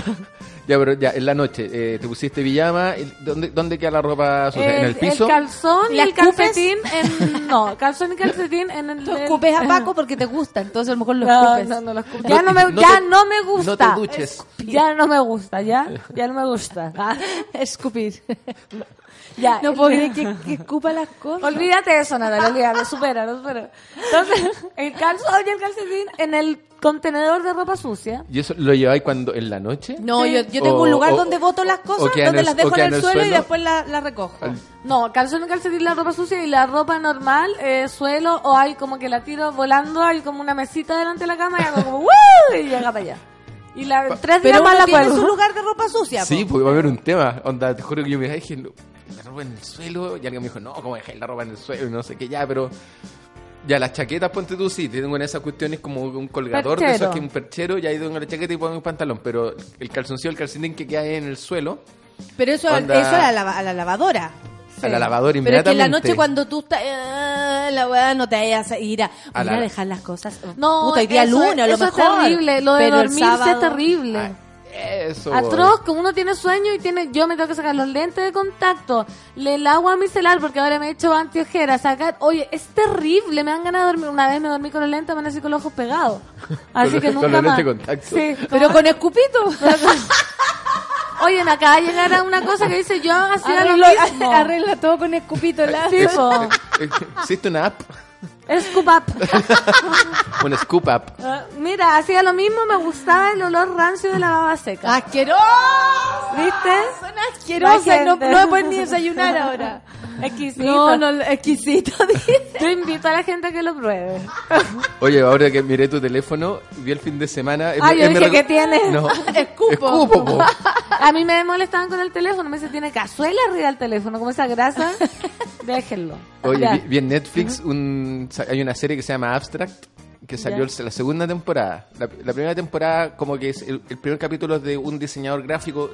Ya, pero ya, en la noche, eh, te pusiste pijama, y ¿dónde, ¿dónde queda la ropa sucia? ¿En el piso? calzón y ¿La el calcetín en... No, calzón y calcetín en el... <laughs> Tú escupes a Paco porque te gusta, entonces a lo mejor lo No, escupes. no, no lo escupo. No Ya no me, no ya te- no me gusta. no te duches. Ya no me gusta, ya. Ya no me gusta. <laughs> Ah, Escupir. <laughs> Ya. No puedo creer que, <laughs> que escupa las cosas. Olvídate de eso, Natalia, olvídate, supera, lo supera. Entonces, el calzón y el calcetín en el contenedor de ropa sucia. ¿Y eso lo lleváis cuando en la noche? No, Sí. yo, yo tengo O- un lugar o- donde boto las cosas, donde el- las dejo en el, suelo, y después las la recojo. No, calzón y calcetín la ropa sucia y la ropa normal, eh, suelo, o hay como que la tiro volando, hay como una mesita delante de la cama y hago como ¡Woo! y llega para allá. Y la, tres días Pero más la tiene su lugar de ropa sucia. Sí, po. porque va a haber un tema. Onda, te juro que yo me dije, "No, la ropa en el suelo. Y alguien me dijo, no, ¿cómo dejé la ropa en el suelo? Y no sé qué, ya, pero. Ya, las chaquetas, ponte tú, sí, tengo en esas cuestiones como un colgador de Perchero. esos que un perchero, y ahí tengo la chaqueta y pongo un pantalón. Pero el calzoncillo, el calcetín que queda ahí en el suelo, Pero eso, Onda- eso a, la, lava- a la lavadora. a la lavadora Pero es inmediatamente. que en la noche cuando tú estás... la weá no te vayas a ir a, la- dejar las cosas. No, Puta, hoy día eso- lunes a lo eso mejor. es terrible, lo de pero dormirse sábado- es terrible. Eso. Atroz, como uno tiene sueño y tiene, yo me tengo que sacar los lentes de contacto, le el agua micelar porque ahora me he hecho antiojeras, sacar, oye, es terrible, me dan ganas de dormir, una vez me dormí con los lentes, me nací con los ojos pegados, <laughs> así Con que nunca con los más. lentes de contacto. Sí, Pero con escupito. <laughs> Oye, me acaba de llegar a una cosa que dice yo hacía lo mismo. <laughs> arregla todo con escupito. La... Sí. ¿Existe una app? Scoop up. <laughs> Un scoop app. Ah, Mira, hacía lo mismo, me gustaba el olor rancio de la baba seca. ¡Asqueroso! ¿Viste? Son asquerosas, no, no me pueden ni desayunar ahora. Exquisito. No, no, exquisito. <laughs> Yo invito a la gente a que lo pruebe. Oye, ahora que miré tu teléfono, vi el fin de semana. Ah, yo dije, ¿qué tiene? No, <laughs> Escupo. escupo, po. A mí me molestaban con el teléfono. Me dice, tiene cazuela arriba del teléfono, como esa grasa. Déjenlo. Oye, vi, vi en Netflix un, sa- hay una serie que se llama Abstract que salió Ya. la segunda temporada. La, la primera temporada como que es el, el primer capítulo es de un diseñador gráfico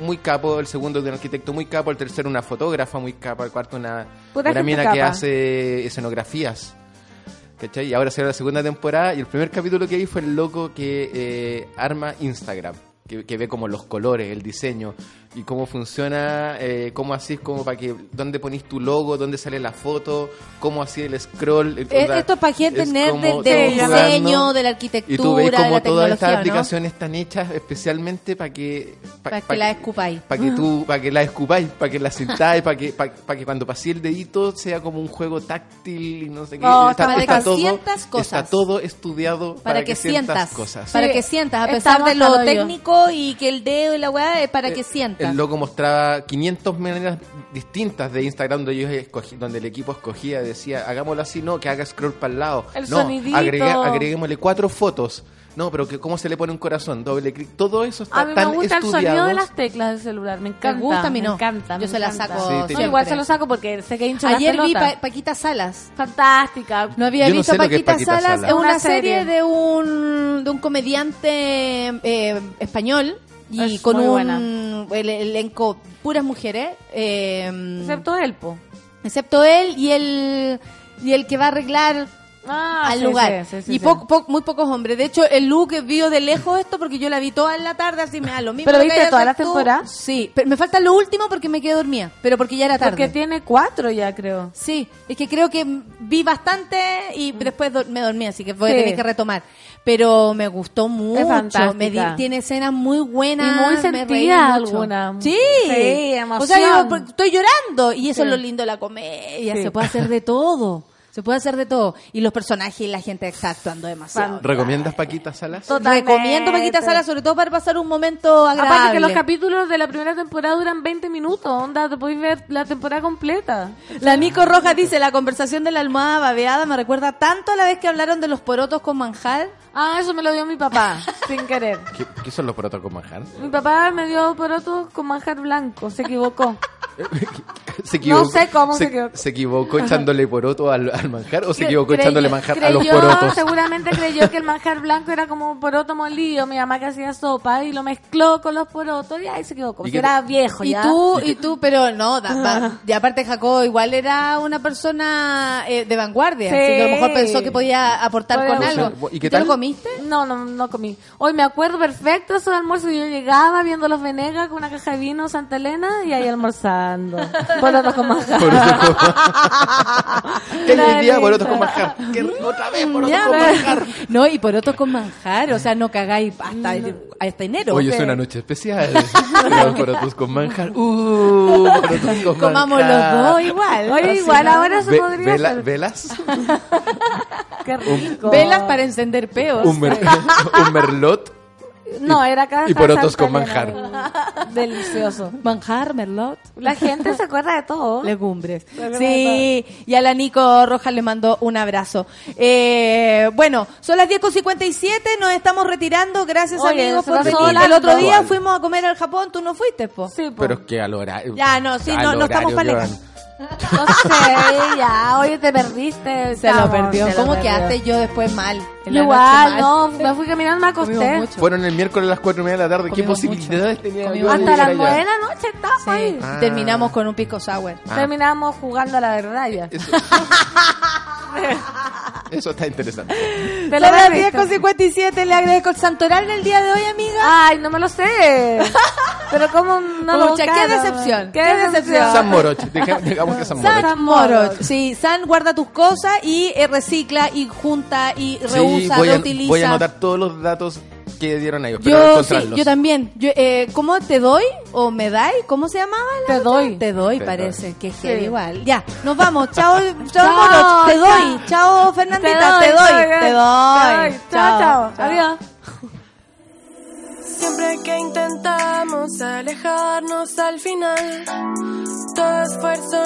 muy capo, el segundo de un arquitecto muy capo, el tercero una fotógrafa muy capa, el cuarto una, una mina que hace escenografías. ¿Cachai? Y ahora salió la segunda temporada y el primer capítulo que vi fue el loco que eh, arma Instagram. Que, que ve como los colores, el diseño y cómo funciona, eh, cómo así es como para que, dónde ponís tu logo, dónde sale la foto, cómo así el scroll. el- Eh, onda, Esto es para gente es nerd como del, del tú jugando, diseño, de la Y arquitectura, tú ves como todas estas ¿no? aplicaciones están hechas especialmente para que... Para que la escupáis. Para que tú, <laughs> para que la escupáis, para que la sintáis, para que, para, para que cuando paséis el dedito sea como un juego táctil y no sé qué. No, para que sientas cosas. Está todo estudiado Para, que, sientas, cosas. para que sientas, a pesar estamos de lo técnico y que el dedo y la weá es para que Eh, sientas. El logo mostraba 500 maneras distintas de Instagram donde ellos escogí- donde el equipo escogía, decía, hagámoslo así, no, que haga scroll para el lado. El no, sonidito. agregue- agreguémosle cuatro fotos. No, pero que cómo se le pone un corazón, doble clic. Todo eso está A mí tan me gusta el estudiado. sonido de las teclas del celular. Me encanta. gusta? A mí me no. encanta. Yo me se la encanta. saco Sí, No, igual se lo saco porque sé que hincha las Ayer vi. Pa- Paquita Salas. Fantástica. No había Yo no visto sé lo que es Paquita, Paquita Salas. Salas. Es una Una serie, serie. de un de un comediante eh, español y Es con muy un buena. el elenco puras mujeres, eh, Excepto él, po. excepto él y el y el que va a arreglar Ah, al sí, lugar. sí, sí, sí, y po- po- muy pocos hombres. De hecho, el look vio de lejos esto porque yo la vi toda en la tarde, así me da lo mismo. ¿Pero viste toda la temporada? Sí, pero me falta lo último porque me quedé dormida, pero porque ya era tarde. Porque tiene cuatro ya, creo. Sí, es que creo que vi bastante y después do- me dormí, así que voy a tener que retomar. Pero me gustó mucho, fantástica. me di- tiene escenas muy buenas. Y muy me sentida reí mucho. alguna. Sí, Sí, O sea, emoción. yo por- estoy llorando y eso es lo lindo de la comedia, se puede hacer de todo. Se puede hacer de todo. Y los personajes y la gente está actuando demasiado. ¿Recomiendas Paquita Salas? Totalmente. Recomiendo Paquita Sala, sobre todo para pasar un momento agradable. Aparte que los capítulos de la primera temporada duran 20 minutos, onda, te podéis ver la temporada completa. La Nico Rojas dice, la conversación de la almohada babeada me recuerda tanto a la vez que hablaron de los porotos con manjar. Ah, eso me lo dio mi papá, <laughs> sin querer. ¿Qué, qué son los porotos con manjar? Mi papá me dio porotos con manjar blanco, se equivocó. <laughs> <laughs> ¿Se No sé cómo se equivocó. ¿Se equivocó echándole poroto al, al manjar o se equivocó creyó- echándole manjar a los creyó- porotos? Seguramente creyó que el manjar blanco era como poroto molido, mi mamá que hacía sopa y lo mezcló con los porotos y ahí se equivocó. ¿Y qué era te- viejo y ya. tú, y tú, pero no, da- va- y aparte Jacob igual era una persona eh, de vanguardia, Sí. así que a lo mejor pensó que podía aportar con algo. ¿Y qué ¿Tú tal? lo comiste? No, no, no comí. Hoy me acuerdo perfecto eso de almuerzo. Yo llegaba viendo los Venegas con una caja de vino Santa Elena y ahí almorzando. Porotos con manjar. ¿Qué hay hoy día? Porotos con manjar. ¿Qué- Otra vez porotos Ya, con manjar. No, y por otro con manjar, o sea, no cagáis hasta, hasta enero. Hoy es una noche especial. Porotos con manjar. Uh, porotos con Comamos manjar. los dos igual. Oye, igual ¿no? ahora se Ve- podría vela- hacer. ¿Velas? <laughs> Qué rico. Velas para encender peos. Un, mer- <laughs> un merlot No, era acá. y porotos con manjar. <laughs> Delicioso. Manjar, merlot. La gente se acuerda de todo. Legumbres. Sí, y a la Nico Rojas le mandó un abrazo. Eh, bueno, son las 10.57, nos estamos retirando. Gracias, Oye, amigos, por venir. El otro día fuimos a comer al Japón, tú no fuiste, po. Sí, po. Pero es que al horario. Ya, no, sí, no- no estamos horario No sé, ya. Oye, te perdiste. Se lo perdió. se lo ¿Cómo perdió. quedaste yo después mal? En la Igual, noche mal. no. Me fui caminando, me acosté. Fueron el miércoles a las 4 y media de la tarde. ¿Qué Comimos posibilidades tenía yo de Hasta llegar las? 9 de la noche estábamos Sí, ahí. Ah. Terminamos con un pisco sour. Ah. Terminamos jugando a la verdad ya. Eso, <laughs> eso está interesante. Te Son lo las perdiste. 10.57, le agradezco el santoral del día de hoy, amiga. Ay, no me lo sé. <laughs> Pero cómo no lo Pucha, qué buscaron? decepción, Qué qué decepción. San Moroch. Deja- Digamos que San Moroch. San Moroch. Sí, San guarda tus cosas y eh, recicla y junta y reusa, voy a, reutiliza. voy a anotar todos los datos que dieron a ellos. Pero Yo, sí, encontrarlos. yo también. Yo, eh, ¿Cómo te doy o me dais? ¿Cómo se llamaba? la Te otra? doy. Te doy, Te parece. Que es Sí. igual. Ya, nos vamos. <laughs> Chao, chao, Chao, Moroch. Te doy. Chao, Fernandita. Te doy. Te doy. Chao, chao. Adiós. Siempre que intentamos alejarnos al final, todo esfuerzo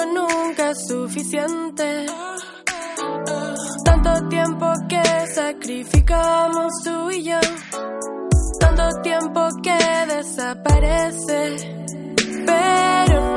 suficiente. Tanto tiempo que sacrificamos tú y yo, tanto tiempo que desaparece. Pero